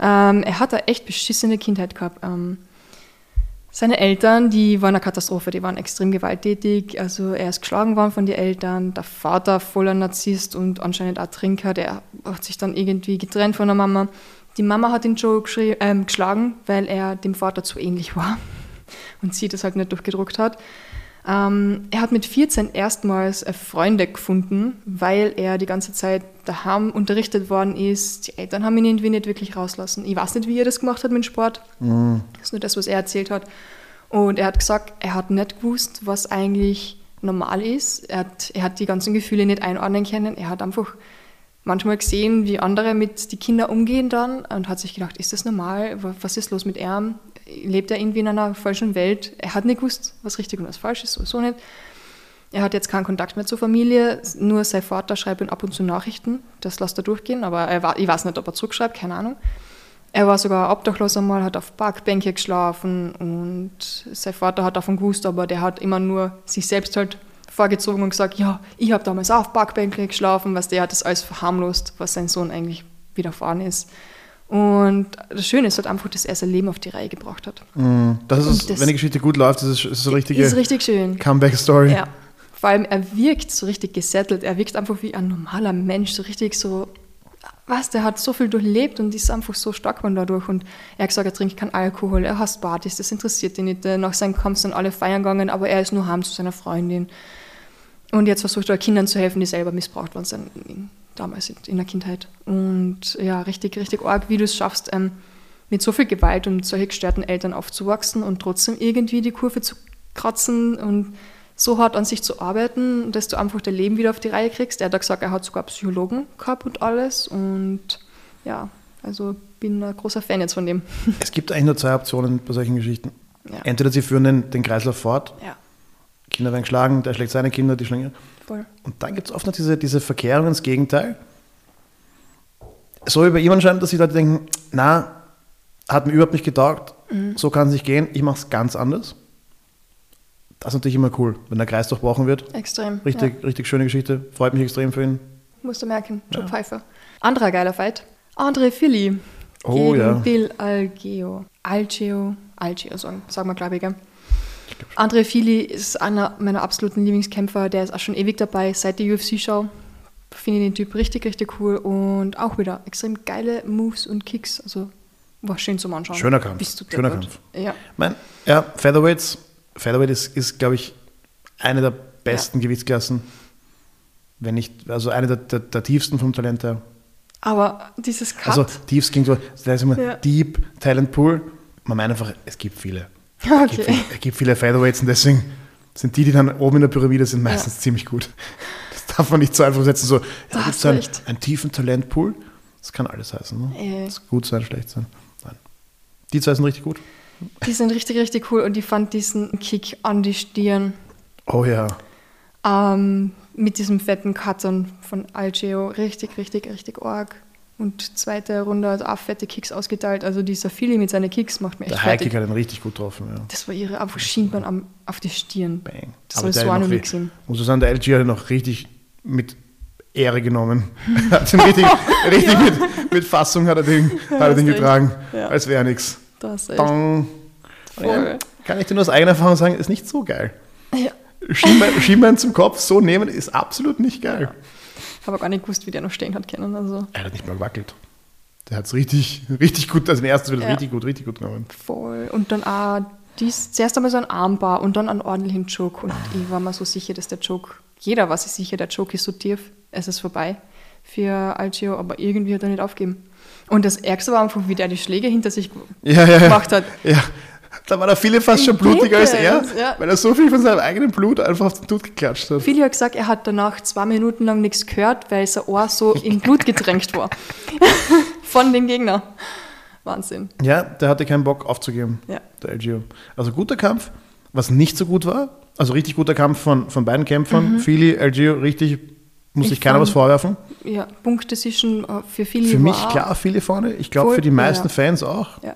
Ähm, er hat eine echt beschissene Kindheit gehabt. Ähm, seine Eltern, die waren eine Katastrophe, die waren extrem gewalttätig. Also er ist geschlagen worden von den Eltern, der Vater voller Narzisst und anscheinend auch Trinker, der hat sich dann irgendwie getrennt von der Mama. Die Mama hat ihn Joe ähm, geschlagen, weil er dem Vater zu ähnlich war <laughs> und sie das halt nicht durchgedruckt hat. Ähm, er hat mit 14 erstmals äh, Freunde gefunden, weil er die ganze Zeit daheim unterrichtet worden ist. Die Eltern haben ihn irgendwie nicht wirklich rauslassen. Ich weiß nicht, wie er das gemacht hat mit Sport. Das ist nur das, was er erzählt hat. Und er hat gesagt, er hat nicht gewusst, was eigentlich normal ist. Er hat, er hat die ganzen Gefühle nicht einordnen können. Er hat einfach manchmal gesehen, wie andere mit den Kindern umgehen dann und hat sich gedacht, ist das normal? Wa- Was ist los mit ihm? Lebt er irgendwie in einer falschen Welt? Er hat nicht gewusst, was richtig und was falsch ist, sowieso nicht. Er hat jetzt keinen Kontakt mehr zur Familie, nur sein Vater schreibt ihm ab und zu Nachrichten, das lässt er durchgehen, aber er war, ich weiß nicht, ob er zurückschreibt, keine Ahnung. Er war sogar obdachlos einmal, hat auf Parkbänke geschlafen und sein Vater hat davon gewusst, aber der hat immer nur sich selbst halt vorgezogen und gesagt, ja, ich habe damals auch auf Parkbänke geschlafen, was der hat das alles verharmlost, was sein Sohn eigentlich widerfahren ist. Und das Schöne ist halt einfach, dass er sein Leben auf die Reihe gebracht hat. Mhm. Das ist, das- wenn die Geschichte gut läuft, ist es ist es eine richtige Ist richtig schön. Comeback-Story. Ja. Vor allem, er wirkt so richtig gesettelt. Er wirkt einfach wie ein normaler Mensch, so richtig so. Was, der hat so viel durchlebt und ist einfach so stark geworden dadurch. Und er hat gesagt, er trinkt keinen Alkohol, er hasst Partys, das interessiert ihn nicht. Nach seinem Kampf sind alle feiern gegangen, aber er ist nur heim zu seiner Freundin. Und jetzt versucht er Kindern zu helfen, die selber missbraucht worden sind, in- damals in, der Kindheit. Und ja, richtig, richtig arg, wie du es schaffst, ähm, mit so viel Gewalt und solche gestörten Eltern aufzuwachsen und trotzdem irgendwie die Kurve zu kratzen und so hart an sich zu arbeiten, dass du einfach dein Leben wieder auf die Reihe kriegst. Er hat gesagt, er hat sogar Psychologen gehabt und alles. Und ja, also bin ein großer Fan jetzt von dem. Es gibt eigentlich nur zwei Optionen bei solchen Geschichten. Ja. Entweder sie führen den, den Kreislauf fort, Ja, Kinder werden geschlagen, der schlägt seine Kinder, die schlagen voll. Und dann gibt es oft noch diese, diese Verkehrung ins Gegenteil. So wie bei ihm anscheinend, dass die Leute denken, na, hat mir überhaupt nicht getaugt, so kann es nicht gehen, ich mache es ganz anders. Das ist natürlich immer cool, wenn der Kreis durchbrochen wird. Extrem. Richtig, richtig schöne Geschichte, freut mich extrem für ihn. Musst du merken, Joe Pfeiffer. Anderer geiler Fight. André Philly Oh, gegen ja. Bill Algeo. Algeo, Algeo sagen, sagen wir, glaube ich. Gell? André Philly ist einer meiner absoluten Lieblingskämpfer. Der ist auch schon ewig dabei, seit der UFC-Show. Finde den Typ richtig, richtig cool und auch wieder extrem geile Moves und Kicks. Also war schön zum Anschauen. Schöner Kampf, Bist du schöner. Kampf. Ja, Mein, ja, Featherweights, Featherweight ist, ist glaube ich, eine der besten Gewichtsklassen. Wenn nicht, also eine der, der, der tiefsten vom Talent her. aber dieses Cut. Also tiefst klingt so, das heißt immer Ja. Deep Talent Pool. Man meint einfach, es gibt viele. Es gibt, okay. viele, es gibt viele Featherweights und deswegen sind die, die dann oben in der Pyramide sind, meistens ziemlich gut. Das darf man nicht so einfach setzen, so, ja, Da gibt es einen, einen tiefen Talentpool. Das kann alles heißen. Ne? Das kann gut sein, schlecht sein. Nein. Die zwei sind richtig gut. Die sind richtig, richtig cool und ich fand diesen Kick an die Stirn Oh ja. ähm, mit diesem fetten Cuttern von Algeo richtig, richtig, richtig arg. Und zweite Runde hat auch fette Kicks ausgeteilt. Also dieser Philly mit seinen Kicks macht mir echt Der Highkick fertig. hat ihn richtig gut getroffen. Ja. Das war ihre einfach Schienbein am, auf die Stirn. Bang. Das Aber der so wie- gesehen. Muss ich sagen, der LG hat ihn noch richtig mit Ehre genommen. <laughs> hat ihn richtig, <laughs> richtig mit, mit Fassung hat er den, hat er den getragen, Ja. als wäre nichts. Da hast du echt. Dong. Voll. Ja, kann ich dir nur aus eigener Erfahrung sagen, ist nicht so geil. Ja. Schienbein, Schienbein zum Kopf so nehmen ist absolut nicht geil. Habe gar nicht gewusst, wie der noch stehen hat können. Also Er hat nicht mal gewackelt. Der hat es richtig, richtig gut, also im ersten wird Ja. richtig gut, richtig gut genommen. voll. Und dann auch dies, zuerst einmal so ein Armbar und dann einen ordentlichen Joke. Und ich war mir so sicher, dass der Joke, jeder war sich sicher, der Joke ist so tief, es ist vorbei für Algio, aber irgendwie hat er nicht aufgegeben. Und das Ärgste war einfach, wie der die Schläge hinter sich ja, ja. gemacht hat. Ja, Da war der viele fast schon blutiger als er, ja. weil er so viel von seinem eigenen Blut einfach auf den Tod geklatscht hat. Philly hat gesagt, er hat danach zwei Minuten lang nichts gehört, weil sein Ohr so in Blut getränkt war. <laughs> Von den Gegnern. Wahnsinn. Ja, der hatte keinen Bock aufzugeben, Ja. der LGO. Also guter Kampf. Was nicht so gut war, also richtig guter Kampf von, von beiden Kämpfern. Philly, LGO, richtig, muss Mhm. Ich sich keiner was vorwerfen. Ja, Punkt-Decision äh, für Philly Für mich klar viele vorne. Ich glaube für die meisten ja. Fans auch. Ja.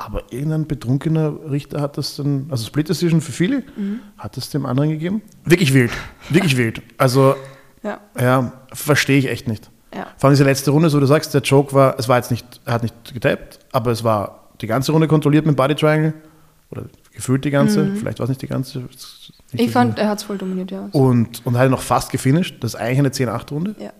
Aber irgendein betrunkener Richter hat das dann, also Split Decision für viele, Mhm. hat es dem anderen gegeben. Wirklich wild. Wirklich wild. Also, Ja, ja, verstehe ich echt nicht. ja. Vor allem diese letzte Runde, so du sagst, der Joke war, es war jetzt nicht, er hat nicht getappt, aber es war die ganze Runde kontrolliert mit Body Triangle. Oder gefühlt die ganze, vielleicht war es nicht die ganze. nicht Mhm. Ich fand, er hat es voll dominiert, ja. Und, und hat noch fast gefinisht. Das ist eigentlich eine 10-8-Runde. ja.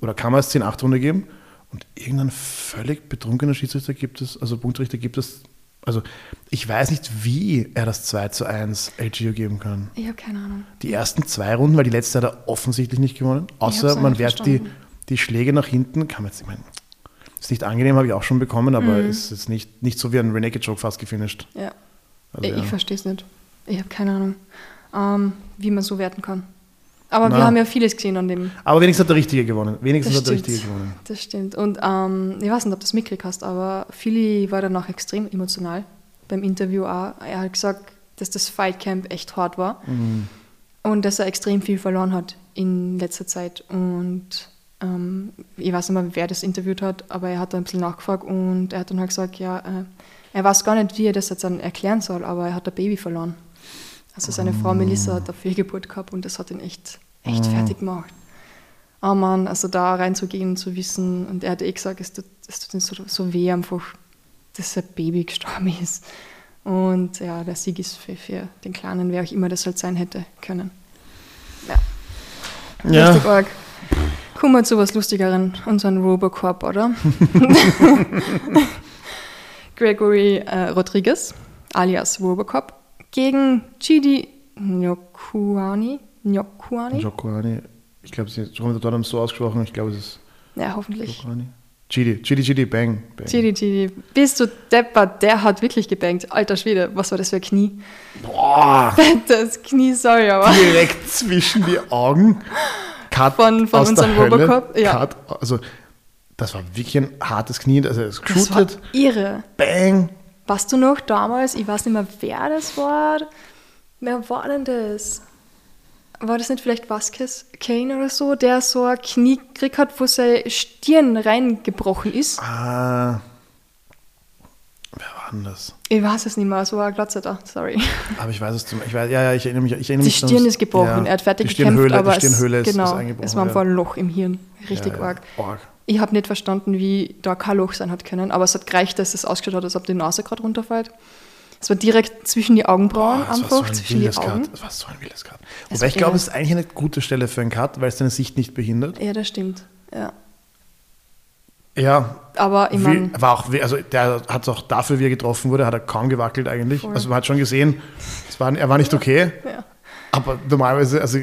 Oder kann man es 10-8-Runde geben? Und irgendein völlig betrunkener Schiedsrichter gibt es, also Punktrichter gibt es. Also ich weiß nicht, wie er das 2 zu 1 LGO geben kann. Ich habe keine Ahnung. Die ersten zwei Runden, weil die letzte hat er offensichtlich nicht gewonnen. Außer man nicht wehrt die, die Schläge nach hinten. Kann man jetzt, ich meine, ist nicht angenehm, habe ich auch schon bekommen, aber Mhm. ist jetzt nicht, nicht so wie ein Renegade Joke fast gefinisht. Ja. Also, ich ja. verstehe es nicht. Ich habe keine Ahnung, ähm, wie man so werten kann. Aber Na. wir haben ja vieles gesehen an dem. Aber wenigstens hat der Richtige gewonnen. Wenigstens Das hat der. Richtige gewonnen. Das stimmt. Und ähm, ich weiß nicht, ob du das mitgekriegt hast, aber Philly war danach extrem emotional beim Interview auch. Er hat gesagt, dass das Fightcamp echt hart war Mhm. und dass er extrem viel verloren hat in letzter Zeit. Und ähm, ich weiß nicht mehr, wer das interviewt hat, aber er hat da ein bisschen nachgefragt und er hat dann halt gesagt, ja, äh, er weiß gar nicht, wie er das jetzt dann erklären soll, aber er hat ein Baby verloren. Also seine Frau Melissa hat eine Fehlgeburt <laughs> gehabt und das hat ihn echt, echt fertig gemacht. Oh Mann, also da reinzugehen und zu wissen, und er hat eh gesagt, es tut, es tut ihm so, so weh einfach, dass sein Baby gestorben ist. Und ja, der Sieg ist für, für den Kleinen, wer auch immer das halt sein hätte können. Ja, Ja, richtig arg. Kommen wir zu was Lustigeren, unseren Robocop, oder? <laughs> <laughs> Gregory äh, Rodriguez, alias Robocop, gegen Chidi Nyokuani. Nyokuani? Jokoani. Ich glaube, sie haben haben so ausgesprochen. Ich glaube, es ist Ja, hoffentlich. Jokoani. Chidi, Chidi, Chidi, bang, bang. Chidi, Chidi. Bist du deppert? Der hat wirklich gebankt. Alter Schwede, was war das für ein Knie? Boah, <laughs> Das Knie, sorry, aber. direkt zwischen die Augen. Cut Von- von aus der unserem Hölle. Robocop, ja. Cut, also, das war wirklich ein hartes Knie. Also, es geshootet, irre. bang. Weißt du noch damals, ich weiß nicht mehr, wer das war. Wer war denn das? War das nicht vielleicht Vasquez Kane oder so, der so ein Knie gekriegt hat, wo seine Stirn reingebrochen ist? Ah. Wer war denn das? Ich weiß es nicht mehr, so ein Glatzer da, sorry. <laughs> Aber ich weiß es zum ich weiß, Ja, ja, ich erinnere mich. Ich erinnere Die mich Stirn sonst- ist gebrochen, ja, er hat fertig die gekämpft, Stirnhöhle, aber die Stirnhöhle es, ist, genau, ist eingebrochen. es war einfach ein Loch im Hirn, richtig ja, ja, arg. arg. Ich habe nicht verstanden, wie da kein Loch sein hat können, aber es hat gereicht, dass es ausgeschaut hat, als ob die Nase gerade runterfällt. Es war direkt zwischen die Augenbrauen war einfach, so ein zwischen die Augen. Cut. Das war so ein wildes Cut. Es Wobei ich glaube, es ist eigentlich eine gute Stelle für einen Cut, weil es deine Sicht nicht behindert. Ja, das stimmt. Ja. Ja, Aber ich wie, meine, war auch, wie- also der hat auch dafür, wie er getroffen wurde, hat er kaum gewackelt eigentlich. Voll. Also man hat schon gesehen, es war, er war nicht okay, ja. aber normalerweise, also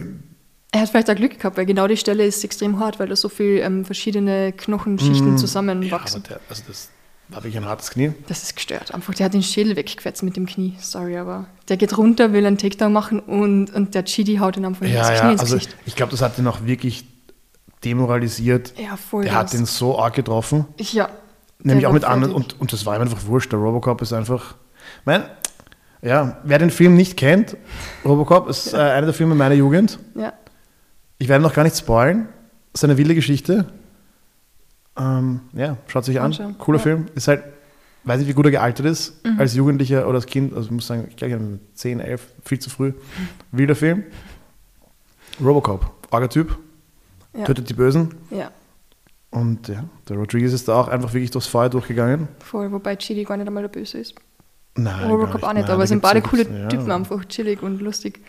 er hat vielleicht auch Glück gehabt, weil genau die Stelle ist extrem hart, weil da so viel ähm, verschiedene Knochenschichten ja, aber zusammenwachsen. der, also das war wirklich ein hartes Knie. das ist gestört. Einfach, der hat den Schädel weggefetzt mit dem Knie. Sorry, aber der geht runter, will einen Takedown machen und, und der Chidi haut ihn einfach Ja, ins Knie ja, ins also Gesicht. ich glaube, das hat ihn auch wirklich demoralisiert. Ja, voll. Der hat ihn so arg getroffen. Ja. Nämlich auch mit anderen, und, und das war ihm einfach wurscht. Der Robocop ist einfach. Mein, ja, wer den Film nicht kennt, Robocop ist äh, einer der Filme meiner Jugend. Ja. Ich werde noch gar nicht spoilen. Das ist eine wilde Geschichte. Ähm, ja, schaut sich an. Anschauen, Cooler ja. Film. Ist halt, weiß nicht, wie gut er gealtert ist, Mhm. als Jugendlicher oder als Kind. Also ich muss sagen, ich glaube, mit 10, 11, viel zu früh. Wilder Film. Robocop, arger Typ, Ja. tötet die Bösen. ja, Und ja, der Rodriguez ist da auch einfach wirklich durchs Feuer durchgegangen. voll. Wobei Chidi gar nicht einmal der Böse ist. Nein, Robocop auch nicht, Nein, aber es sind beide coole ja. Typen, einfach chillig und lustig.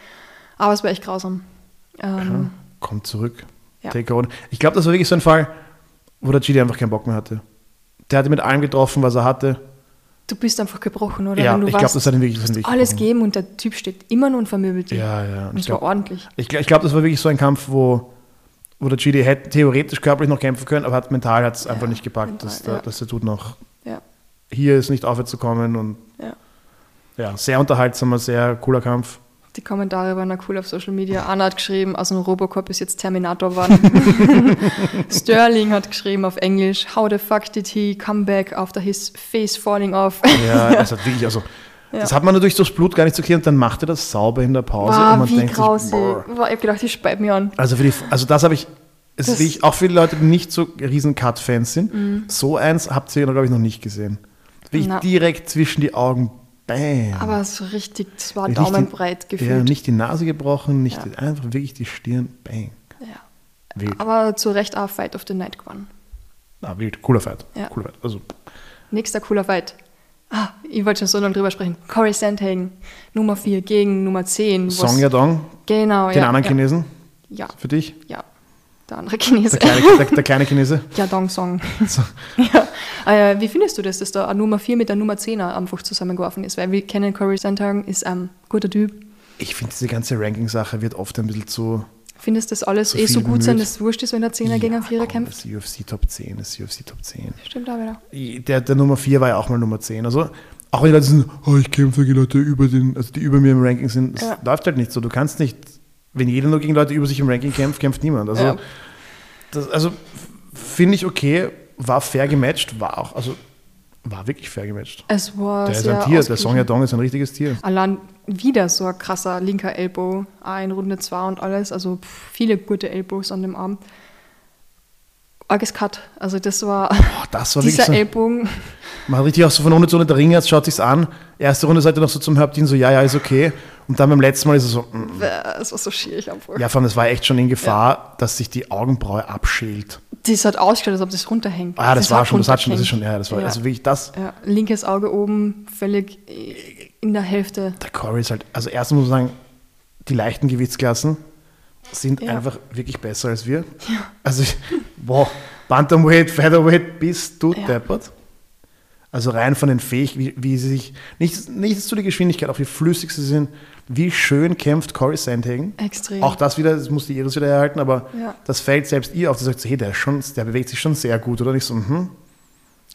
Aber es war echt grausam. Ja, Ähm, kommt zurück. Ja. Take on. Ich glaube, das war wirklich so ein Fall, wo der Chidi einfach keinen Bock mehr hatte. Der hatte mit allem getroffen, was er hatte. Du bist einfach gebrochen, oder? Ja, ich glaube, das hat ihn wirklich, das alles gebrochen. geben und der Typ steht immer nur und vermöbelt dich. Ja, ja. Und Und ich es war glaube, ordentlich. ich, glaub- ich glaub, das war wirklich so ein Kampf, wo, wo der Chidi hätte theoretisch körperlich noch kämpfen können, aber hat mental hat es einfach nicht gepackt. mental, dass, der, ja. dass der tut noch Ja, hier ist nicht aufwärts zu kommen und ja. Ja, sehr unterhaltsamer, sehr cooler Kampf. Die Kommentare waren auch cool auf Social Media. Anna hat geschrieben, aus dem Robocop ist jetzt Terminator geworden. <laughs> Sterling hat geschrieben auf Englisch, How the fuck did he come back after his face falling off? Ja, <laughs> das hat wirklich, also, Ja. das hat man natürlich durchs Blut gar nicht zu und dann macht er das sauber in der Pause und Wow, man wie denkt grausig. sich, boah. Ich hab gedacht, ich speit mich an. Also, für die, also das habe ich, es Das- wirklich, auch viele Leute, die nicht so riesen Cut-Fans sind, Mhm. so eins habt ihr, glaube ich, noch nicht gesehen. Wirklich Na. direkt zwischen die Augen, bam. Aber so richtig, das war daumenbreit ja, gefühlt. nicht die Nase gebrochen, nicht Ja. einfach wirklich die Stirn, bang. Ja. Wild. Aber zu Recht auch Fight of the Night gewonnen. Ah, wild. Cooler Fight. Ja. Cooler Fight. Also, Nächster cooler Fight. Ah, ich wollte schon so lange drüber sprechen. Corey Sandhagen, Nummer 4 gegen Nummer 10. was- Song Yadong, Genau, den ja. anderen ja. Chinesen, Ja, für dich. ja. Der andere Chinese. Der kleine, der, der kleine Chinese. <laughs> Ja, Dong Song. So. <laughs> ja. Äh, wie findest du das, dass da eine Nummer 4 mit der Nummer 10er einfach zusammengeworfen ist? Weil wir kennen Corey Sandhagen, ist ein guter Typ. Ich finde, diese ganze Ranking-Sache wird oft ein bisschen zu. Findest du, dass alles eh so gut sein, dass es wurscht ist, wenn der 10er gegen einen Vierer komm, kämpft? Das ist UFC Top 10, das ist UFC Top 10. Stimmt auch wieder. Der, der Nummer 4 war ja auch mal Nummer 10. Also, auch wenn die Leute sind, oh, ich kämpfe gegen Leute über den, also die über mir im Ranking sind, das Ja. läuft halt nicht so. Du kannst nicht, wenn jeder nur gegen Leute über sich im Ranking kämpft, kämpft niemand. Also, Ja. das, also finde ich okay, war fair gematcht, war auch, also war wirklich fair gematcht. Es war Der ist ein Tier, der. Song Yadong ist ein richtiges Tier. Allein wieder so ein krasser linker Elbow, auch in Runde 2 und alles. Also viele gute Elbows an dem Arm. Arges Cut. Also das war Boah, das war <laughs> dieser so, Ellbogen. man hat richtig auch so von Runde zu Runde der Ringerz, schaut sich's an. Erste Runde seid ihr noch so zum Hauptdienst so, ja, ja, ist okay. Und dann beim letzten Mal ist es so, mm, Es war so schwierig einfach. ja, vor allem, das war echt schon in Gefahr, dass sich die Augenbraue abschält. Das hat ausgeschaut, als ob das runterhängt. Ah, das, war hat schon, das hat schon, das ist schon, ja, das war, Ja. also wirklich das. Ja, linkes Auge oben, völlig in der Hälfte. Der Corey ist halt, also erstens muss man sagen, die leichten Gewichtsklassen sind Ja. einfach wirklich besser als wir. Also, ich, wow, Bantamweight, Featherweight, bist du Ja. deppert. Also rein von den Fähig, wie, wie sie sich, nicht, nicht zu der Geschwindigkeit, auch wie flüssig sie sind, wie schön kämpft Corey Sandhagen. Extrem. Auch das wieder, das muss die Iris wieder erhalten, aber Ja. das fällt selbst ihr auf. Die sagt hey, der, schon, der bewegt sich schon sehr gut, oder nicht so, mhm.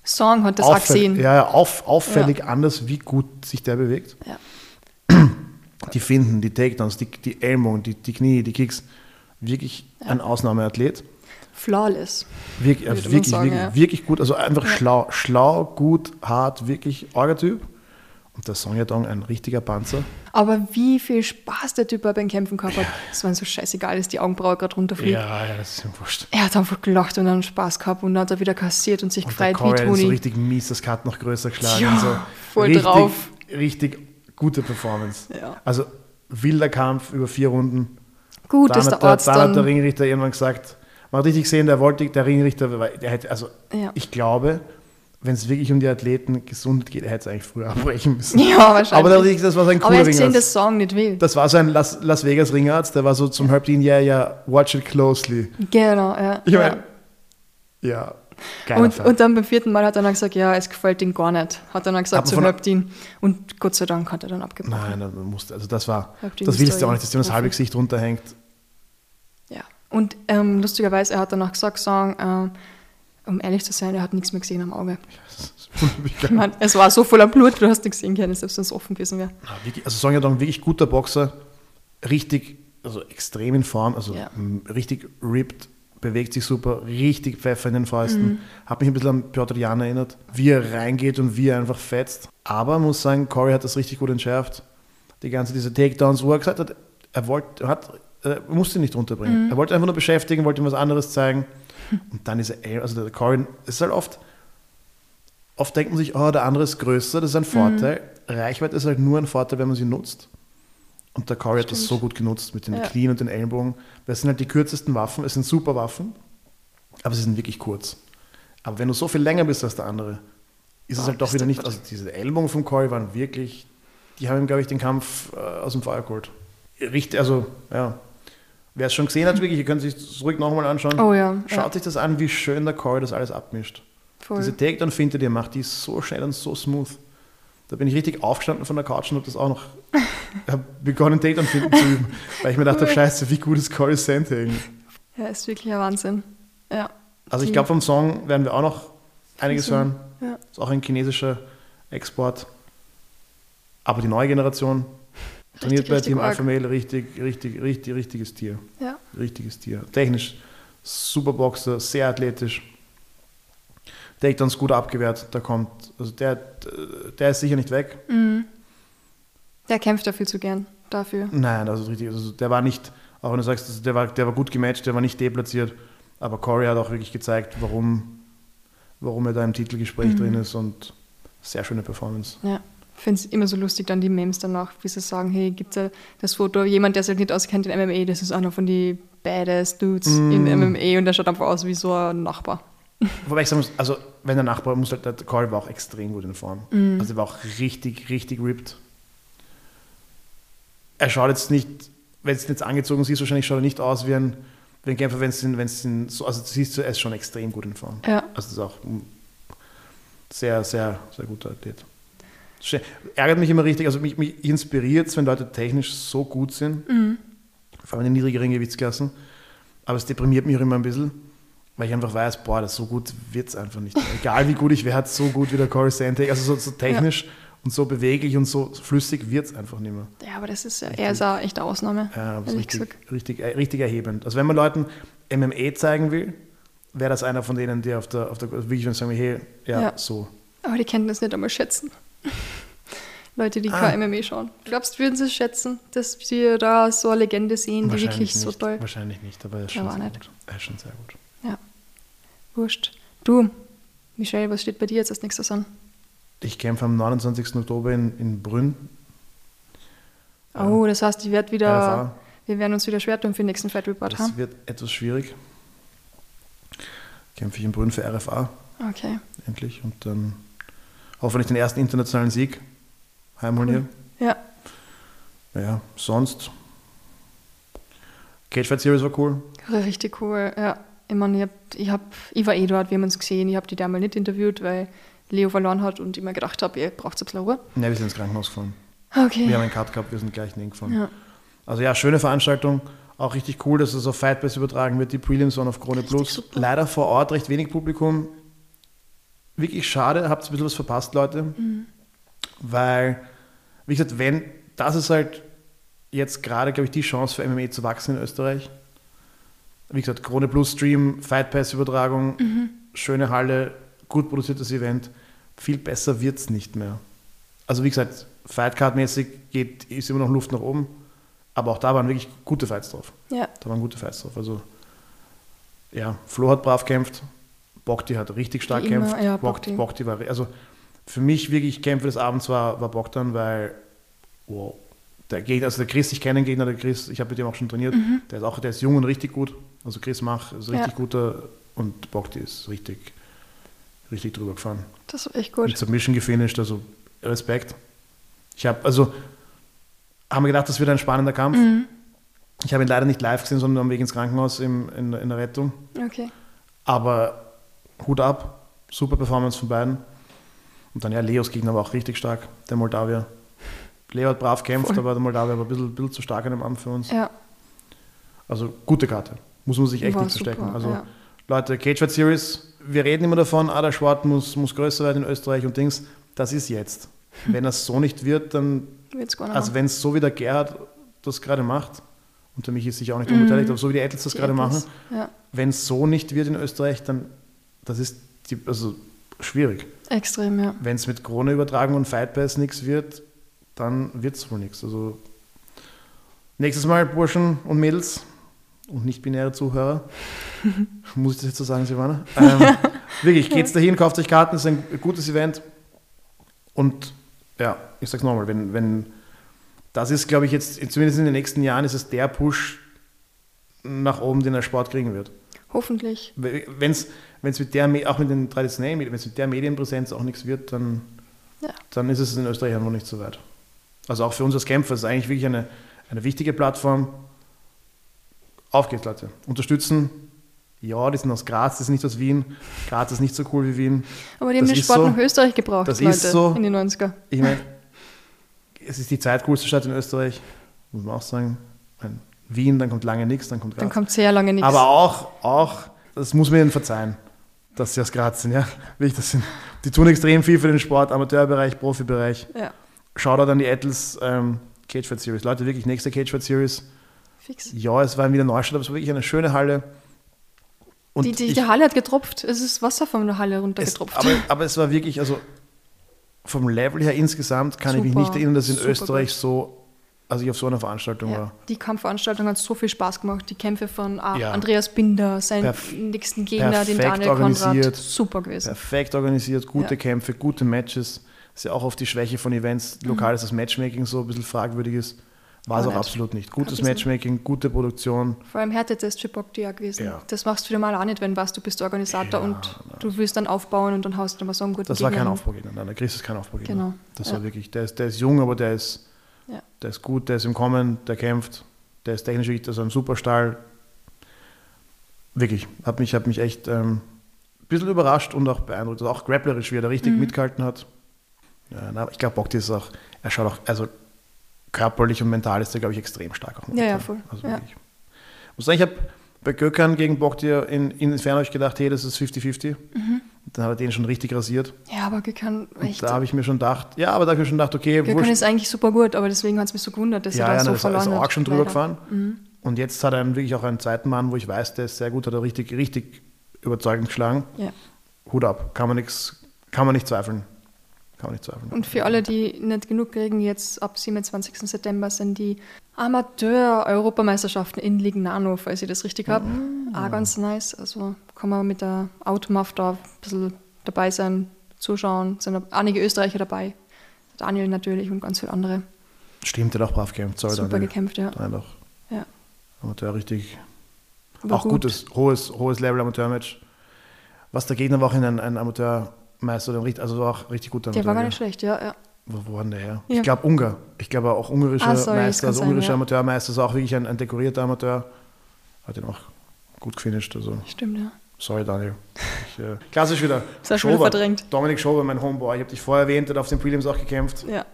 Song hat das auch gesehen. Ja, ja, auf, auffällig anders, wie gut sich der bewegt. Ja. Die Finden, die Takedowns, die, die Ellbogen, die, die Knie, die Kicks. Wirklich ein Ausnahmeathlet. Flawless. Wirklich, man wirklich, sagen, wirklich, ja. wirklich gut. Also einfach schlau, schlau, gut, hart, wirklich Orga-Typ. Und der Song Yadong, ein richtiger Panzer. Aber wie viel Spaß der Typ beim Kämpfen gehabt hat, es war ihm so scheißegal, dass die Augenbraue gerade runterfliegt. Ja, ja, das ist ihm wurscht. Er hat einfach gelacht und dann Spaß gehabt und dann hat er wieder kassiert und sich Und der gefreut wie Corey hat so Toni. richtig mies das Cut noch größer geschlagen. Ja, und so. voll richtig, drauf. Richtig gute Performance. Ja. Also wilder Kampf über vier Runden. Gut, dann dass der der, Arzt dann hat der. Ringrichter irgendwann gesagt, man hat richtig gesehen, der wollte, der Ringrichter, weil der hätte, also Ja. ich glaube, wenn es wirklich um die Athleten gesund geht, er hätte es eigentlich früher abbrechen müssen. <laughs> Ja, wahrscheinlich. Aber der, das war so ein Aber er cooler hat gesehen, dass Song nicht will. Das war so ein Las, Las Vegas Ringarzt, der war so zum Halbdienst, ja, ja, watch it closely. Genau, ja. Ich ja. meine, ja, geiler Und, und dann beim vierten Mal hat er dann gesagt, ja, es gefällt ihm gar nicht. Hat er dann gesagt zu von- Halbdien. Und Gott sei Dank hat er dann abgebrochen. Nein, man musste, also das war, das willst du auch nicht, dass dir das halbe Gesicht runterhängt. Ja. Und ähm, lustigerweise, er hat danach gesagt, sagen, ähm, um ehrlich zu sein, er hat nichts mehr gesehen am Auge. <laughs> <laughs> Ich meine, es war so voller Blut, du hast nichts sehen können, selbst wenn es offen gewesen wäre. Also Sonja Dong, wirklich guter Boxer, richtig, also extrem in Form, also Ja. richtig ripped, bewegt sich super, richtig Pfeffer in den Fäusten. Mhm. Hat mich ein bisschen an Piotr Jan erinnert, wie er reingeht und wie er einfach fetzt. Aber muss sagen, Corey hat das richtig gut entschärft. Die ganze diese Takedowns, wo er gesagt hat, er wollte, er hat, er musste nicht runterbringen. Mhm. Er wollte einfach nur beschäftigen, wollte ihm was anderes zeigen. Und dann diese, El- also der Corey, es ist halt oft, oft denkt man sich, oh, der andere ist größer, das ist ein Vorteil. Reichweite ist halt nur ein Vorteil, wenn man sie nutzt. Und der Corey hat das Stimmt. so gut genutzt mit den Ja. Knien und den Ellenbogen. Das sind halt die kürzesten Waffen. Es sind super Waffen, aber sie sind wirklich kurz. Aber wenn du so viel länger bist als der andere, ist es Boah, halt doch wieder nicht. Also diese Ellbogen vom Corey waren wirklich, die haben ihm, glaube ich, den Kampf äh, aus dem Feuer geholt. Richtig, also, ja. Wer es schon gesehen hat, wirklich, ihr könnt sich das ruhig nochmal anschauen. Oh ja, Schaut ja. sich das an, wie schön der Corey das alles abmischt. Voll. Diese Takedown-Finte, die er macht, die ist so schnell und so smooth. Da bin ich richtig aufgestanden von der Couch und habe das auch noch hab begonnen, Takedown-Finten zu üben, weil ich mir dachte, <laughs> scheiße, wie gut ist Corey Sandhagen. Ja, ist wirklich ein Wahnsinn. Ja. Also ich glaube, vom Song werden wir auch noch einiges hören. ja. Ist auch ein chinesischer Export. Aber die neue Generation trainiert Richtig, bei Team. Alpha Male richtig, richtig, richtig, richtiges Tier. Ja. Richtiges Tier. Technisch super Boxer, sehr athletisch. Takedowns gut abgewehrt. Da kommt, also der, der ist sicher nicht weg. Mhm. Der kämpft viel zu gern dafür. Nein, also richtig, also der war nicht, auch wenn du sagst, also der war, der war gut gematcht, der war nicht deplatziert, aber Corey hat auch wirklich gezeigt, warum, warum er da im Titelgespräch Mhm. drin ist und sehr schöne Performance. Ja. Ich finde es immer so lustig, dann die Memes danach, wie sie sagen, hey, gibt es das Foto, jemand, der sich halt nicht auskennt in MMA, das ist einer von die Badass Dudes Mm. im MMA und der schaut einfach aus wie so ein Nachbar. Wobei ich sagen muss, also wenn der Nachbar muss halt, der Corey war auch extrem gut in Form. Mhm. Also er war auch richtig, richtig ripped. Er schaut jetzt nicht, wenn es jetzt angezogen siehst, wahrscheinlich schaut er nicht aus wie ein, wie ein Kämpfer, wenn es wenn es so, also siehst du, er ist schon extrem gut in Form. Ja. Also das ist auch sehr, sehr, sehr guter Athlet. Ärgert mich immer richtig, also mich, mich inspiriert wenn Leute technisch so gut sind, Mhm. vor allem in den niedrigeren Gewichtsklassen. Aber es deprimiert mich auch immer ein bisschen, weil ich einfach weiß, boah, das so gut wird es einfach nicht. Egal wie gut ich werde, so gut wie der Corey Sandhagen, also so, so technisch und so beweglich und so flüssig wird es einfach nicht mehr. Ja, aber das ist ja, er ist eine Ausnahme. Ja, richtig, richtig, äh, richtig erhebend. Also wenn man Leuten MMA zeigen will, wäre das einer von denen, die auf der, auf der wirklich wenn sagen, hey, ja, Ja. so. Aber die können das nicht einmal schätzen. <laughs> Leute, die Ah. MMA schauen. Glaubst du, würden sie es schätzen, dass sie da so eine Legende sehen, die wirklich so nicht, toll. Wahrscheinlich nicht, aber er ist Ja, schon sehr nicht. gut. Er ist schon sehr gut. Wurscht. Du, Michelle, was steht bei dir jetzt als nächstes an? Ich kämpfe am 29. Oktober in, in Brünn. Oh, das heißt, ich werd wieder, RFA. wir werden uns wieder schwer tun für den nächsten Fight Report haben. Das wird etwas schwierig. Kämpfe ich in Brünn für RFA Okay. endlich und dann hoffentlich den ersten internationalen Sieg heimholen Ja, hier. Ja, sonst. Cage Fight Series war cool. richtig cool. Ja, ich meine, ich, hab, ich, hab, ich war eh dort, wir haben uns gesehen. Ich habe die damals nicht interviewt, weil Leo verloren hat und ich mir gedacht habe, ihr braucht ein bisschen Ruhe. Ja, wir sind ins Krankenhaus gefahren. Okay. Wir haben einen Cut gehabt, wir sind gleich hingefahren. Ja. Also ja, schöne Veranstaltung. Auch richtig cool, dass es auf Fight Pass übertragen wird. Die Prelims waren auf Krone Richtig Plus. super. Leider vor Ort recht wenig Publikum. Wirklich schade, habt ihr ein bisschen was verpasst, Leute. Mhm. Weil, wie gesagt, wenn, das ist halt jetzt gerade, glaube ich, die Chance für MMA zu wachsen in Österreich. Wie gesagt, Krone Plus Stream, Fight Pass Übertragung, Mhm. schöne Halle, gut produziertes Event. Viel besser wird es nicht mehr. Also wie gesagt, Fightcard-mäßig geht, ist immer noch Luft nach oben. Aber auch da waren wirklich gute Fights drauf. ja, Da waren gute Fights drauf. Also, ja, Flo hat brav kämpft. Bokti hat richtig stark Wie immer, kämpft. ja, Bokti. Bokti. War, also für mich wirklich Kämpfe des Abends war, war Bogdan, weil, wow, der Gegner, also der Chris, ich kenne den Gegner, der Chris, ich habe mit dem auch schon trainiert. Der ist auch, der ist jung und richtig gut. Also Chris Mach ist richtig Ja. guter und Bokti ist richtig, richtig drüber gefahren. das war echt Mit gut. Submission gefinisht, also Respekt. Ich habe, also, haben wir gedacht, das wird ein spannender Kampf. Mhm. Ich habe ihn leider nicht live gesehen, sondern am Weg ins Krankenhaus im, in, in der Rettung. Okay. Aber Hut ab, super Performance von beiden. Und dann ja, Leos Gegner war auch richtig stark, der Moldawier. Leo hat brav kämpft, Voll. aber der Moldawier war ein bisschen, bisschen zu stark an dem Abend für uns. Ja, Also gute Karte, muss man sich echt war nicht verstecken. super, Also ja. Leute, Cage Fight Series, wir reden immer davon, ah, der Sport muss, muss größer werden in Österreich und Dings. Das ist jetzt. <laughs> Wenn das so nicht wird, dann Wird's gar nicht Also wenn es so wie der Gerhard das gerade macht, und der Michi ist sicher auch nicht unbeteiligt, aber so wie die Ettels das gerade machen. Ja, wenn es so nicht wird in Österreich, dann das ist die, also schwierig. extrem, ja. Wenn es mit Corona-Übertragung und Fight Pass nichts wird, dann wird es wohl nichts. Also nächstes Mal Burschen und Mädels und nicht-binäre Zuhörer, <laughs> muss ich das jetzt so sagen, Silvana? Ähm, <laughs> wirklich, geht's dahin, kauft euch Karten, ist ein gutes Event und ja, ich sag's nochmal, wenn, wenn das ist, glaube ich, jetzt, zumindest in den nächsten Jahren, ist es der Push nach oben, den der Sport kriegen wird. Hoffentlich. Wenn es mit der, auch mit den traditionellen Medien, wenn es mit der Medienpräsenz auch nichts wird, dann, Ja. dann ist es in Österreich einfach nicht so weit. Also auch für uns als Kämpfer ist es eigentlich wirklich eine, eine wichtige Plattform. Auf geht's, Leute. Unterstützen. Ja, die sind aus Graz, die sind nicht aus Wien. Graz ist nicht so cool wie Wien. Aber die haben Das den ist Sport so. nach Österreich gebraucht, Das Leute, ist so. in den 90er. Ich meine, es ist die zweitcoolste Stadt in Österreich, muss man auch sagen. Meine, Wien, dann kommt lange nichts, dann kommt Graz. Dann kommt sehr lange nichts. Aber auch, auch, das muss mir ihnen verzeihen, dass sie aus Graz sind. Ja? Wirklich, das sind. Die tun extrem viel für den Sport, Amateurbereich, Profibereich. ja. Shoutout an die Ettles ähm, Cagefight Series. Leute, wirklich nächste Cagefight Series. Fix. Ja, es war wieder Neustadt, aber es war wirklich eine schöne Halle. Und Die, die, ich- die Halle hat getropft. Es ist Wasser von der Halle es, runtergetropft. aber, aber es war wirklich, also vom Level her insgesamt kann ich mich Super, nicht erinnern, dass in super Österreich gut. so, also ich auf so einer Veranstaltung ja. war. Die Kampfveranstaltung hat so viel Spaß gemacht. Die Kämpfe von ah, Ja. Andreas Binder, seinen Perf- nächsten Gegner, den Daniel Konrad. Super gewesen. Perfekt organisiert, gute Ja. Kämpfe, gute Matches. Ist ja auch oft die Schwäche von Events, lokal ist das Matchmaking so ein bisschen fragwürdig ist. War es auch absolut nicht. Gutes. Matchmaking, gute Produktion. Vor allem Härtetest für Bock ja gewesen. Ja. Das machst du wieder mal auch nicht, wenn was du bist Organisator Ja, und du willst dann aufbauen und dann haust du mal so einen guten Das war Gegner kein. Aufbaugegner. Nein, der Chris ist kein Aufbaugegner. Genau. Das Ja. war wirklich, der ist, der ist jung, aber der ist, der ist gut, der ist im Kommen, der kämpft, der ist technisch wirklich, also ein Superstahl. Wirklich, hat mich, hat mich echt ähm, ein bisschen überrascht und auch beeindruckt. Also auch grapplerisch, wie er da richtig Mhm. mitgehalten hat. Ja, na, ich glaube, Bogdi ist auch, er schaut auch, also körperlich und mental ist er, glaube ich, extrem stark. Auch Ja, ja, voll. Also Ja. Ich muss sagen, ich habe bei Gökhan gegen Bogdi in, inwiefern habe ich gedacht, hey, das ist 50-50. Mhm. Dann hat er den schon richtig rasiert. Ja, aber Gökhan, Und echt. da habe ich mir schon gedacht, ja, aber da habe ich mir schon gedacht, okay, Gökhan wurscht. ist eigentlich super gut, aber deswegen hat es mich so gewundert, dass Ja, er ja, da so da ist, ist verloren er hat. auch schon drüber leider. gefahren. Mhm. Und jetzt hat er wirklich auch einen zweiten Mann, wo ich weiß, der ist sehr gut, hat er richtig, richtig überzeugend geschlagen. Ja. Hut ab, kann man, nix, kann man nicht zweifeln. Kann man nicht zweifeln. Und für alle, die nicht genug kriegen, jetzt ab 27. September sind die Amateur-Europameisterschaften in Lignano, falls ich das richtig habe. Ah. Auch ganz nice. Also kann man mit der Automaff da ein bisschen dabei sein, zuschauen. Es sind einige Österreicher dabei. Daniel natürlich und ganz viele andere. Stimmt, der hat auch brav gekämpft. Sorry, Super Daniel. gekämpft, ja. Nein, doch. ja. Amateur richtig. Aber auch gut. gutes, hohes, hohes Level Amateur-Match. Was der Gegner war auch in ein, ein Amateurmeister, oder ein richtig- also war auch richtig guter Der war gar nicht schlecht, ja, ja. Wo, wo war denn der her? Ja. Ich glaube Ungar. Ich glaube auch ungarischer Ah, sorry, Meister, also sein, ungarischer ja. Amateurmeister, ist auch wirklich ein, ein dekorierter Amateur. Hat ihn auch gut gefinisht. Also, Stimmt, ja. sorry, Daniel. Ich, äh, klassisch wieder. <laughs> Das wieder Schober. verdrängt. Dominik Schober, mein Homeboy. Ich habe dich vorher erwähnt, der hat auf den Prelims auch gekämpft. Ja,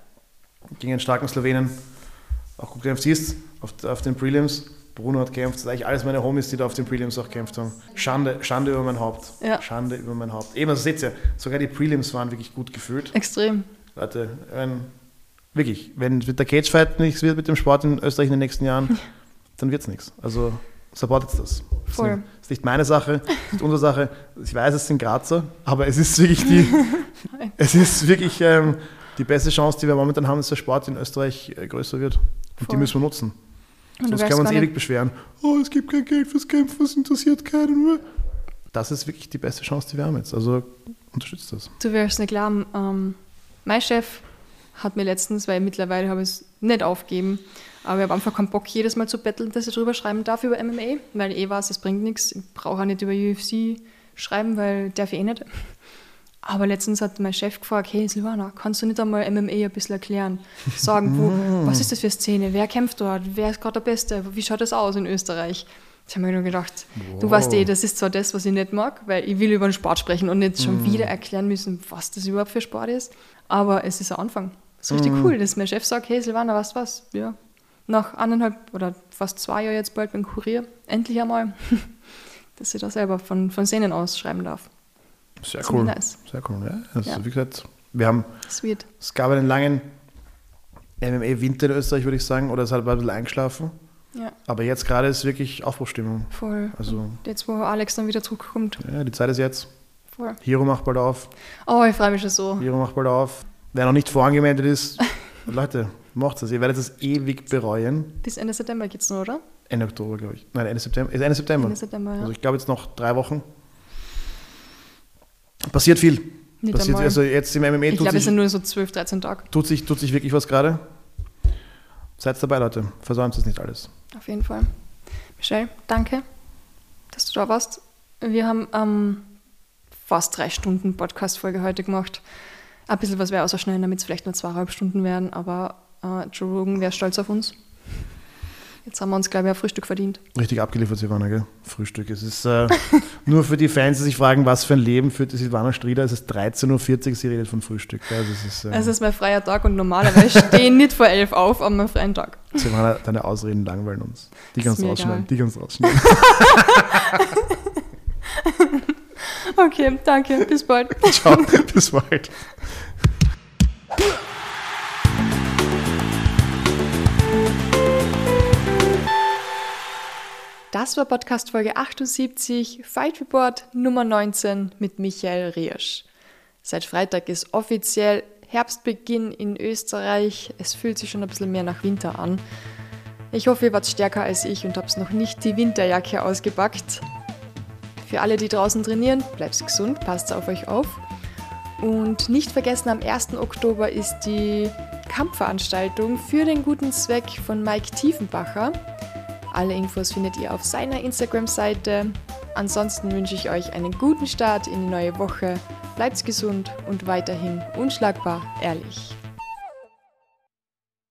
Gegen einen starken Slowenen. Auch gut gekämpft. Siehst auf, auf den Prelims. Bruno hat gekämpft. Das sind eigentlich alles meine Homies, die da auf den Prelims auch gekämpft haben. Schande, Schande über mein Haupt. Ja. Schande über mein Haupt. Eben, also seht ihr, sogar die Prelims waren wirklich gut gefühlt. extrem. Leute, wenn, wirklich, wenn mit der Cagefight nichts wird mit dem Sport in Österreich in den nächsten Jahren, dann wird es nichts. Also supportet das. Das Voll. ist nicht meine Sache, das ist nicht unsere Sache. Ich weiß, es sind Grazer, aber es ist wirklich die, <laughs> es ist wirklich ähm, die beste Chance, die wir momentan haben, dass der Sport in Österreich äh, größer wird. Und die Voll. müssen wir nutzen. Und Sonst können wir uns ewig beschweren. Oh, es gibt kein Geld fürs Kämpfen, es interessiert keinen mehr. Das ist wirklich die beste Chance, die wir haben jetzt. Also unterstützt das. Du wirst nicht glauben, ähm, mein Chef hat mir letztens, weil mittlerweile habe ich es nicht aufgeben, aber ich habe einfach keinen Bock, jedes Mal zu betteln, dass ich drüber schreiben darf über MMA, weil ich eh weiß, es bringt nichts. Ich brauche auch nicht über UFC schreiben, weil darf ich eh nicht. Aber letztens hat mein Chef gefragt, hey Silvana, kannst du nicht einmal MMA ein bisschen erklären? Sagen, wo, <laughs> was ist das für eine Szene? Wer kämpft dort? Wer ist gerade der Beste? Wie schaut das aus in Österreich? Ich habe mir nur gedacht, du Wow. weißt eh, das ist zwar das, was ich nicht mag, weil ich will über den Sport sprechen und nicht schon wieder erklären müssen, was das überhaupt für Sport ist. Aber es ist ein Anfang. Das ist richtig cool, dass mein Chef sagt, hey Silvana, du was? Ja, nach anderthalb oder fast zwei Jahren jetzt bald beim Kurier, endlich einmal, <laughs> dass ich da selber von, von Szenen aus schreiben darf. Sehr cool. nice. Sehr cool. Ja, also, Ja. Wie gesagt, wir haben Sweet. Es gab einen langen MMA-Winter in Österreich, würde ich sagen, oder es hat ein bisschen eingeschlafen. Ja, Aber jetzt gerade ist wirklich Aufbruchstimmung. voll. Also, Jetzt, wo Alex dann wieder zurückkommt, ja, die Zeit ist jetzt. voll. Hiro macht bald auf. Oh, ich freue mich schon so. Hiro macht bald auf. Wer noch nicht vorangemeldet ist, <laughs> Leute, macht das. Ihr werdet es ewig bereuen. Bis Ende September geht's nur, oder? Ende Oktober, glaube ich. Nein, Ende September. Ist Ende September. Ende September, ja. Also ich glaube jetzt noch drei Wochen. Passiert viel. Nicht Passiert, einmal. also jetzt im MMA ich tut, glaube, es sind nur so 12, 13 Tage. tut, sich, tut sich wirklich was gerade. Seid dabei, Leute. Versäumt es nicht alles. Auf jeden Fall. Michelle, danke, dass du da warst. Wir haben ähm, fast drei Stunden Podcast-Folge heute gemacht. Ein bisschen was wäre ausschneiden, damit es vielleicht nur zweieinhalb Stunden werden, aber äh, Joe Rogan wäre stolz auf uns. Jetzt haben wir uns, glaube ich, ein Frühstück verdient. Richtig abgeliefert, Silvana, gell? Frühstück. Es ist äh, <laughs> nur für die Fans, die sich fragen, was für ein Leben führt die Silvana Strieder. Es ist 13.40 Uhr, sie redet von Frühstück. Also es ist, äh, Es ist mein freier Tag und normalerweise <laughs> stehe ich nicht vor elf auf an meinem freien Tag. Silvana, deine Ausreden langweilen uns. Die kannst du rausschneiden. Die kannst du rausschneiden. <laughs> Okay, danke, bis bald. Ciao, bis bald. Das war Podcast Folge 78, Fight Report Nummer 19 mit Michael Riersch. Seit Freitag ist offiziell Herbstbeginn in Österreich. Es fühlt sich schon ein bisschen mehr nach Winter an. Ich hoffe, ihr wart stärker als ich und habt noch nicht die Winterjacke ausgepackt. Für alle, die draußen trainieren, bleibt gesund, passt auf euch auf. Und nicht vergessen, am 1. Oktober ist die Kampfveranstaltung für den guten Zweck von Mike Tiefenbacher. Alle Infos findet ihr auf seiner Instagram-Seite. Ansonsten wünsche ich euch einen guten Start in die neue Woche. Bleibt gesund und weiterhin unschlagbar ehrlich.